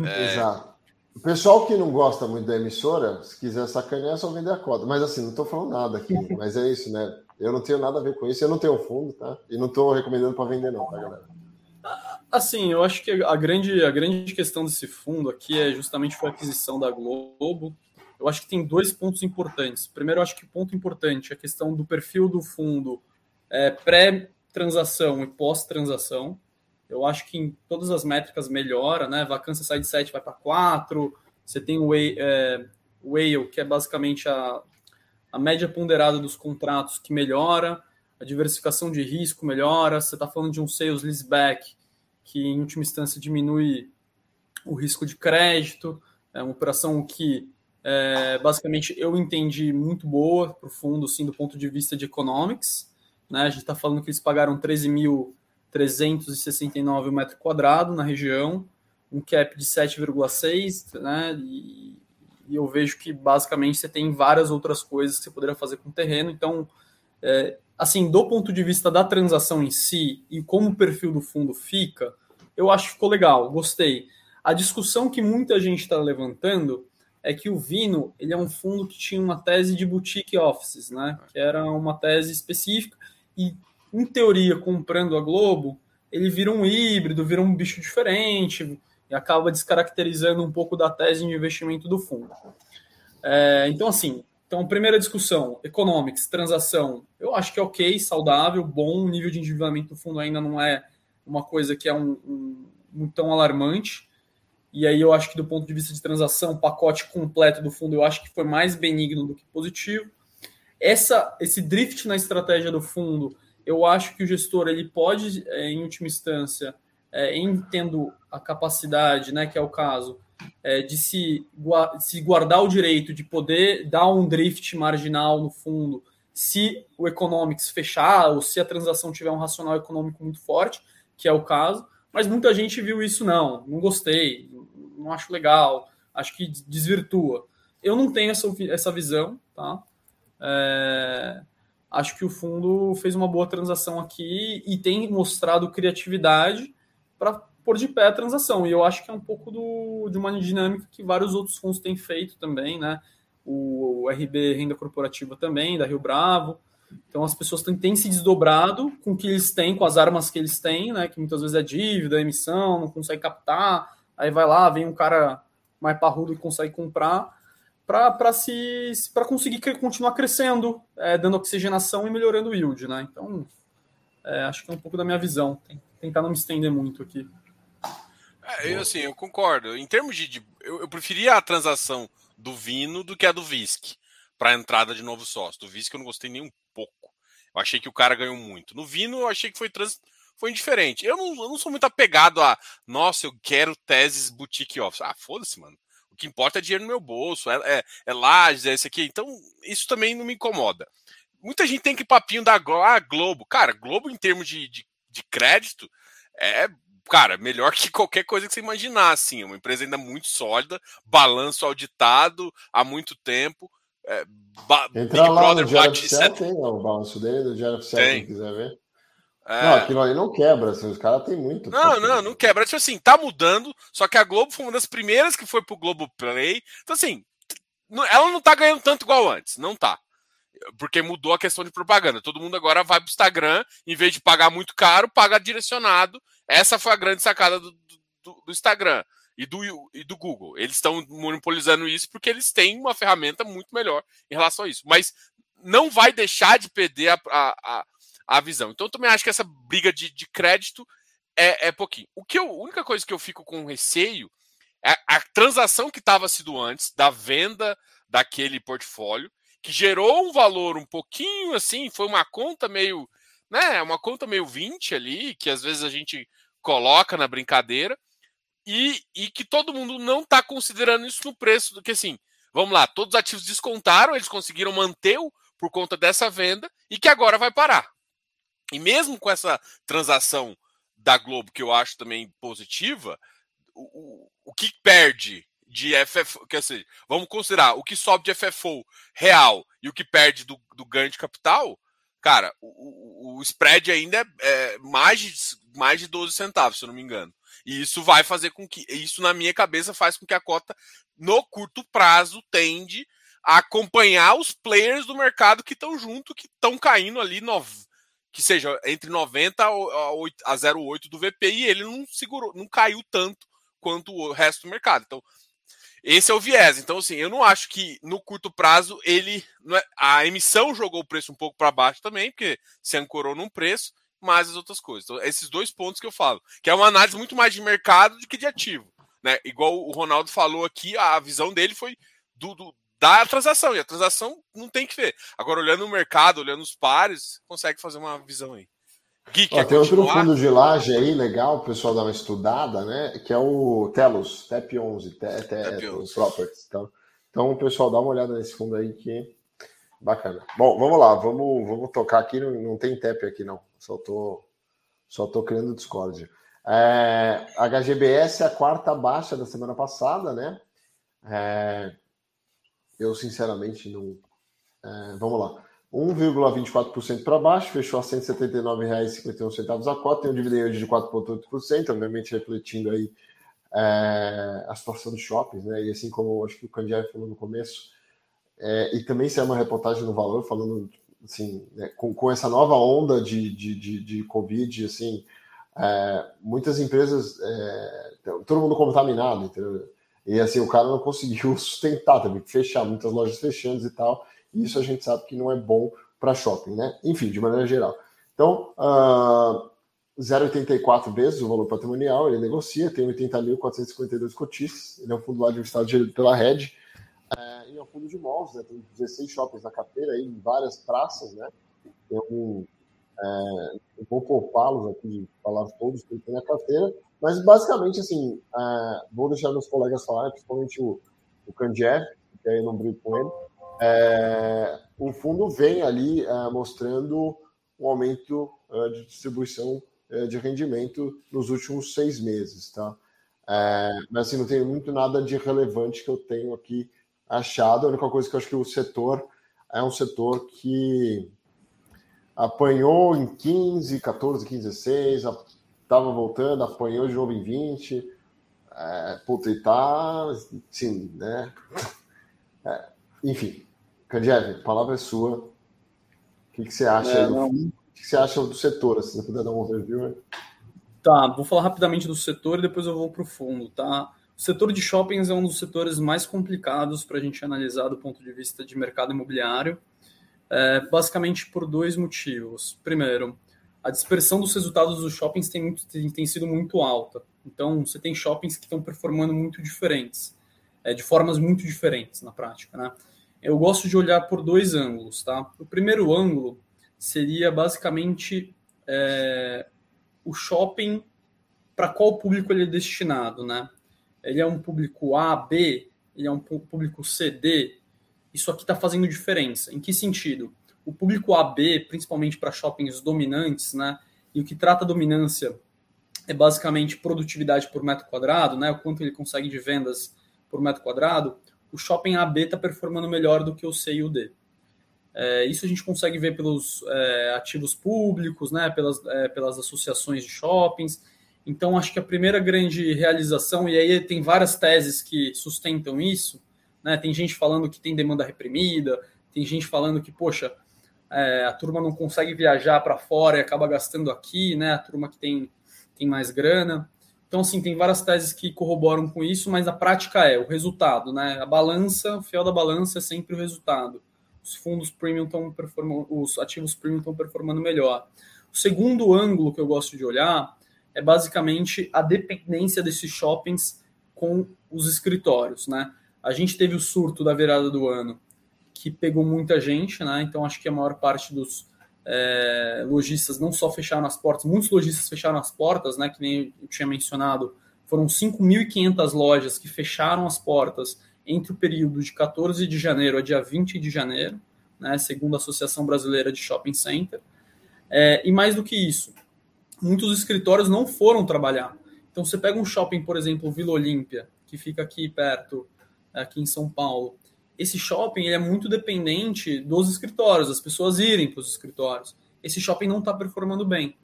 É... Exato. O pessoal que não gosta muito da emissora, se quiser sacanear, é só vender a cota. Mas assim, não estou falando nada aqui. [LAUGHS] Mas é isso, né? Eu não tenho nada a ver com isso. Eu não tenho fundo, tá? E não estou recomendando para vender, não, tá, galera? Assim, eu acho que a grande, a grande questão desse fundo aqui é justamente a aquisição da Globo. Eu acho que tem dois pontos importantes. Primeiro, eu acho que o ponto importante é a questão do perfil do fundo é, pré-transação e pós-transação. Eu acho que em todas as métricas melhora, né? Vacância sai de 7, vai para 4. Você tem o é, Whale, que é basicamente a, a média ponderada dos contratos que melhora, a diversificação de risco melhora. Você está falando de um sales leaseback, que em última instância diminui o risco de crédito. É uma operação que é, basicamente eu entendi muito boa para o fundo, sim, do ponto de vista de economics. Né? A gente está falando que eles pagaram 13 mil 369 metro quadrado na região, um cap de 7,6, né? E, e, eu vejo que basicamente você tem várias outras coisas que você poderia fazer com o terreno. Então, é, assim, do ponto de vista da transação em si e como o perfil do fundo fica, eu acho que ficou legal, gostei. A discussão que muita gente está levantando é que o Vino ele é um fundo que tinha uma tese de boutique offices, né? Que era uma tese específica e em teoria, comprando a Globo, ele vira um híbrido, vira um bicho diferente e acaba descaracterizando um pouco da tese de investimento do fundo. É, então, assim, então, primeira discussão, economics, transação, eu acho que é ok, saudável, bom, o nível de endividamento do fundo ainda não é uma coisa que é um, um, um tão alarmante, e aí eu acho que do ponto de vista de transação, o pacote completo do fundo, eu acho que foi mais benigno do que positivo. Essa, esse drift na estratégia do fundo eu acho que o gestor ele pode, é, em última instância, é, em tendo a capacidade, né, que é o caso, é, de se, se guardar o direito de poder dar um drift marginal no fundo, se o economics fechar ou se a transação tiver um racional econômico muito forte, que é o caso. Mas muita gente viu isso não, não gostei, não acho legal, acho que desvirtua. Eu não tenho essa, essa visão, tá? É, acho que o fundo fez uma boa transação aqui e tem mostrado criatividade para pôr de pé a transação. E eu acho que é um pouco do, de uma dinâmica que vários outros fundos têm feito também, né? O, o RB Renda Corporativa também, da Rio Bravo. Então as pessoas têm, têm, se desdobrado com o que eles têm, com as armas que eles têm, né? Que muitas vezes é dívida, emissão, não consegue captar. Aí vai lá, vem um cara mais parrudo e consegue comprar para se para conseguir continuar crescendo, é, dando oxigenação e melhorando o yield, né? Então, é, acho que é um pouco da minha visão. Tentar não me estender muito aqui. É, eu, assim, eu concordo. Em termos de, de eu, eu, preferia a transação do Vino do que a do Visc para a entrada de novo sócio. Do Visc eu não gostei nem um pouco. Eu achei que o cara ganhou muito. No Vino eu achei que foi trans, foi indiferente. Eu não, eu não sou muito apegado a, nossa, eu quero teses boutique office. Ah, foda-se, mano. O que importa é dinheiro no meu bolso, é, é, é lajes, é isso aqui. Então, isso também não me incomoda. Muita gente tem que papinho da ah, Globo. Cara, Globo, em termos de, de, de crédito, é cara, melhor que qualquer coisa que você imaginar, assim. É uma empresa ainda muito sólida, balanço auditado há muito tempo. É, Entrar lá Brother no Diário Oficial, tem o balanço dele, do Diário Oficial, quem quiser ver. É... Não, aquilo ali não quebra, assim, os caras têm muito. Não, não, não quebra. Tipo assim, tá mudando, só que a Globo foi uma das primeiras que foi pro Globo Play. Então, assim, ela não tá ganhando tanto igual antes, não tá. Porque mudou a questão de propaganda. Todo mundo agora vai pro Instagram, em vez de pagar muito caro, paga direcionado. Essa foi a grande sacada do, do, do Instagram e do, e do Google. Eles estão monopolizando isso porque eles têm uma ferramenta muito melhor em relação a isso. Mas não vai deixar de perder a, a a visão. Então, eu também acho que essa briga de, de crédito é, é pouquinho. O que eu, a única coisa que eu fico com receio é a transação que estava sido antes da venda daquele portfólio, que gerou um valor um pouquinho assim, foi uma conta meio, né, uma conta meio 20 ali, que às vezes a gente coloca na brincadeira, e, e que todo mundo não está considerando isso no preço do que assim, vamos lá, todos os ativos descontaram, eles conseguiram manter o por conta dessa venda e que agora vai parar. E mesmo com essa transação da Globo, que eu acho também positiva, o, o que perde de FFO, quer dizer, vamos considerar o que sobe de FFO real e o que perde do, do ganho de capital, cara, o, o, o spread ainda é, é, mais, de, mais de 12 centavos, se eu não me engano. E isso vai fazer com que, isso na minha cabeça faz com que a cota, no curto prazo, tende a acompanhar os players do mercado que estão junto, que estão caindo ali, no, que seja entre 90 a 0,8 do VP, e ele não segurou, não caiu tanto quanto o resto do mercado. Então, esse é o viés. Então, assim, eu não acho que no curto prazo ele. É, a emissão jogou o preço um pouco para baixo também, porque se ancorou num preço, mais as outras coisas. Então, esses dois pontos que eu falo, que é uma análise muito mais de mercado do que de ativo. Né? Igual o Ronaldo falou aqui, a visão dele foi do, do da transação, e a transação não tem que ver. Agora, olhando o mercado, olhando os pares, consegue fazer uma visão aí. Gui, Ó, tem outro fundo de laje aí, legal, o pessoal dá uma estudada, né? Que é o Telos, TEP11, TEP Properties. Então, então, pessoal dá uma olhada nesse fundo aí que bacana. Bom, vamos lá, vamos, vamos tocar aqui. Não, não tem TEP aqui, não. Só tô, só tô criando Discord. É, HGBS é a quarta baixa da semana passada, né? É, eu, sinceramente, não. É, vamos lá. 1,24% para baixo, fechou a R$ 179,51 a cota, tem um dividend de 4,8%, obviamente refletindo aí é, a situação dos shoppings, né? E assim como acho que o Candiário falou no começo, é, e também saiu uma reportagem no Valor falando assim, né, com, com essa nova onda de, de, de, de Covid, assim, é, muitas empresas, é, todo mundo contaminado, entendeu? E assim, o cara não conseguiu [LAUGHS] sustentar, teve que fechar, muitas lojas fechando e tal. E isso a gente sabe que não é bom para shopping, né? Enfim, de maneira geral. Então, uh, 0,84 vezes o valor patrimonial, ele negocia, tem 80.452 cotistas, ele é um fundo lá de estado gerido pela Red, é, e é um fundo de malls, né? Tem 16 shoppings na carteira, aí, em várias praças, né? Tem um, é, eu vou poupá-los aqui de falar todos que tem na carteira, mas basicamente, assim, é, vou deixar meus colegas falarem, principalmente o, o Kandjev, que aí não brigo com ele, é, o fundo vem ali é, mostrando um aumento é, de distribuição de rendimento nos últimos seis meses, tá? Mas assim, não tem muito nada de relevante que eu tenho aqui achado. A única coisa que eu acho que o setor é um setor que apanhou em 15, 14, 15, 16, estava voltando, apanhou de novo em 20. É, puta, e tá, sim, né? [LAUGHS] É, enfim, Candiev, a palavra é sua. O que, que você acha? É, do, o que você acha do setor? Se você puder dar um overview. Né? Tá, vou falar rapidamente do setor e depois eu vou para o fundo, tá? O setor de shoppings é um dos setores mais complicados para a gente analisar do ponto de vista de mercado imobiliário, é, basicamente por dois motivos. Primeiro, a dispersão dos resultados dos shoppings tem, muito, tem, tem sido muito alta. Então, você tem shoppings que estão performando muito diferentes, é, de formas muito diferentes na prática, né? eu gosto de olhar por dois ângulos, tá? O primeiro ângulo seria basicamente é, o shopping para qual público ele é destinado, né? Ele é um público A, B, ele é um público C, D. Isso aqui está fazendo diferença. Em que sentido? O público AB, principalmente para shoppings dominantes, né? E o que trata dominância é basicamente produtividade por metro quadrado, né? O quanto ele consegue de vendas por metro quadrado o shopping AB está performando melhor do que o C e o D. É, isso a gente consegue ver pelos é, ativos públicos, né, pelas, é, pelas associações de shoppings. Então, acho que a primeira grande realização, e aí tem várias teses que sustentam isso, né, tem gente falando que tem demanda reprimida, tem gente falando que, poxa, é, a turma não consegue viajar para fora e acaba gastando aqui, né, a turma que tem, tem mais grana. Então, assim, tem várias teses que corroboram com isso, mas a prática é o resultado, né? A balança, o fiel da balança é sempre o resultado. Os fundos premium estão performando, os ativos premium estão performando melhor. O segundo ângulo que eu gosto de olhar é basicamente a dependência desses shoppings com os escritórios, né? A gente teve o surto da virada do ano, que pegou muita gente, né? Então acho que a maior parte dos é, lojistas não só fecharam as portas, muitos lojistas fecharam as portas, né, que nem eu tinha mencionado, foram 5.500 lojas que fecharam as portas entre o período de 14 de janeiro a dia 20 de janeiro, né, segundo a Associação Brasileira de Shopping Center. É, e mais do que isso, muitos escritórios não foram trabalhar. Então, você pega um shopping, por exemplo, Vila Olímpia, que fica aqui perto, aqui em São Paulo. Esse shopping é muito dependente dos escritórios, das pessoas irem para os escritórios. Esse shopping não está performando bem.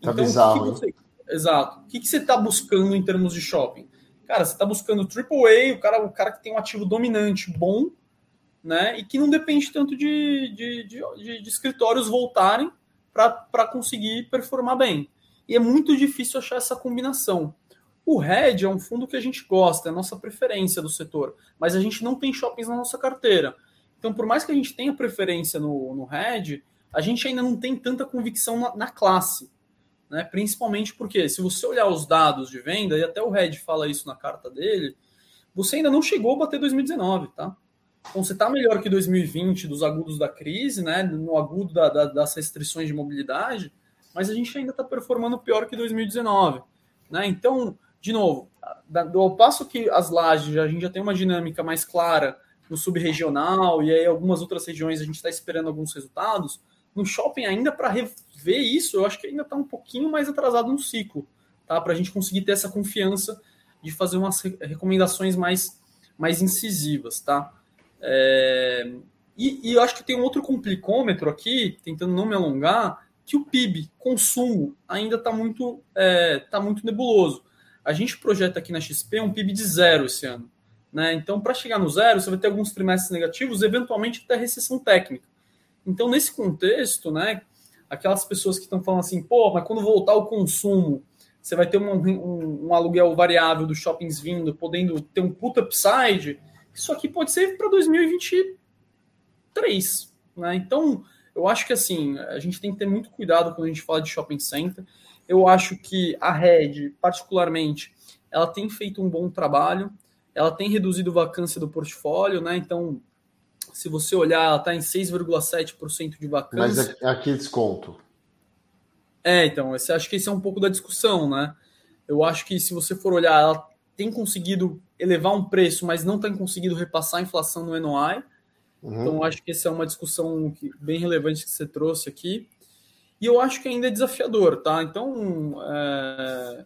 Tá então, bizarro, que que você... Exato. O que, que você está buscando em termos de shopping? Cara, você está buscando AAA, o cara, o cara que tem um ativo dominante bom, né? E que não depende tanto de, de, de, de escritórios voltarem para conseguir performar bem. E é muito difícil achar essa combinação. O RED é um fundo que a gente gosta, é a nossa preferência do setor, mas a gente não tem shoppings na nossa carteira. Então, por mais que a gente tenha preferência no, no RED, a gente ainda não tem tanta convicção na, na classe. Né? Principalmente porque, se você olhar os dados de venda, e até o Red fala isso na carta dele, você ainda não chegou a bater 2019, tá? Então você está melhor que 2020 dos agudos da crise, né? No agudo da, da, das restrições de mobilidade, mas a gente ainda está performando pior que 2019, né? Então, de novo, ao passo que as lajes a gente já tem uma dinâmica mais clara no subregional e aí algumas outras regiões a gente está esperando alguns resultados, no shopping ainda para rever isso, eu acho que ainda está um pouquinho mais atrasado no ciclo, tá? Para a gente conseguir ter essa confiança de fazer umas recomendações mais, mais incisivas, tá? É, e, e, eu acho que tem um outro complicômetro aqui, tentando não me alongar, que o PIB, consumo, ainda está muito, é, tá muito nebuloso. A gente projeta aqui na XP um PIB de zero esse ano. Né? Então, para chegar no zero, você vai ter alguns trimestres negativos, eventualmente até recessão técnica. Então, nesse contexto, né, aquelas pessoas que estão falando assim, pô, mas quando voltar o consumo, você vai ter um, um, um aluguel variável dos shoppings vindo, podendo ter um puta upside, isso aqui pode ser para 2023. Né? Então, eu acho que assim, a gente tem que ter muito cuidado quando a gente fala de shopping center. Eu acho que a Red, particularmente, ela tem feito um bom trabalho, ela tem reduzido a vacância do portfólio, né? Então, se você olhar, ela está em 6,7% de vacância. Mas aqui desconto. É, então, esse, acho que esse é um pouco da discussão, né? Eu acho que se você for olhar, ela tem conseguido elevar um preço, mas não tem conseguido repassar a inflação no NOI. Uhum. Então, acho que essa é uma discussão bem relevante que você trouxe aqui. E eu acho que ainda é desafiador, tá? Então, é...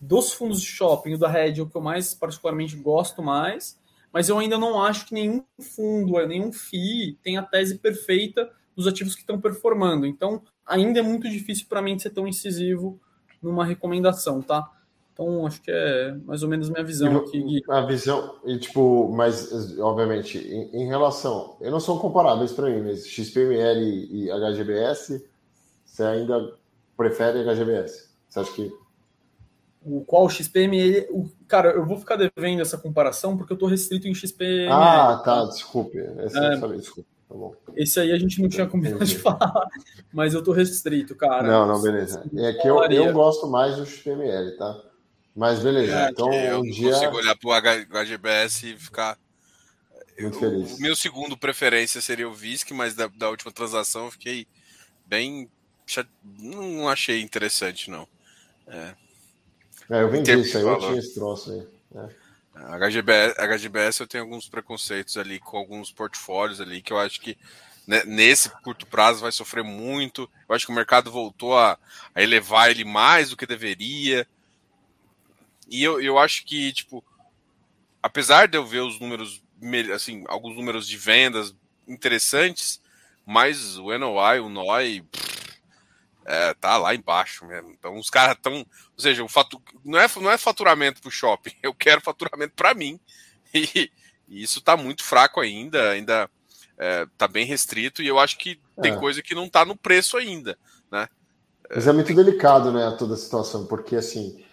dos fundos de shopping, o da Red é o que eu mais particularmente gosto mais, mas eu ainda não acho que nenhum fundo, nenhum FII tem a tese perfeita dos ativos que estão performando. Então, ainda é muito difícil para mim ser tão incisivo numa recomendação, tá? Então, acho que é mais ou menos minha visão aqui. A visão, e tipo, mas, obviamente, em, em relação. Eu não são comparáveis para mim, mas XPML e HGBS, você ainda prefere HGBS? Você acha que. O qual XPML. O, cara, eu vou ficar devendo essa comparação porque eu estou restrito em XPML. Ah, tá, desculpe. Esse é, eu falei, desculpe. Tá Esse aí a gente não tinha combinado de falar, mas eu tô restrito, cara. Não, não, beleza. É que eu, eu gosto mais do XPML, tá? Mas beleza. É, então, eu um dia... consigo olhar para o HGBS e ficar. Muito eu, feliz. O meu segundo preferência seria o VISC, mas da, da última transação eu fiquei bem. Não achei interessante, não. É, é eu vendi isso aí, eu tinha esse troço aí. É. HGBS, HGBS eu tenho alguns preconceitos ali com alguns portfólios ali que eu acho que né, nesse curto prazo vai sofrer muito. Eu acho que o mercado voltou a, a elevar ele mais do que deveria. E eu, eu acho que, tipo, apesar de eu ver os números, assim, alguns números de vendas interessantes, mas o NOI, o NOI, é, tá lá embaixo mesmo. Então os caras estão. Ou seja, o fatu, não, é, não é faturamento para o shopping, [LAUGHS] eu quero faturamento para mim. E, e, isso tá muito fraco ainda, ainda é, tá bem restrito, e eu acho que tem é. coisa que não tá no preço ainda. Né? Mas é muito delicado, né, toda a situação, porque assim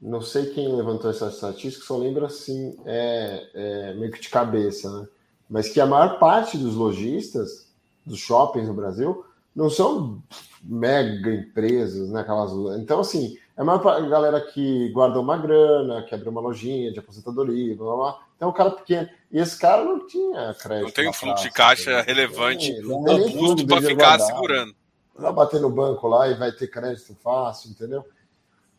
não sei quem levantou essa estatística, só lembro assim, é, é, meio que de cabeça, né? Mas que a maior parte dos lojistas, dos shoppings no Brasil, não são mega empresas, né? Aquelas... Então, assim, é a maior galera que guarda uma grana, que abre uma lojinha de aposentadoria, blá, blá, blá. Então, o cara pequeno. E esse cara não tinha crédito. Não tem um fluxo de caixa né? relevante, robusto para ficar segurando. Vai bater no banco lá e vai ter crédito fácil, entendeu?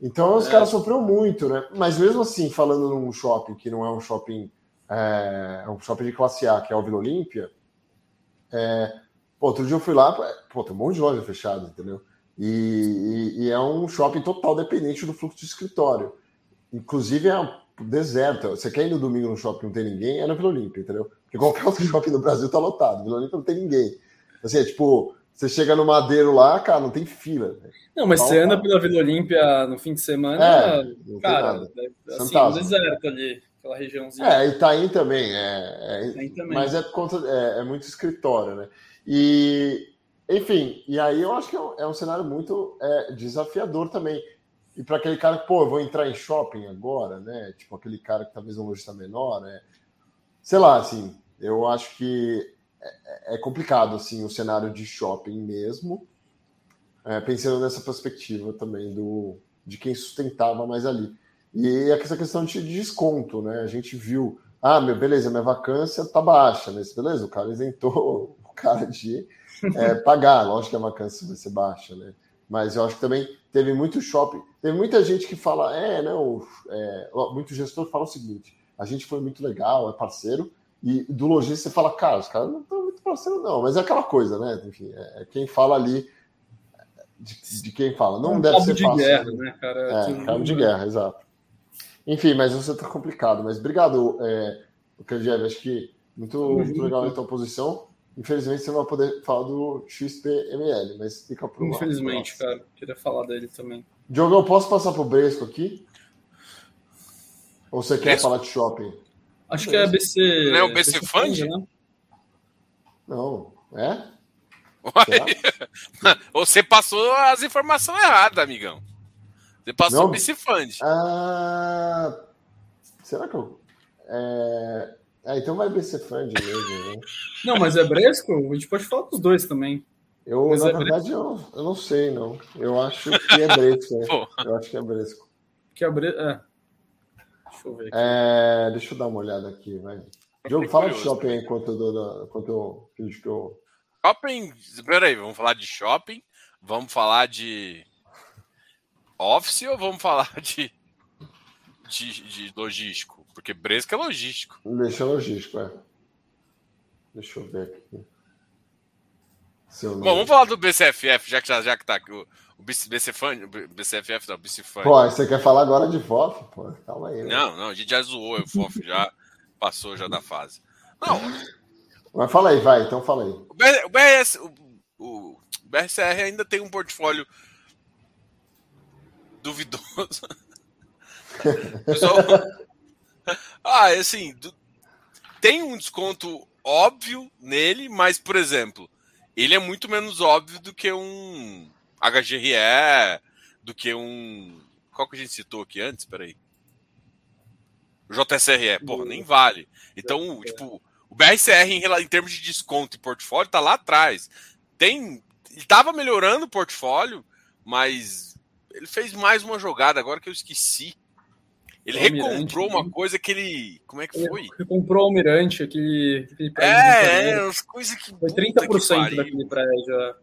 Então os é. caras sofreram muito, né? Mas mesmo assim, falando num shopping que não é um shopping, é, é um shopping de classe A, que é o Vila Olímpia, é, pô, outro dia eu fui lá, pô, tem um monte de loja fechada, entendeu? E, e, e, é um shopping total dependente do fluxo de escritório. Inclusive, é, deserto. Você quer ir no domingo no shopping não tem ninguém, é na Vila Olímpia, entendeu? Porque qualquer outro [LAUGHS] shopping no Brasil tá lotado. Vila Olímpia não tem ninguém. Assim, é tipo, você chega no Madeiro lá, cara, não tem fila. Não, mas você anda pela Vila Olímpia no fim de semana, é, cara, é, assim, no deserto ali, aquela regiãozinha. É, Itaim também, é, é também. mas é, conta, é, é, muito escritório, né? E, enfim, e aí eu acho que é um, é um cenário muito é, desafiador também. E para aquele cara que, pô, vou entrar em shopping agora, né? Tipo, aquele cara que talvez um lojista menor, né? Sei lá, assim, eu acho que é, é complicado assim o cenário de shopping mesmo, é, pensando nessa perspectiva também do de quem sustentava mais ali. E essa questão de desconto, né? A gente viu, ah, meu, beleza, minha vacância tá baixa, mas beleza, o cara isentou cara de é, pagar, lógico que a vacância vai ser baixa, né? Mas eu acho que também teve muito shopping, teve muita gente que fala, é, não, é, muito gestor fala o seguinte, a gente foi muito legal, é parceiro, e do lojista você fala, cara, os caras não estão muito parceiro, não. Mas é aquela coisa, né? Enfim, é, é quem fala ali de, de quem fala. Não um deve ser de fácil. Guerra, né, cara? É, cabo de guerra, exato. Enfim, mas você está complicado. Mas obrigado, é, Kandiev. Acho que muito, muito legal a tua posição. Infelizmente você não vai poder falar do XPML, mas fica para Infelizmente, cara. Queria falar dele também. Diogo, eu posso passar para o Bresco aqui? Ou você quer falar de shopping? Acho que é BC. Não é o BC, BC Fund? Né? Não, é? [LAUGHS] Você passou as informações erradas, amigão. Você passou Não. o BC Fund. Ah, será que eu. É... é então vai BC Fund mesmo, né? Não, mas é Bresco? A gente pode falar dos dois também. Eu, mas na é verdade, eu, eu não sei, não. Eu acho que é Bresco. Né? Eu acho que é Bresco. Que é Bresco. É. Deixa eu ver aqui. É, deixa eu dar uma olhada aqui, vai. Jogo, fala de shopping aí enquanto eu dou. Enquanto eu, que eu... Shopping. Peraí, vamos falar de shopping? Vamos falar de. Office ou vamos falar de. De, de logístico? Porque Bresca é logístico. Deixa logístico, é. Deixa eu ver aqui. Bom, vamos falar do BCFF, já que, já, já que tá aqui. O, o BCFan, BCFF não, BCFan. Pô, você quer falar agora de FOF? Pô, calma aí. Né? Não, não, a gente já zoou o FOF, já passou já da fase. Não. Mas fala aí, vai, então fala aí. O, BRS, o, o BRCR ainda tem um portfólio duvidoso. [LAUGHS] Pessoal, ah, assim, tem um desconto óbvio nele, mas, por exemplo, ele é muito menos óbvio do que um HGRE do que um. Qual que a gente citou aqui antes? Peraí. O JSRE, porra, nem vale. Então, tipo, o BRCR em, em termos de desconto e portfólio tá lá atrás. Tem. Ele tava melhorando o portfólio, mas ele fez mais uma jogada agora que eu esqueci. Ele recomprou uma coisa que ele. Como é que foi? Ele recomprou o Almirante, aquele. aquele é, é, as coisas que. Foi 30% que daquele prédio. É.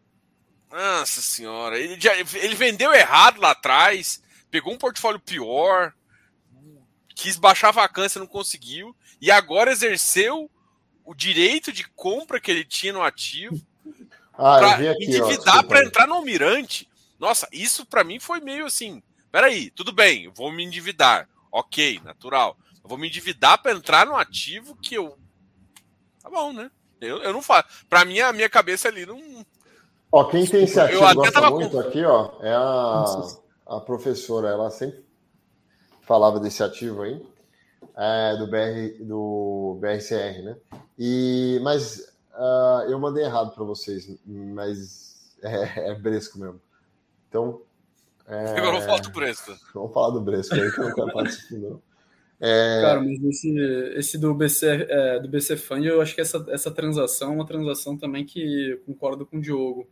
Nossa senhora, ele, já, ele vendeu errado lá atrás, pegou um portfólio pior, quis baixar a vacância, não conseguiu, e agora exerceu o direito de compra que ele tinha no ativo [LAUGHS] ah, para endividar para entrar no Almirante. Nossa, isso para mim foi meio assim. Peraí, tudo bem, vou me endividar. Ok, natural. Eu vou me endividar para entrar no ativo que eu. Tá bom, né? Eu, eu não faço. Para mim, a minha cabeça ali não, Ó, quem tem esse ativo gosta muito com... aqui, ó, é a, a professora. Ela sempre falava desse ativo aí, é, do, BR, do BRCR, né? E, mas uh, eu mandei errado para vocês, mas [LAUGHS] é, é, Bresco mesmo. Então. É... Agora vamos falar do Bresco. Vamos falar do Bresco aí, que eu não quero participar, não. É... Cara, mas esse, esse do BC, é, do BC Fund, eu acho que essa, essa transação é uma transação também que concordo com o Diogo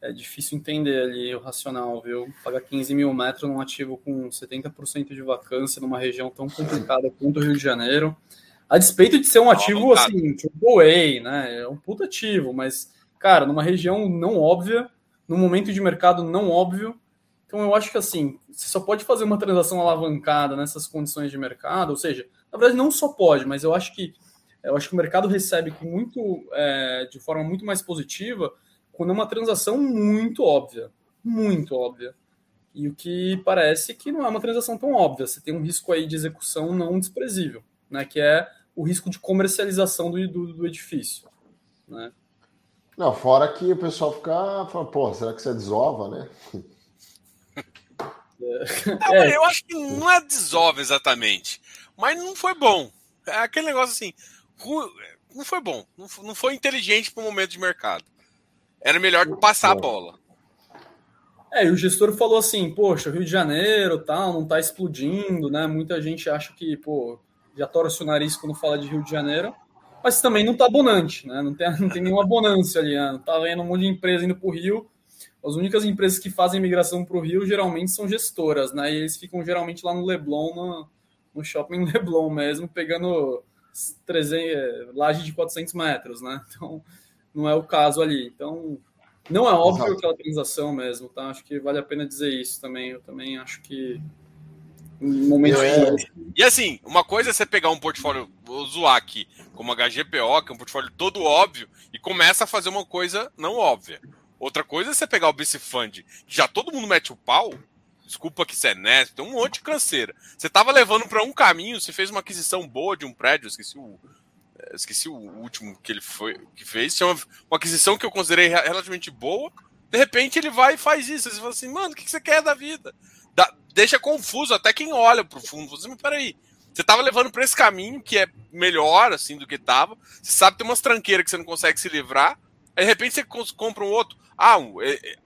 é difícil entender ali o racional, viu? Pagar 15 mil metros num ativo com 70% de vacância numa região tão complicada quanto o Rio de Janeiro. A despeito de ser um ativo assim, tipo A, né? É um puta ativo, mas, cara, numa região não óbvia, num momento de mercado não óbvio. Então eu acho que assim, você só pode fazer uma transação alavancada nessas condições de mercado, ou seja, na verdade não só pode, mas eu acho que eu acho que o mercado recebe muito é, de forma muito mais positiva quando é uma transação muito óbvia, muito óbvia. E o que parece que não é uma transação tão óbvia. Você tem um risco aí de execução não desprezível, né? Que é o risco de comercialização do, do, do edifício, né? Não, fora que o pessoal fica falando, pô, será que você desova, né? É. eu acho que não é desova exatamente, mas não foi bom. É aquele negócio assim, não foi bom, não foi inteligente para o momento de mercado. Era melhor passar a bola. É, e o gestor falou assim, poxa, Rio de Janeiro, tal, não tá explodindo, né? Muita gente acha que, pô, já torce o nariz quando fala de Rio de Janeiro, mas também não tá abonante, né? Não tem, não tem nenhuma abonância ali, né? Tá vendo um monte de empresa indo pro Rio. As únicas empresas que fazem migração pro Rio geralmente são gestoras, né? E eles ficam geralmente lá no Leblon, no, no shopping [LAUGHS] Leblon mesmo, pegando 300, laje de 400 metros, né? Então, não é o caso ali. Então, não é óbvio Exato. aquela transação mesmo, tá? Acho que vale a pena dizer isso também. Eu também acho que momento é. E assim, uma coisa é você pegar um portfólio, vou zoar aqui, como a HGPO, que é um portfólio todo óbvio, e começa a fazer uma coisa não óbvia. Outra coisa é você pegar o BC Fund, que já todo mundo mete o pau, desculpa que você é neto, tem um monte de canseira. Você tava levando para um caminho, você fez uma aquisição boa de um prédio, esqueci o esqueci o último que ele foi que fez, tinha uma, uma aquisição que eu considerei relativamente boa. De repente ele vai e faz isso. Você fala assim, mano, o que você quer da vida? Deixa confuso até quem olha pro fundo. Você, mas peraí, você tava levando para esse caminho que é melhor assim do que tava. Você sabe que tem umas tranqueiras que você não consegue se livrar. Aí, de repente você compra um outro. Ah, um é, é,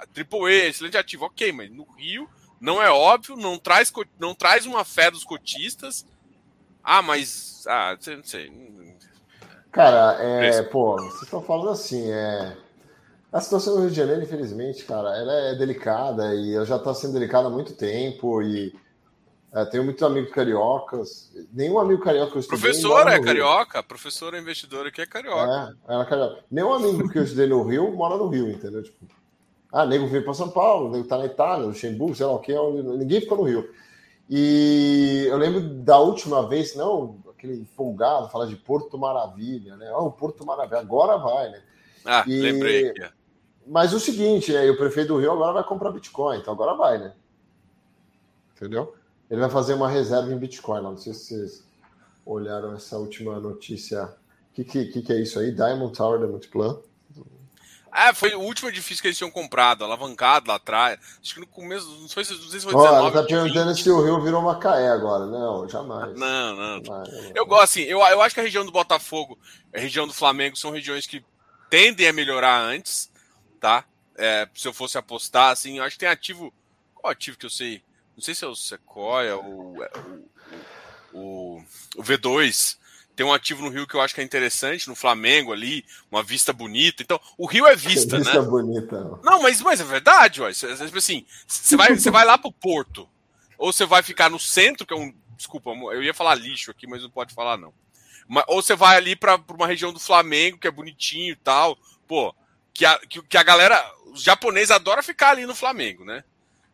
E, excelente ativo. Ok, mas no Rio não é óbvio, não traz, não traz uma fé dos cotistas. Ah, mas. Ah, não sei. Cara, é, pô, vocês estão falando assim, é. A situação do Rio de Janeiro, infelizmente, cara, ela é delicada e ela já está sendo delicada há muito tempo e é, tenho muitos amigos cariocas. Nenhum amigo carioca que eu estudei. Professora é carioca, professora investidora que é carioca. É, ela é carioca. Nenhum amigo que eu estudei no Rio mora no Rio, entendeu? Tipo, ah, nego veio para São Paulo, nego tá na Itália, no Luxemburgo, sei lá o que, ninguém ficou no Rio. E eu lembro da última vez, não, aquele empolgado, falar de Porto Maravilha, né? Oh, Porto Maravilha, agora vai, né? Ah, e... lembrei. Mas o seguinte, é, o prefeito do Rio agora vai comprar Bitcoin, então agora vai, né? Entendeu? Ele vai fazer uma reserva em Bitcoin. Não sei se vocês olharam essa última notícia. O que, que, que, é isso aí? Diamond Tower da Multiplan. Ah, foi o último edifício que eles tinham comprado, alavancado lá atrás. Acho que no começo, não sei se, não sei se foi 19. Ela tá perguntando se o Rio virou Macaé agora. Não, jamais. Não, não. Jamais, eu gosto assim, eu, eu acho que a região do Botafogo, a região do Flamengo são regiões que tendem a melhorar antes, tá? É, se eu fosse apostar, assim, eu acho que tem ativo. Qual ativo que eu sei? Não sei se é o Sequoia ou o, o, o V2 tem um ativo no Rio que eu acho que é interessante, no Flamengo ali, uma vista bonita. Então, o Rio é vista, vista né? Vista bonita. Não, mas, mas é verdade, ó. Tipo assim, você vai, você vai lá pro Porto, ou você vai ficar no centro, que é um. Desculpa, eu ia falar lixo aqui, mas não pode falar, não. Ou você vai ali para uma região do Flamengo, que é bonitinho e tal. Pô, que a, que, que a galera. Os japoneses adoram ficar ali no Flamengo, né?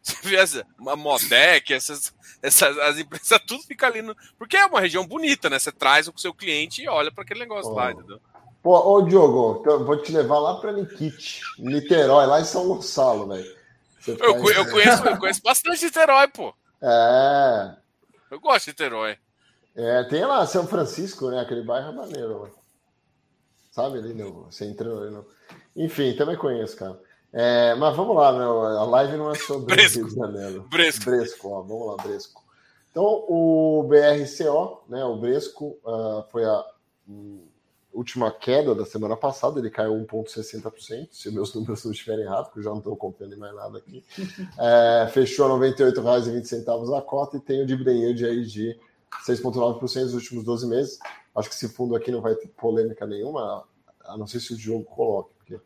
Você vê essa, uma Modec, essas, essas as empresas, tudo fica ali no. Porque é uma região bonita, né? Você traz o seu cliente e olha para aquele negócio oh. lá, entendeu? Pô, ô Diogo, eu vou te levar lá para Nikit, Niterói, lá em São Gonçalo, velho. Eu, eu, conheço, eu conheço bastante Niterói, pô. É. Eu gosto de Niterói. É, tem lá São Francisco, né? Aquele bairro é maneiro, mano. Sabe ali, no, você entrou no... Enfim, também conheço, cara. É, mas vamos lá, né? A live não é sobre Bresco. Rio de Janeiro. Bresco. Bresco, ó, vamos lá, Bresco. Então, o BRCO, né? O Bresco uh, foi a um, última queda da semana passada, ele caiu 1,60%, se meus números não estiverem errados, porque eu já não estou contando mais nada aqui. [LAUGHS] É, fechou a R$ 98,20 a cota e tem o dividend yield aí de 6,9% nos últimos 12 meses. Acho que esse fundo aqui não vai ter polêmica nenhuma, a não ser se o jogo coloque. Porque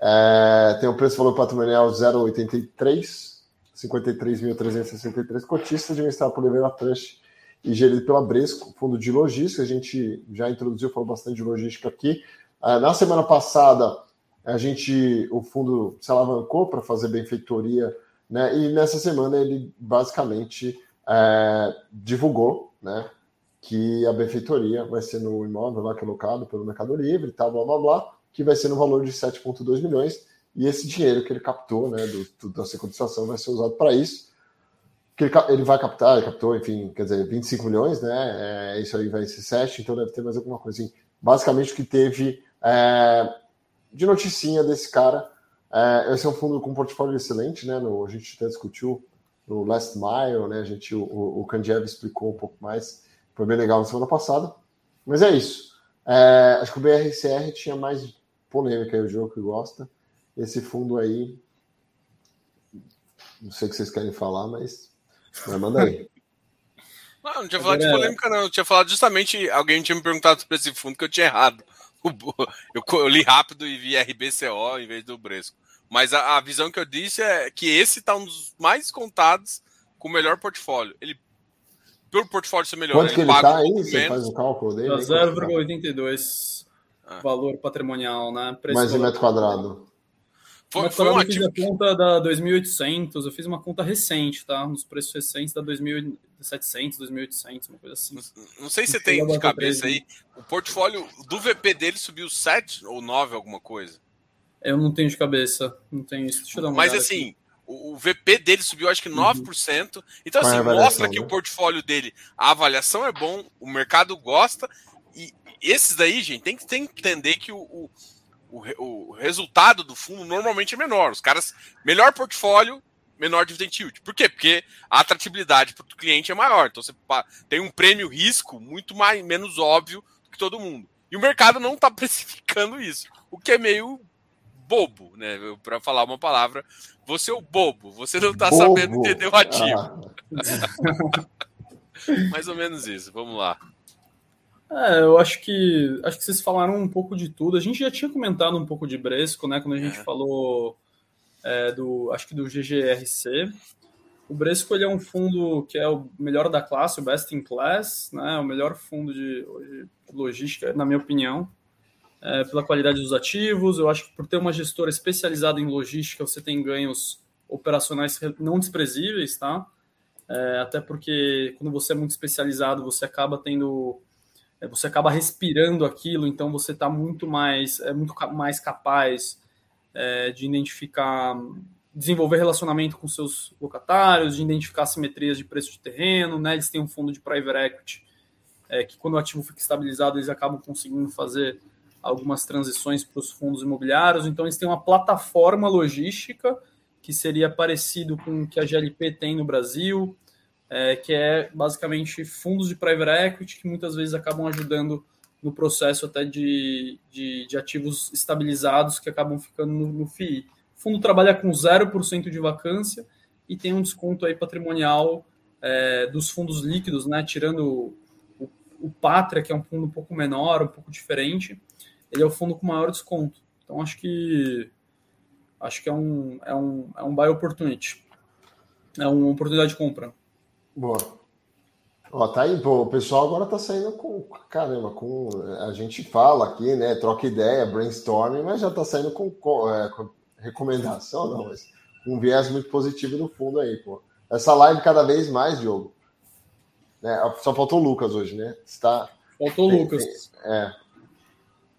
é, tem o preço valor patrimonial 0,83, 53.363 cotistas, administrado por Levera Trust e gerido pela Bresco, fundo de logística. A gente já introduziu, falou bastante de logística aqui. É, na semana passada, a gente, o fundo se alavancou para fazer benfeitoria, né? E nessa semana ele basicamente é, divulgou, né? Que a benfeitoria vai ser no imóvel lá que é locado pelo Mercado Livre tal, blá blá blá que vai ser no valor de 7,2 milhões, e esse dinheiro que ele captou né, do, do, da securitização vai ser usado para isso. que ele, ele vai captar, ele captou, enfim, quer dizer, 25 milhões, né? É, isso aí vai ser 7, então deve ter mais alguma coisa assim. Basicamente, o que teve é, de noticinha desse cara. É, esse é um fundo com portfólio excelente, né? No, a gente até discutiu no Last Mile, né? A gente, o, o Kandiev explicou um pouco mais. Foi bem legal na semana passada. Mas é isso. É, acho que o BRCR tinha mais polêmica aí, o jogo que gosta. Esse fundo aí. Não sei o que vocês querem falar, mas. mas manda aí. [LAUGHS] Não, não tinha falado de polêmica, não. Eu tinha falado justamente. Alguém tinha me perguntado sobre esse fundo que eu tinha errado. [LAUGHS] Eu, eu li rápido e vi RBCO em vez do Bresco. Mas a, a, visão que eu disse é que esse está um dos mais contados com o melhor portfólio. Ele, pelo portfólio ser melhor, Quanto ele, que ele está aí? Você faz o cálculo dele? 0,82 tá? valor patrimonial, né? Preço Mais em metro quadrado. Foi, foi um ativo... Eu fiz a conta da 2.800, eu fiz uma conta recente, tá? Nos preços recentes da 2.700, 2.800, uma coisa assim. Não sei se você tem de cabeça aí, o portfólio do VP dele subiu 7 ou 9 alguma coisa. Eu não tenho de cabeça, não tenho isso. Deixa eu dar uma Mas assim, aqui. o VP dele subiu acho que 9%. Uhum. Então, assim, mostra que né? o portfólio dele, a avaliação é bom, o mercado gosta. E esses daí, gente, tem que, tem que entender que o, o, o, o resultado do fundo normalmente é menor. Os caras, melhor portfólio, menor dividend yield. Por quê? Porque a atratividade para o cliente é maior. Então você tem um prêmio risco muito mais, menos óbvio do que todo mundo. E o mercado não está [LAUGHS] precificando isso, o que é meio bobo, né? Para falar uma palavra, você é o bobo, você não está sabendo entender o ativo. Ah. [LAUGHS] Mais ou menos isso, vamos lá. É, eu acho que acho que vocês falaram um pouco de tudo. A gente já tinha comentado um pouco de Bresco, né? Quando a gente é. falou é, do, acho que do GGRC. O Bresco ele é um fundo que é o melhor da classe, o best in class, né? O melhor fundo de, de logística, na minha opinião é, pela qualidade dos ativos. Eu acho que por ter uma gestora especializada em logística, você tem ganhos operacionais não desprezíveis, tá? É, até porque quando você é muito especializado, você acaba tendo, você acaba respirando aquilo, então você está muito mais, é muito mais capaz é, de identificar, desenvolver relacionamento com seus locatários, de identificar simetrias de preço de terreno, né? Eles têm um fundo de private equity é, que quando o ativo fica estabilizado, eles acabam conseguindo fazer algumas transições para os fundos imobiliários. Então, eles têm uma plataforma logística que seria parecido com o que a GLP tem no Brasil, é, que é basicamente fundos de private equity que muitas vezes acabam ajudando no processo até de, de, de ativos estabilizados que acabam ficando no, no FII. O fundo trabalha com 0% de vacância e tem um desconto aí patrimonial é, dos fundos líquidos, né? Tirando o, o, Pátria, que é um fundo um pouco menor, um pouco diferente, ele é o fundo com maior desconto. Então acho que acho que é um é um é um buy opportunity. É uma oportunidade de compra. Boa. Ó, tá aí, pô, o pessoal agora tá saindo com caramba, com a gente fala aqui, né, troca ideia, brainstorming, mas já tá saindo com, com, é, com recomendação, não, mas um viés muito positivo no fundo aí, pô. Essa live cada vez mais, Diogo. Né, só faltou o Lucas hoje, né? Está Faltou o Lucas. Tem, é,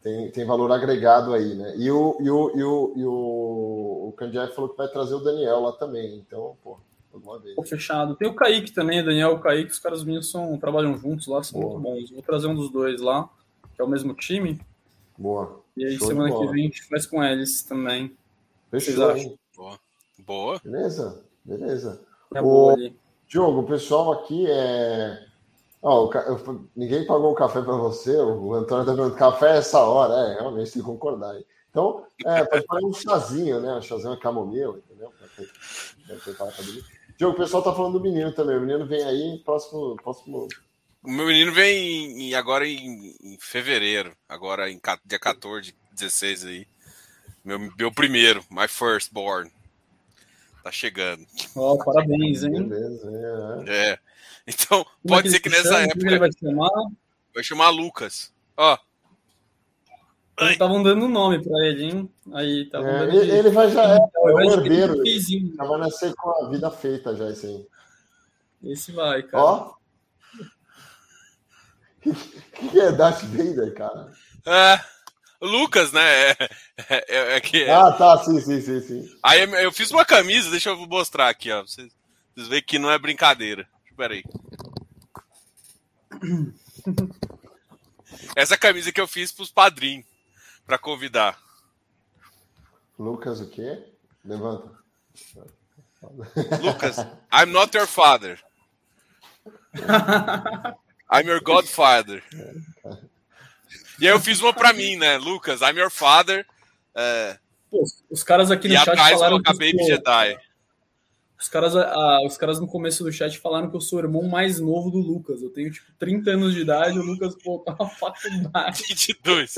tem, tem valor agregado aí, né? E o, e o, e o, e o, o Candiac falou que vai trazer o Daniel lá também. Então, pô, alguma vez. Pô, fechado. Tem o Kaique também, Daniel o Kaique, os caras minhos são, trabalham juntos lá, são Boa. muito bons. Vou trazer um dos dois lá, que é o mesmo time. Boa. E aí, Show semana que vem, a gente faz com eles também. Fechou. Boa. Boa. Beleza, beleza. É o... Diogo, o pessoal aqui é Oh, eu, ninguém pagou o café para você, o Antônio está perguntando café é essa hora, é, realmente tem que concordar. Aí. Então, é, pode fazer um chazinho, né? Um chazinho, uma camomila, entendeu? Diogo, o pessoal tá falando do menino também. O menino vem aí, próximo. próximo... O meu menino vem em, agora em, em, fevereiro, agora em dia 14, 16 aí. Meu, meu primeiro, my first born. Tá chegando. Oh, parabéns, hein? Beleza, é. é. Então, Como pode é ser que nessa chama? época. Ele vai chamar? Vai chamar Lucas. Ó. Estavam dando nome para ele, hein? Aí, é, ele, ele, vai já é, é o herdeiro. Já vai nascer com a vida feita já, esse aí. Esse vai, cara. Ó. O [LAUGHS] que, que é Darth Vader, cara? É. Lucas, né? É, é, é, é que, ah, tá, sim, sim, sim, sim. Aí eu fiz uma camisa, deixa eu mostrar aqui, ó. Vocês Vocês veem que não é brincadeira. Espera aí. [CLEARS THROAT] Essa camisa que eu fiz para os padrinhos, para convidar. Lucas, o quê? Levanta. Lucas, I'm not your father. [LAUGHS] I'm your godfather. E aí eu fiz uma para mim, né? Lucas, I'm your father. É... Pô, os caras aqui no chat falaram que Baby Jedi. Os caras, ah, os caras no começo do chat falaram que eu sou o irmão mais novo do Lucas. Eu tenho, tipo, 30 anos de idade, o Lucas, pô, tá uma faculdade. [LAUGHS] 22.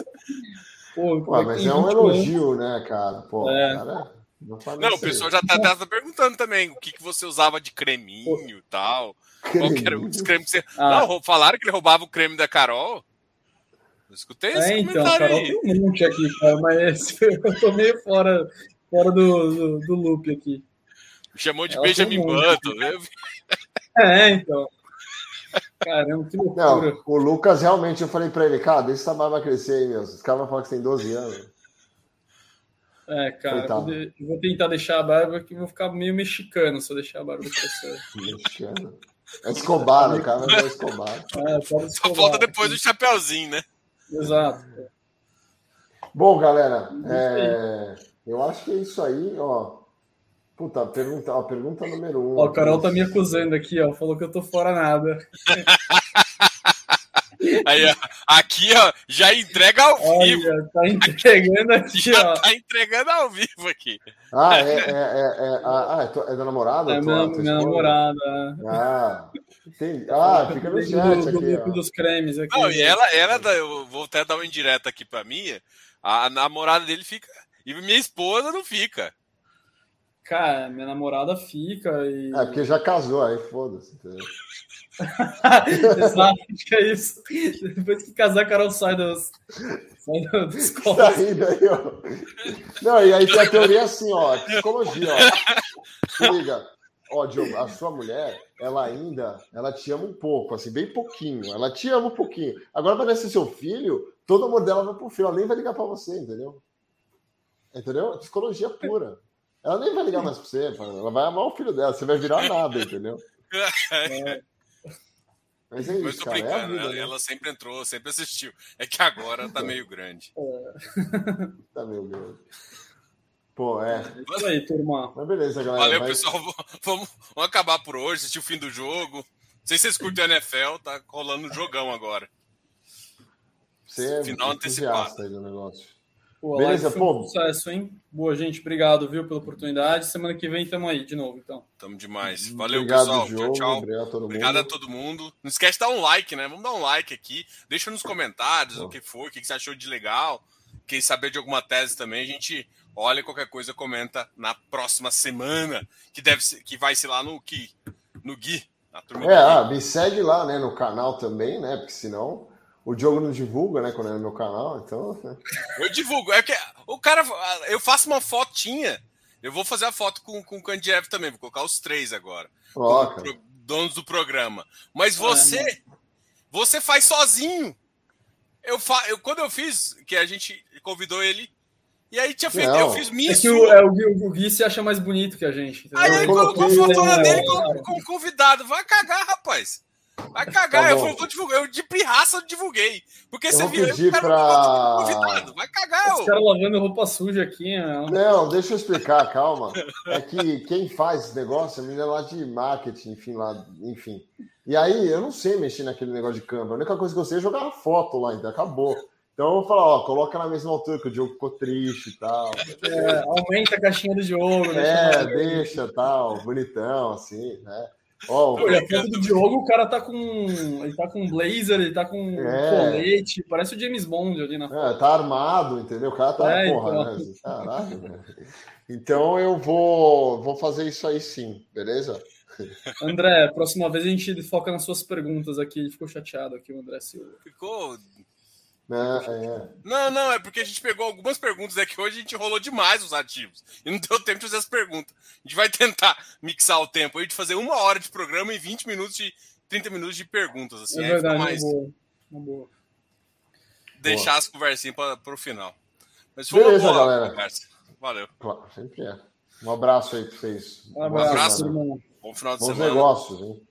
Pô, pô mas é um elogio, né, cara? Pô, é. cara... Não, não o pessoal já tá, tá, perguntando também o que, que você usava de creminho e tal. Creminho. Qual era os cremes que você. Ah. Não, falaram que ele roubava o creme da Carol. Eu escutei esse é, então, Carol aí. tem um monte aqui, cara, mas [LAUGHS] eu tô meio fora, fora do, do, do loop aqui. Me chamou de Ela Benjamin Button, né? É, então. Caramba, que loucura. Não, o Lucas realmente, eu falei pra ele, cara, deixa essa barba crescer aí, meu. Os caras vão falar que você tem 12 anos. É, cara, eu vou tentar deixar a barba que vou ficar meio mexicano se eu deixar a barba crescer. Mexicano. É Escobar, o cara é Escobar. [LAUGHS] É, Escobar. Só falta depois do chapéuzinho, né? Exato. Bom, galera, é... eu acho que é isso aí, ó. Puta, pergunta, ó, pergunta número um. Ó, o Carol tá me acusando aqui, ó. Falou que eu tô fora nada. [LAUGHS] Aí, ó, aqui, ó, já entrega ao Olha, vivo. Tá entregando aqui, já ó. Tá entregando ao vivo aqui. Ah, é, é, é, é, ah, é, é da namorada? É minha, minha namorada. Ah, entendi. Ah, fica no chat do, aqui. Do, dos cremes aqui. Não, e ela, ela, eu vou até dar uma indireta aqui pra mim. A, a namorada dele fica. E minha esposa não fica. Cara, minha namorada fica e. É, porque já casou, aí foda-se. [LAUGHS] Exato, é isso. Depois que casar, a Carol sai dos, sai dos copos. Saindo aí, ó. Não, e aí tem a teoria assim, ó, psicologia, ó. liga, ó, Diogo, a sua mulher, ela ainda, ela te ama um pouco, assim, bem pouquinho. Ela te ama um pouquinho. Agora vai nascer seu filho, todo amor dela vai pro filho, ela nem vai ligar pra você, entendeu? Entendeu? Psicologia pura. Ela nem vai ligar mais pra você, ela vai amar o filho dela, você vai virar nada, entendeu? É. [LAUGHS] Mas é isso, Mas tô cara, brincando, é vida, ela, né? ela, sempre entrou, sempre assistiu. É que agora tá meio grande. É. tá meio grande. Pô, é. é isso aí, turma. Mas beleza, galera. Valeu, vai... pessoal. Vamos, vamos acabar por hoje, assistir o fim do jogo. Não sei se vocês curtem a NFL, tá rolando um jogão agora. Você é Final antecipado. Aí do negócio. Pô, Beleza, pô. Um sucesso, hein? Boa, gente. Obrigado, viu, pela oportunidade. Semana que vem estamos aí de novo, então. Tamo demais. Valeu, obrigado, pessoal. Diogo, tchau, tchau. Obrigado a todo mundo. Obrigado a todo mundo. Não esquece de dar um like, né? Vamos dar um like aqui. Deixa nos comentários pô. o que foi, o que você achou de legal. Quem saber de alguma tese também, a gente olha qualquer coisa, comenta na próxima semana, que deve ser, que vai ser lá no que no Gui. é, ah, me segue lá, né, no canal também, né? Porque senão o Diogo não divulga, né? Quando é no meu canal, então. Né? Eu divulgo. É que o cara. Eu faço uma fotinha. Eu vou fazer a foto com, com o Kandiev também. Vou colocar os três agora. Pro, donos do programa. Mas você. É, você faz sozinho. Eu, fa, eu Quando eu fiz, que a gente convidou ele. E aí tinha feito, não. eu fiz minha. É que o, é, o, o Gui se acha mais bonito que a gente. Entendeu? Aí ele colocou a fotona dele como, como convidado. Vai cagar, rapaz. Vai [LAUGHS] cagar, tá eu, vou, divulgar, eu de pirraça divulguei. Porque eu você viu, eu quero pra... convidado. Vai cagar, Os caras lavando roupa suja aqui. Não. não, deixa eu explicar, calma. É que quem faz esse negócio é a menina lá de marketing, enfim, lá, enfim. E aí, eu não sei mexer naquele negócio de câmera. A única coisa que eu sei é jogar foto lá, então acabou. Então eu vou falar, ó, coloca na mesma altura que o jogo ficou triste e tal. É, aumenta a caixinha do jogo. É, deixa tal, bonitão, assim, né? Oh, Pô, a foto do Diogo, o cara tá com. Ele tá com um blazer, ele tá com um é. colete, parece o James Bond ali na foto. É, tá armado, entendeu? O cara tá. É, porra, então. né? Caraca, velho. Então eu vou, vou fazer isso aí sim, beleza? André, próxima vez a gente foca nas suas perguntas aqui. Ele ficou chateado aqui, o André Silva. Ficou é, é. Não, não, é porque a gente pegou algumas perguntas aqui hoje, a gente rolou demais os ativos. E não deu tempo de fazer as perguntas. A gente vai tentar mixar o tempo aí de fazer uma hora de programa e 20 minutos de 30 minutos de perguntas. Assim, é verdade, mais... uma boa. Uma boa. Deixar boa. as conversinhas para o final. Mas foi Beleza, uma boa galera. conversa. Valeu. Claro, sempre é. Um abraço aí para vocês. Um abraço, um abraço irmão. Bom final de Bons semana. negócios, hein?